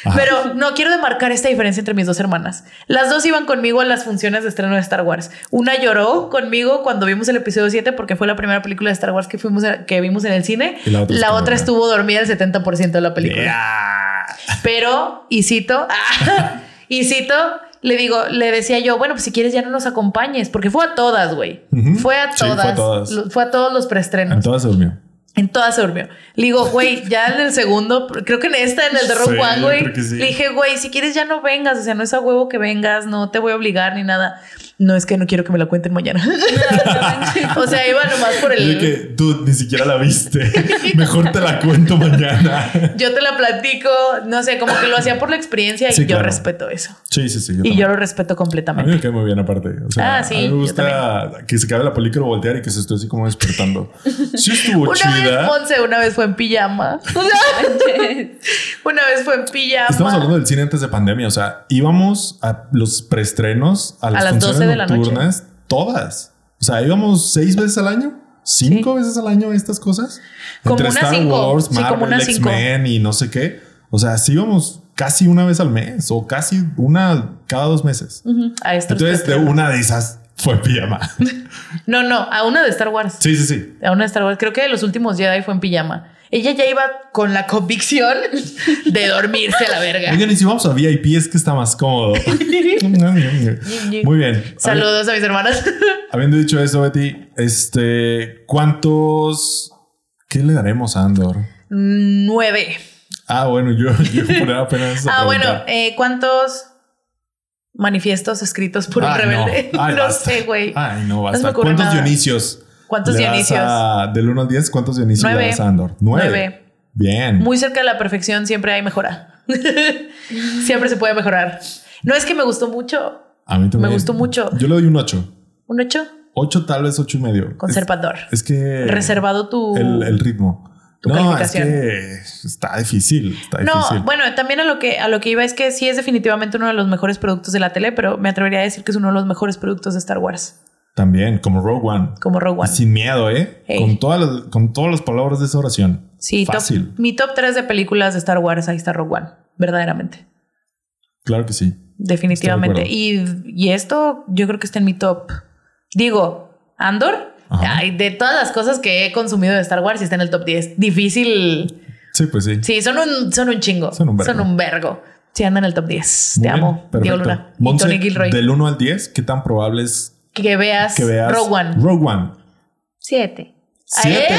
Speaker 1: Ajá.
Speaker 2: Pero no quiero demarcar esta diferencia entre mis dos hermanas. Las dos iban conmigo a las funciones de estreno de Star Wars. Una lloró conmigo cuando vimos el episodio 7 porque fue la primera película de Star Wars que, fuimos a- que vimos en el cine.
Speaker 1: Y la otra dormida.
Speaker 2: estuvo dormida el 70% de la película.
Speaker 1: Yeah.
Speaker 2: Pero, y cito, (laughs) y cito, le digo, le decía yo, bueno, pues si quieres ya no nos acompañes, porque fue a todas, güey. Fue a
Speaker 1: Sí, fue a
Speaker 2: todas.
Speaker 1: todas.
Speaker 2: Lo- Fue a todos los preestrenos.
Speaker 1: En todas se durmió.
Speaker 2: En todas se durmió. Le digo, güey, ya en el segundo, creo que en esta, en el de Rogue
Speaker 1: Sí,
Speaker 2: One, güey.
Speaker 1: sí.
Speaker 2: Le dije, güey, si quieres ya no vengas. O sea, no es a huevo que vengas, no te voy a obligar ni nada. No es que no quiero que me la cuenten mañana. (laughs) o sea, iba nomás por
Speaker 1: de
Speaker 2: el.
Speaker 1: que tú ni siquiera la viste. Mejor te la cuento mañana.
Speaker 2: Yo te la platico, no sé, como que lo hacía por la experiencia y
Speaker 1: Sí,
Speaker 2: yo
Speaker 1: claro.
Speaker 2: respeto eso.
Speaker 1: Sí, sí, sí. yo
Speaker 2: y
Speaker 1: también.
Speaker 2: yo lo respeto
Speaker 1: A mí
Speaker 2: completamente.
Speaker 1: me cae muy bien aparte. O sea,
Speaker 2: Ah, sí,
Speaker 1: a mí me gusta que se acabe la película, voltear y que se esté así como despertando. Sí estuvo
Speaker 2: Una
Speaker 1: chida.
Speaker 2: vez Ponce, una vez fue en pijama. O (laughs) sea, (laughs) una vez fue en pijama.
Speaker 1: Estamos hablando del cine antes de pandemia. O sea, íbamos a los preestrenos a las,
Speaker 2: las 12
Speaker 1: funciones
Speaker 2: de la noche.
Speaker 1: nocturnas, todas. O sea, íbamos seis veces al año, cinco veces al año a estas cosas.
Speaker 2: Como
Speaker 1: Entre
Speaker 2: unas
Speaker 1: Star
Speaker 2: cinco.
Speaker 1: Wars,
Speaker 2: Sí,
Speaker 1: Marvel,
Speaker 2: cinco.
Speaker 1: X-Men y no sé qué. O sea, sí íbamos casi una vez al mes o casi una cada dos meses.
Speaker 2: Ujú, A estos
Speaker 1: Entonces, de una de esas fue en pijama. (laughs)
Speaker 2: No, no, a una de Star Wars.
Speaker 1: sí, sí, sí.
Speaker 2: A una de Star Wars. Creo que de los últimos Jedi fue en pijama. Ella ya iba con la convicción de dormirse a la verga.
Speaker 1: Oigan, y si vamos a VIP es que está más cómodo. (laughs) Muy bien.
Speaker 2: Saludos a mis hermanas.
Speaker 1: Habiendo dicho eso, Betty, este, ¿cuántos? ¿Qué le daremos a Andor?
Speaker 2: Nueve.
Speaker 1: Ah, bueno, yo, yo por apenas. (laughs)
Speaker 2: Ah, bueno, eh, ¿cuántos manifiestos escritos por un
Speaker 1: Ay,
Speaker 2: rebelde? (laughs)
Speaker 1: No, Ay,
Speaker 2: No, sé, güey.
Speaker 1: Ay, no
Speaker 2: No
Speaker 1: basta.
Speaker 2: ocurre
Speaker 1: ¿Cuántos
Speaker 2: nada.
Speaker 1: Dionisios?
Speaker 2: ¿Cuántos
Speaker 1: le
Speaker 2: Dionisios?
Speaker 1: a- del 1 al 10, ¿cuántos Dionisios
Speaker 2: Nueve.
Speaker 1: le das a Andor? Nueve.
Speaker 2: Nueve.
Speaker 1: Bien.
Speaker 2: Muy cerca de la perfección siempre hay mejora. (laughs) siempre se puede mejorar. No es que me gustó mucho.
Speaker 1: a mí también.
Speaker 2: me gustó mucho.
Speaker 1: Yo le doy un 8.
Speaker 2: ¿Un ocho?
Speaker 1: 8, tal vez 8 y medio.
Speaker 2: Conservador.
Speaker 1: Es, es que.
Speaker 2: Reservado tu...
Speaker 1: El, el ritmo.
Speaker 2: tu
Speaker 1: no,
Speaker 2: calificación.
Speaker 1: es que está difícil. Está
Speaker 2: No,
Speaker 1: difícil.
Speaker 2: bueno, también a lo que a lo que iba es que sí es definitivamente uno de los mejores productos de la tele, pero me atrevería a decir que es uno de los mejores productos de Star Wars,
Speaker 1: También, como Rogue One.
Speaker 2: como Rogue One.
Speaker 1: Sin miedo, ¿eh?
Speaker 2: Hey.
Speaker 1: Con, todas las, con todas las palabras de esa oración.
Speaker 2: Sí, top-
Speaker 1: Fácil.
Speaker 2: mi top 3 de películas de Star Wars, ahí está Rogue One, verdaderamente.
Speaker 1: Claro que sí.
Speaker 2: Definitivamente. Y, y esto yo creo que está en mi top. Digo, Andor, ay, de todas las cosas que he consumido de Star Wars, y está en el top 10. Difícil.
Speaker 1: Sí, pues sí.
Speaker 2: Sí, son un, son un chingo.
Speaker 1: Son un vergo.
Speaker 2: Son un vergo. Sí, anda en el top 10.
Speaker 1: Muy
Speaker 2: Te
Speaker 1: bien,
Speaker 2: amo.
Speaker 1: perfecto.
Speaker 2: Diego Luna. Y
Speaker 1: Monse,
Speaker 2: Tony Gilroy.
Speaker 1: Del 1 al 10, ¿qué tan probable es
Speaker 2: que veas,
Speaker 1: que veas
Speaker 2: Rogue One.
Speaker 1: Rogue One.
Speaker 3: Siete.
Speaker 1: Siete.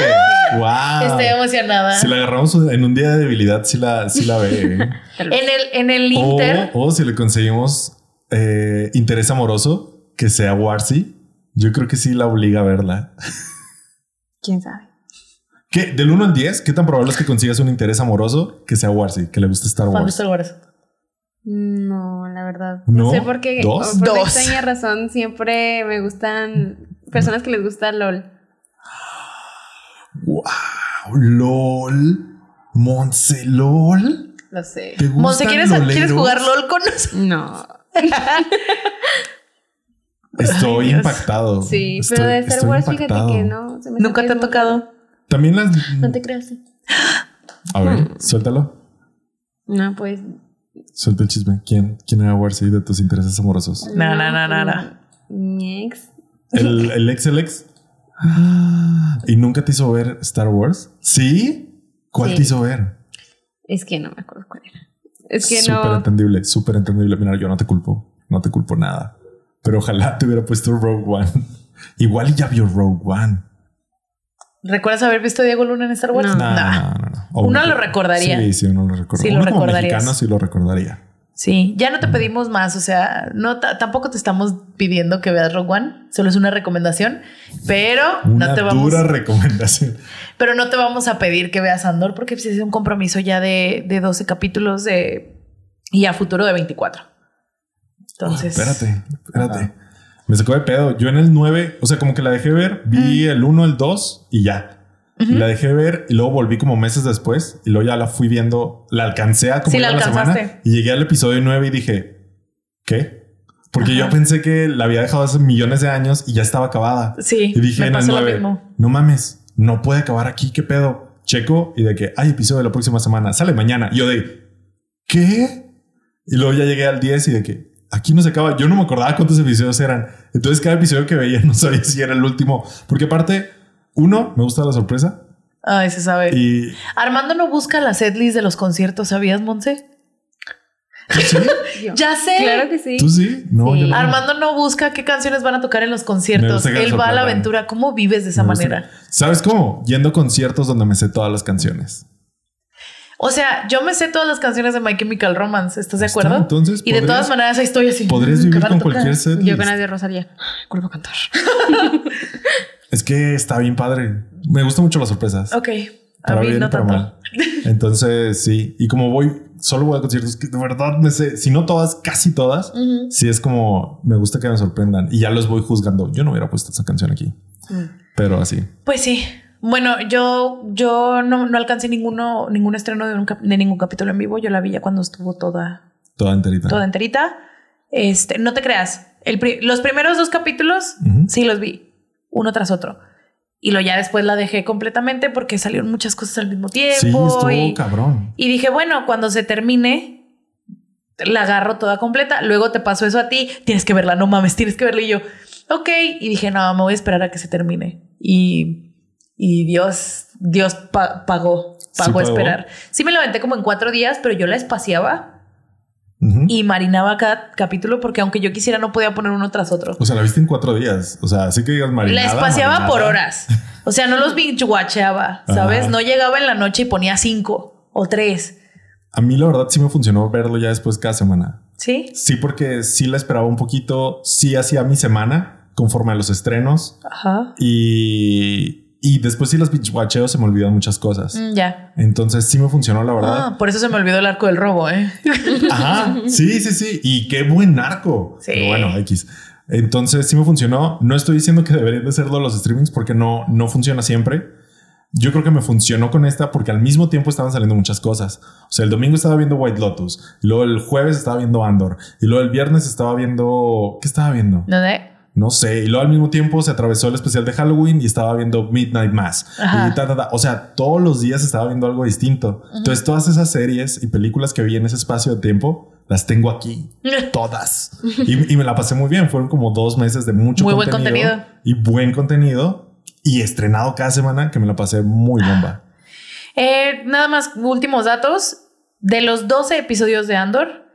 Speaker 1: Wow.
Speaker 2: Estoy emocionada.
Speaker 1: Si la agarramos en un día de debilidad, sí la, sí la ve. ¿eh? (laughs)
Speaker 2: En el, en el
Speaker 1: o,
Speaker 2: Inter.
Speaker 1: o si le conseguimos eh, interés amoroso, que sea Warsi, yo creo que sí la obliga a verla.
Speaker 3: ¿Quién sabe?
Speaker 1: ¿Qué? Del 1 al 10, ¿qué tan probable es que consigas un interés amoroso que sea Warsi, que le guste Star Wars?
Speaker 2: Star Wars.
Speaker 3: No, la verdad.
Speaker 1: ¿No?
Speaker 3: No sé por qué.
Speaker 1: ¿Dos?
Speaker 3: Por
Speaker 2: Dos.
Speaker 3: extraña razón, siempre me gustan personas que les gusta LOL.
Speaker 1: Wow, LOL. Monse LOL.
Speaker 3: Lo sé.
Speaker 1: ¿Te gustan
Speaker 2: Monse, ¿quieres, ¿quieres jugar LOL con nosotros?
Speaker 3: No. (laughs)
Speaker 1: Estoy
Speaker 2: Ay,
Speaker 1: impactado.
Speaker 3: Sí,
Speaker 1: Estoy-
Speaker 3: pero de Star Wars, fíjate que no. se me
Speaker 2: Nunca te ha tocado.
Speaker 1: También las.
Speaker 3: No te creas.
Speaker 1: A ver, suéltalo.
Speaker 3: No, pues.
Speaker 1: Suelta el chisme. ¿Quién, quién era Warsi de tus intereses amorosos?
Speaker 2: No, no, no, no, no.
Speaker 3: Mi ex.
Speaker 1: ¿El, el ex, el ex? ¿Y nunca te hizo ver Star Wars? ¿Sí? ¿Cuál
Speaker 3: Sí.
Speaker 1: te hizo ver?
Speaker 3: Es que no me acuerdo cuál era. Es que
Speaker 1: Súper
Speaker 3: no.
Speaker 1: entendible, súper entendible. Mira, yo no te culpo, no te culpo nada. Pero ojalá te hubiera puesto Rogue One. (laughs) Igual ya vio Rogue One.
Speaker 2: ¿Recuerdas haber visto a Diego Luna en Star Wars?
Speaker 3: No.
Speaker 1: No, no, no. no. O
Speaker 2: Uno lo recordaría.
Speaker 1: Sí, sí, uno lo recordaría.
Speaker 2: Sí, lo
Speaker 1: mexicano sí lo recordaría.
Speaker 2: Sí, ya no te pedimos más, o sea, no ta- tampoco te estamos pidiendo que veas Rogue One, solo es una recomendación, pero
Speaker 1: Una
Speaker 2: no te vamos
Speaker 1: dura recomendación.
Speaker 2: pero no te vamos a pedir que veas Andor porque pues, es un compromiso ya de, de 12 capítulos de y a futuro de 24. Entonces,
Speaker 1: Espérate, espérate. Me sacó de pedo. Yo en el 9, o sea, como que la dejé ver, vi el 1, el 2 y ya. Y la dejé ver y luego volví como meses después y luego ya la fui viendo, la alcancé a como
Speaker 2: Sí, la
Speaker 1: la semana y llegué al episodio 9 y dije, ¿qué? Porque yo pensé que la había dejado hace millones de años y ya estaba acabada.
Speaker 2: Sí,
Speaker 1: Y dije
Speaker 2: me
Speaker 1: en el
Speaker 2: pasó lo
Speaker 1: 9,
Speaker 2: mismo.
Speaker 1: no mames, no puede acabar aquí, ¿qué pedo? Checo y de que hay episodio de la próxima semana, sale mañana. Y yo de, ¿qué? Y luego ya llegué al 10 y de que aquí no se acaba. Yo no me acordaba cuántos episodios eran. Entonces cada episodio que veía (laughs) no sabía si era el último. Porque aparte, uno, me gusta la sorpresa.
Speaker 2: Ay, se sabe.
Speaker 1: Y
Speaker 2: Armando no busca la setlist de los conciertos, ¿sabías, Monse? (laughs) Ya sé.
Speaker 3: Claro que sí.
Speaker 1: ¿Tú sí? No,
Speaker 3: Sí.
Speaker 1: yo no.
Speaker 2: Armando no busca qué canciones van a tocar en los conciertos. Él va a la aventura. ¿Cómo vives de esa
Speaker 1: Me gusta.
Speaker 2: manera?
Speaker 1: ¿Sabes cómo? Yendo a conciertos donde me sé todas las canciones.
Speaker 2: O sea, yo me sé todas las canciones de My Chemical Romance. ¿Estás de acuerdo?
Speaker 1: entonces,
Speaker 2: y de todas maneras ahí estoy así.
Speaker 1: Podrías
Speaker 2: mm, ¿qué
Speaker 1: vivir
Speaker 2: a
Speaker 1: con cualquier set.
Speaker 3: Yo con las de Rosalía. Vuelvo a cantar.
Speaker 1: Es que está bien padre. Me gustan mucho las sorpresas.
Speaker 2: Ok. A
Speaker 1: Para
Speaker 2: mí
Speaker 1: bien
Speaker 2: no
Speaker 1: para
Speaker 2: tanto.
Speaker 1: mal. Entonces, sí. Y como voy, solo voy a conciertos que de verdad me sé, si no todas, casi todas,
Speaker 2: Ujú.
Speaker 1: sí es como me gusta que me sorprendan y ya los voy juzgando. Yo no hubiera puesto esa canción aquí, pero así.
Speaker 2: Pues sí. Bueno, yo, yo no, no alcancé ninguno, ningún estreno de, un cap- de ningún capítulo en vivo. Yo la vi ya cuando estuvo toda,
Speaker 1: Toda enterita.
Speaker 2: toda enterita. Este, no te creas. El pri- los primeros dos capítulos sí los vi, uno tras otro. Y lo ya después la dejé completamente porque salieron muchas cosas al mismo
Speaker 1: Sí,
Speaker 2: tiempo.
Speaker 1: estuvo
Speaker 2: y,
Speaker 1: cabrón.
Speaker 2: y dije, bueno, cuando se termine, la agarro toda completa. Luego te pasó eso a ti. Tienes que verla, no mames, tienes que verla. Y yo, ok. Y dije, no, me voy a esperar a que se termine. Y, y Dios, Dios pa- pagó,
Speaker 1: ¿Sí
Speaker 2: pagó
Speaker 1: pagó?
Speaker 2: esperar. Sí me la aventé como en cuatro días, pero yo la espaciaba y marinaba cada capítulo porque aunque yo quisiera no podía poner uno tras otro.
Speaker 1: O sea, la viste en cuatro días. O sea, así que digas marinada.
Speaker 2: la espaciaba
Speaker 1: marinada.
Speaker 2: por horas. O sea, no los binge watcheaba, ¿sabes?
Speaker 1: Ajá.
Speaker 2: No llegaba en la noche y ponía cinco o tres.
Speaker 1: A mí la verdad sí me funcionó verlo ya después cada semana.
Speaker 2: ¿Sí?
Speaker 1: Sí, porque sí la esperaba un poquito. Sí hacía mi semana conforme a los estrenos.
Speaker 2: Ajá.
Speaker 1: Y, y después sí los binge watcheo se me olvidan muchas cosas.
Speaker 2: Mm, ya.
Speaker 1: Entonces sí me funcionó, la verdad.
Speaker 2: Ah, por eso se me olvidó el arco del robo, ¿eh?
Speaker 1: Ajá, (laughs) sí, sí, sí. Y qué buen arco.
Speaker 2: Sí.
Speaker 1: Pero bueno, X. Entonces sí me funcionó. No estoy diciendo que deberían de hacerlo los streamings porque no, no funciona siempre. Yo creo que me funcionó con esta porque al mismo tiempo estaban saliendo muchas cosas. O sea, el domingo estaba viendo White Lotus, y luego el jueves estaba viendo Andor, y luego el viernes estaba viendo... ¿Qué estaba viendo?
Speaker 2: ¿Dónde?
Speaker 1: No sé. Y luego al mismo tiempo se atravesó el especial de Halloween y estaba viendo Midnight Mass.
Speaker 2: Ajá.
Speaker 1: Y ta, ta, ta. O sea, todos los días estaba viendo algo distinto. Entonces, todas esas series y películas que vi en ese espacio de tiempo las tengo aquí. (laughs) Todas. Y, y me la pasé muy bien. Fueron como dos meses de mucho
Speaker 2: Muy buen
Speaker 1: contenido,
Speaker 2: contenido.
Speaker 1: Y buen contenido. Y estrenado cada semana que me la pasé muy bomba.
Speaker 2: Eh, nada más, últimos datos. De los 12 episodios de Andor,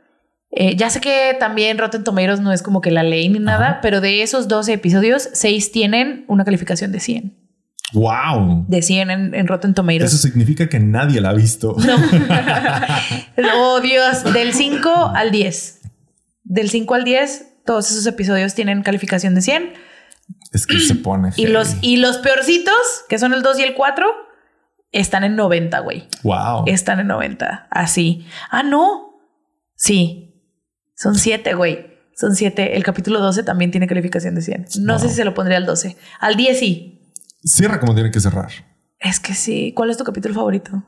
Speaker 2: eh, ya sé que también Rotten Tomatoes no es como que la ley ni nada,
Speaker 1: Ajá.
Speaker 2: pero de esos 12 episodios, 6 tienen una calificación de 100.
Speaker 1: Wow.
Speaker 2: de 100 en, en Rotten Tomatoes.
Speaker 1: Eso significa que nadie la ha visto.
Speaker 2: No. (laughs) (laughs) oh, Dios. Del 5 al 10. Del 5 al 10, todos esos episodios tienen calificación de 100.
Speaker 1: Es que se pone.
Speaker 2: Y los, y los peorcitos, que son el 2 y el 4, están en 90, güey.
Speaker 1: Wow.
Speaker 2: Están en 90. Así. Ah, no. Sí. Son 7, güey. Son 7. El capítulo 12 también tiene calificación de 100. No sé si se lo pondría al 12. Al 10 sí.
Speaker 1: Cierra como tiene que cerrar.
Speaker 2: Es que sí. ¿Cuál es tu capítulo favorito?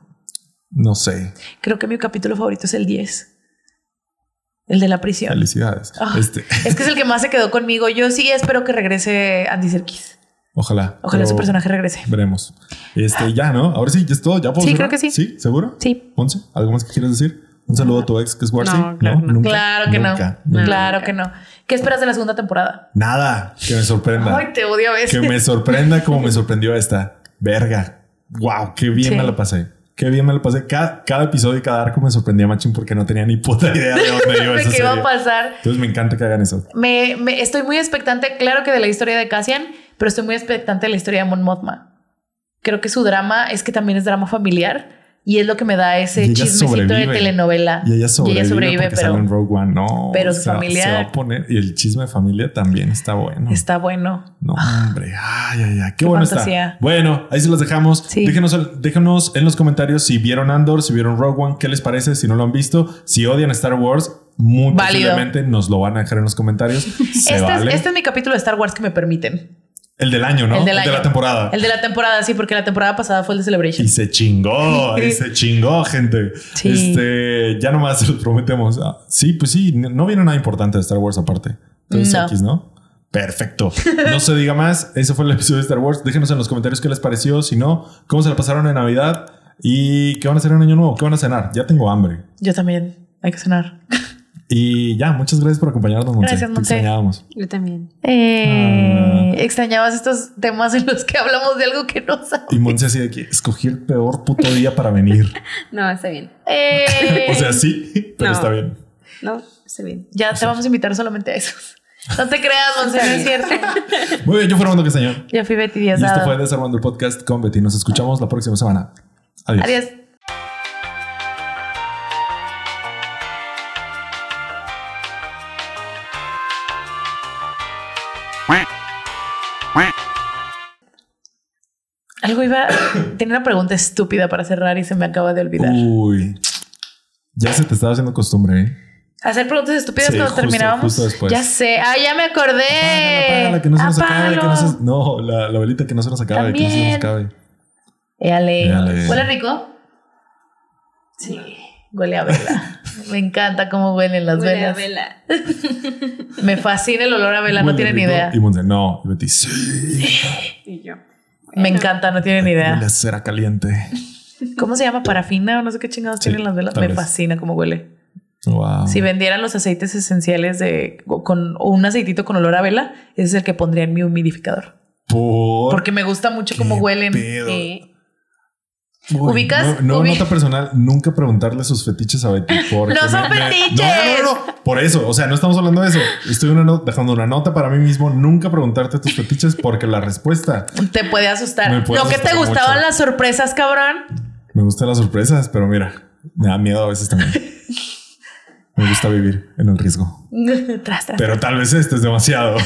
Speaker 1: No sé.
Speaker 2: Creo que mi capítulo favorito es el 10. El de la prisión.
Speaker 1: Felicidades.
Speaker 2: Ah,
Speaker 1: Este,
Speaker 2: Es que es el que más se quedó conmigo. Yo sí espero que regrese Andy Serkis.
Speaker 1: ojalá.
Speaker 2: Ojalá su personaje regrese.
Speaker 1: Veremos. Este, ya, ¿no? Ahora sí, ya es todo. ¿Ya puedo
Speaker 2: Sí,
Speaker 1: cerrar?
Speaker 2: creo que sí.
Speaker 1: ¿Sí? ¿Seguro?
Speaker 2: Sí.
Speaker 1: Ponce, ¿algo más que quieras decir? Un saludo a tu ex que es Warsi.
Speaker 3: No, claro que no.
Speaker 1: ¿Nunca?
Speaker 2: Claro que
Speaker 1: Nunca.
Speaker 2: no.
Speaker 1: Nunca.
Speaker 2: Claro que no. ¿Qué esperas de la segunda temporada?
Speaker 1: Nada. Que me sorprenda.
Speaker 2: Ay, te odio a veces.
Speaker 1: que me sorprenda como me sorprendió esta. Verga. Wow, qué bien
Speaker 2: Sí.
Speaker 1: me la pasé. Qué bien me la pasé. Cada, cada episodio y cada arco me sorprendía machín porque no tenía ni puta idea de dónde (laughs) iba esa
Speaker 2: qué va a pasar.
Speaker 1: Entonces me encanta que hagan eso.
Speaker 2: Me, me- estoy muy expectante, claro que de la historia de Cassian, pero estoy muy expectante de la historia de Mon Mothma. Creo que su drama es que también es drama familiar y es lo que me da ese chismecito de telenovela.
Speaker 1: Y ella sobrevive, porque
Speaker 2: pero
Speaker 1: sale en Rogue One. No,
Speaker 2: pero su
Speaker 1: se va-
Speaker 2: familia-
Speaker 1: se va a poner y el chisme de familia también está bueno.
Speaker 2: está bueno.
Speaker 1: No, hombre. Ay, ay, ay. Qué,
Speaker 2: Qué
Speaker 1: bueno
Speaker 2: fantasía.
Speaker 1: está. Bueno, ahí se los dejamos.
Speaker 2: Sí.
Speaker 1: Déjenos, déjenos en los comentarios si vieron Andor, si vieron Rogue One, qué les parece, si no lo han visto, si odian Star Wars, muy
Speaker 2: Válido.
Speaker 1: posiblemente nos lo van a dejar en los comentarios. (laughs)
Speaker 2: Este,
Speaker 1: vale.
Speaker 2: es, este es mi capítulo de Star Wars que me permiten.
Speaker 1: El del año, ¿no?
Speaker 2: El del año.
Speaker 1: de la temporada.
Speaker 2: El de la temporada, sí, porque la temporada pasada fue el de Celebration.
Speaker 1: Y se chingó, (laughs) y se chingó, gente.
Speaker 2: Sí.
Speaker 1: Este, ya nomás se los prometemos. Ah, sí, pues sí, no no viene nada importante de Star Wars aparte. Entonces,
Speaker 2: No.
Speaker 1: X, ¿no? Perfecto. No se diga más. Ese fue el episodio de Star Wars. Déjenos en los comentarios qué les pareció. Si no, cómo se la pasaron en Navidad y qué van a hacer en Año Nuevo, qué van a cenar. Ya tengo hambre.
Speaker 2: Yo también. Hay que cenar. (laughs)
Speaker 1: Y ya, muchas gracias por acompañarnos, Monse.
Speaker 2: Gracias,
Speaker 1: Te
Speaker 2: Monse.
Speaker 1: extrañábamos.
Speaker 3: Yo también.
Speaker 2: Eh, Extrañabas estos temas en los que hablamos de algo que no sabes.
Speaker 1: Y Monse así de que escogí el peor puto día para venir. (laughs)
Speaker 3: No, está bien.
Speaker 2: Eh, (laughs)
Speaker 1: O sea, sí, pero
Speaker 3: No.
Speaker 1: está bien.
Speaker 3: No, está bien.
Speaker 2: ya te vamos a invitar solamente a esos. No te creas, Monse, no es cierto. (laughs)
Speaker 1: Muy bien, yo fui Armando Castañón.
Speaker 2: Yo fui Betty
Speaker 1: Y
Speaker 2: Díaz.
Speaker 1: esto
Speaker 2: Dado.
Speaker 1: fue Desarmando el Podcast con Betty. Nos escuchamos la próxima semana. Adiós.
Speaker 2: Adiós. Algo iba. (coughs) Tenía una pregunta estúpida para cerrar y se me acaba de olvidar.
Speaker 1: Uy. Ya se te estaba haciendo costumbre, ¿eh?
Speaker 2: Hacer preguntas estúpidas
Speaker 1: Sí,
Speaker 2: cuando
Speaker 1: justo-
Speaker 2: terminábamos.
Speaker 1: justo después.
Speaker 2: Ya sé. Ah, ya me acordé.
Speaker 1: Apágala, apágala, que no se nos acabe. Que no,
Speaker 2: Apágalo.
Speaker 1: se- no, la, la velita que no se nos acabe. Que no se nos
Speaker 2: También.
Speaker 1: acabe.
Speaker 2: Éale.
Speaker 1: Éale.
Speaker 2: ¿Huele rico? Sí. Huele a vela. (laughs) me encanta cómo huelen las
Speaker 3: Huele a
Speaker 2: velas.
Speaker 3: vela. (laughs)
Speaker 2: Me fascina el olor a vela, no tienen ni
Speaker 1: rico.
Speaker 2: idea.
Speaker 1: Y Monse, no. Y Betty, sí.
Speaker 3: Y yo.
Speaker 2: Me encanta, no tienen ni idea.
Speaker 1: a cera caliente.
Speaker 2: ¿Cómo se llama? Parafina o no sé qué chingados
Speaker 1: Sí,
Speaker 2: tienen las velas. Me
Speaker 1: vez.
Speaker 2: fascina cómo huele.
Speaker 1: Wow.
Speaker 2: Si vendieran los aceites esenciales de con o un aceitito con olor a vela, ese es el que pondría en mi humidificador.
Speaker 1: Por.
Speaker 2: Porque me gusta mucho cómo huelen.
Speaker 1: pedo.
Speaker 3: Eh,
Speaker 1: Uy,
Speaker 2: ¿Ubicas?
Speaker 1: No, nota personal, nunca preguntarle sus fetiches a Betty. (laughs) porque
Speaker 2: ¡No son
Speaker 1: me- me-
Speaker 2: fetiches!
Speaker 1: No, no, no, Por eso, o sea, no estamos hablando de eso. Estoy una no- dejando una nota para mí mismo. Nunca preguntarte tus fetiches porque la respuesta.
Speaker 2: Te puede asustar.
Speaker 1: Puede
Speaker 2: ¿No que te gustaban
Speaker 1: mucho.
Speaker 2: las sorpresas, cabrón?
Speaker 1: Me gustan las sorpresas, pero mira, me da miedo a veces también. (laughs) Me gusta vivir en el riesgo. (laughs)
Speaker 2: tras, tras.
Speaker 1: Pero tal vez este es demasiado.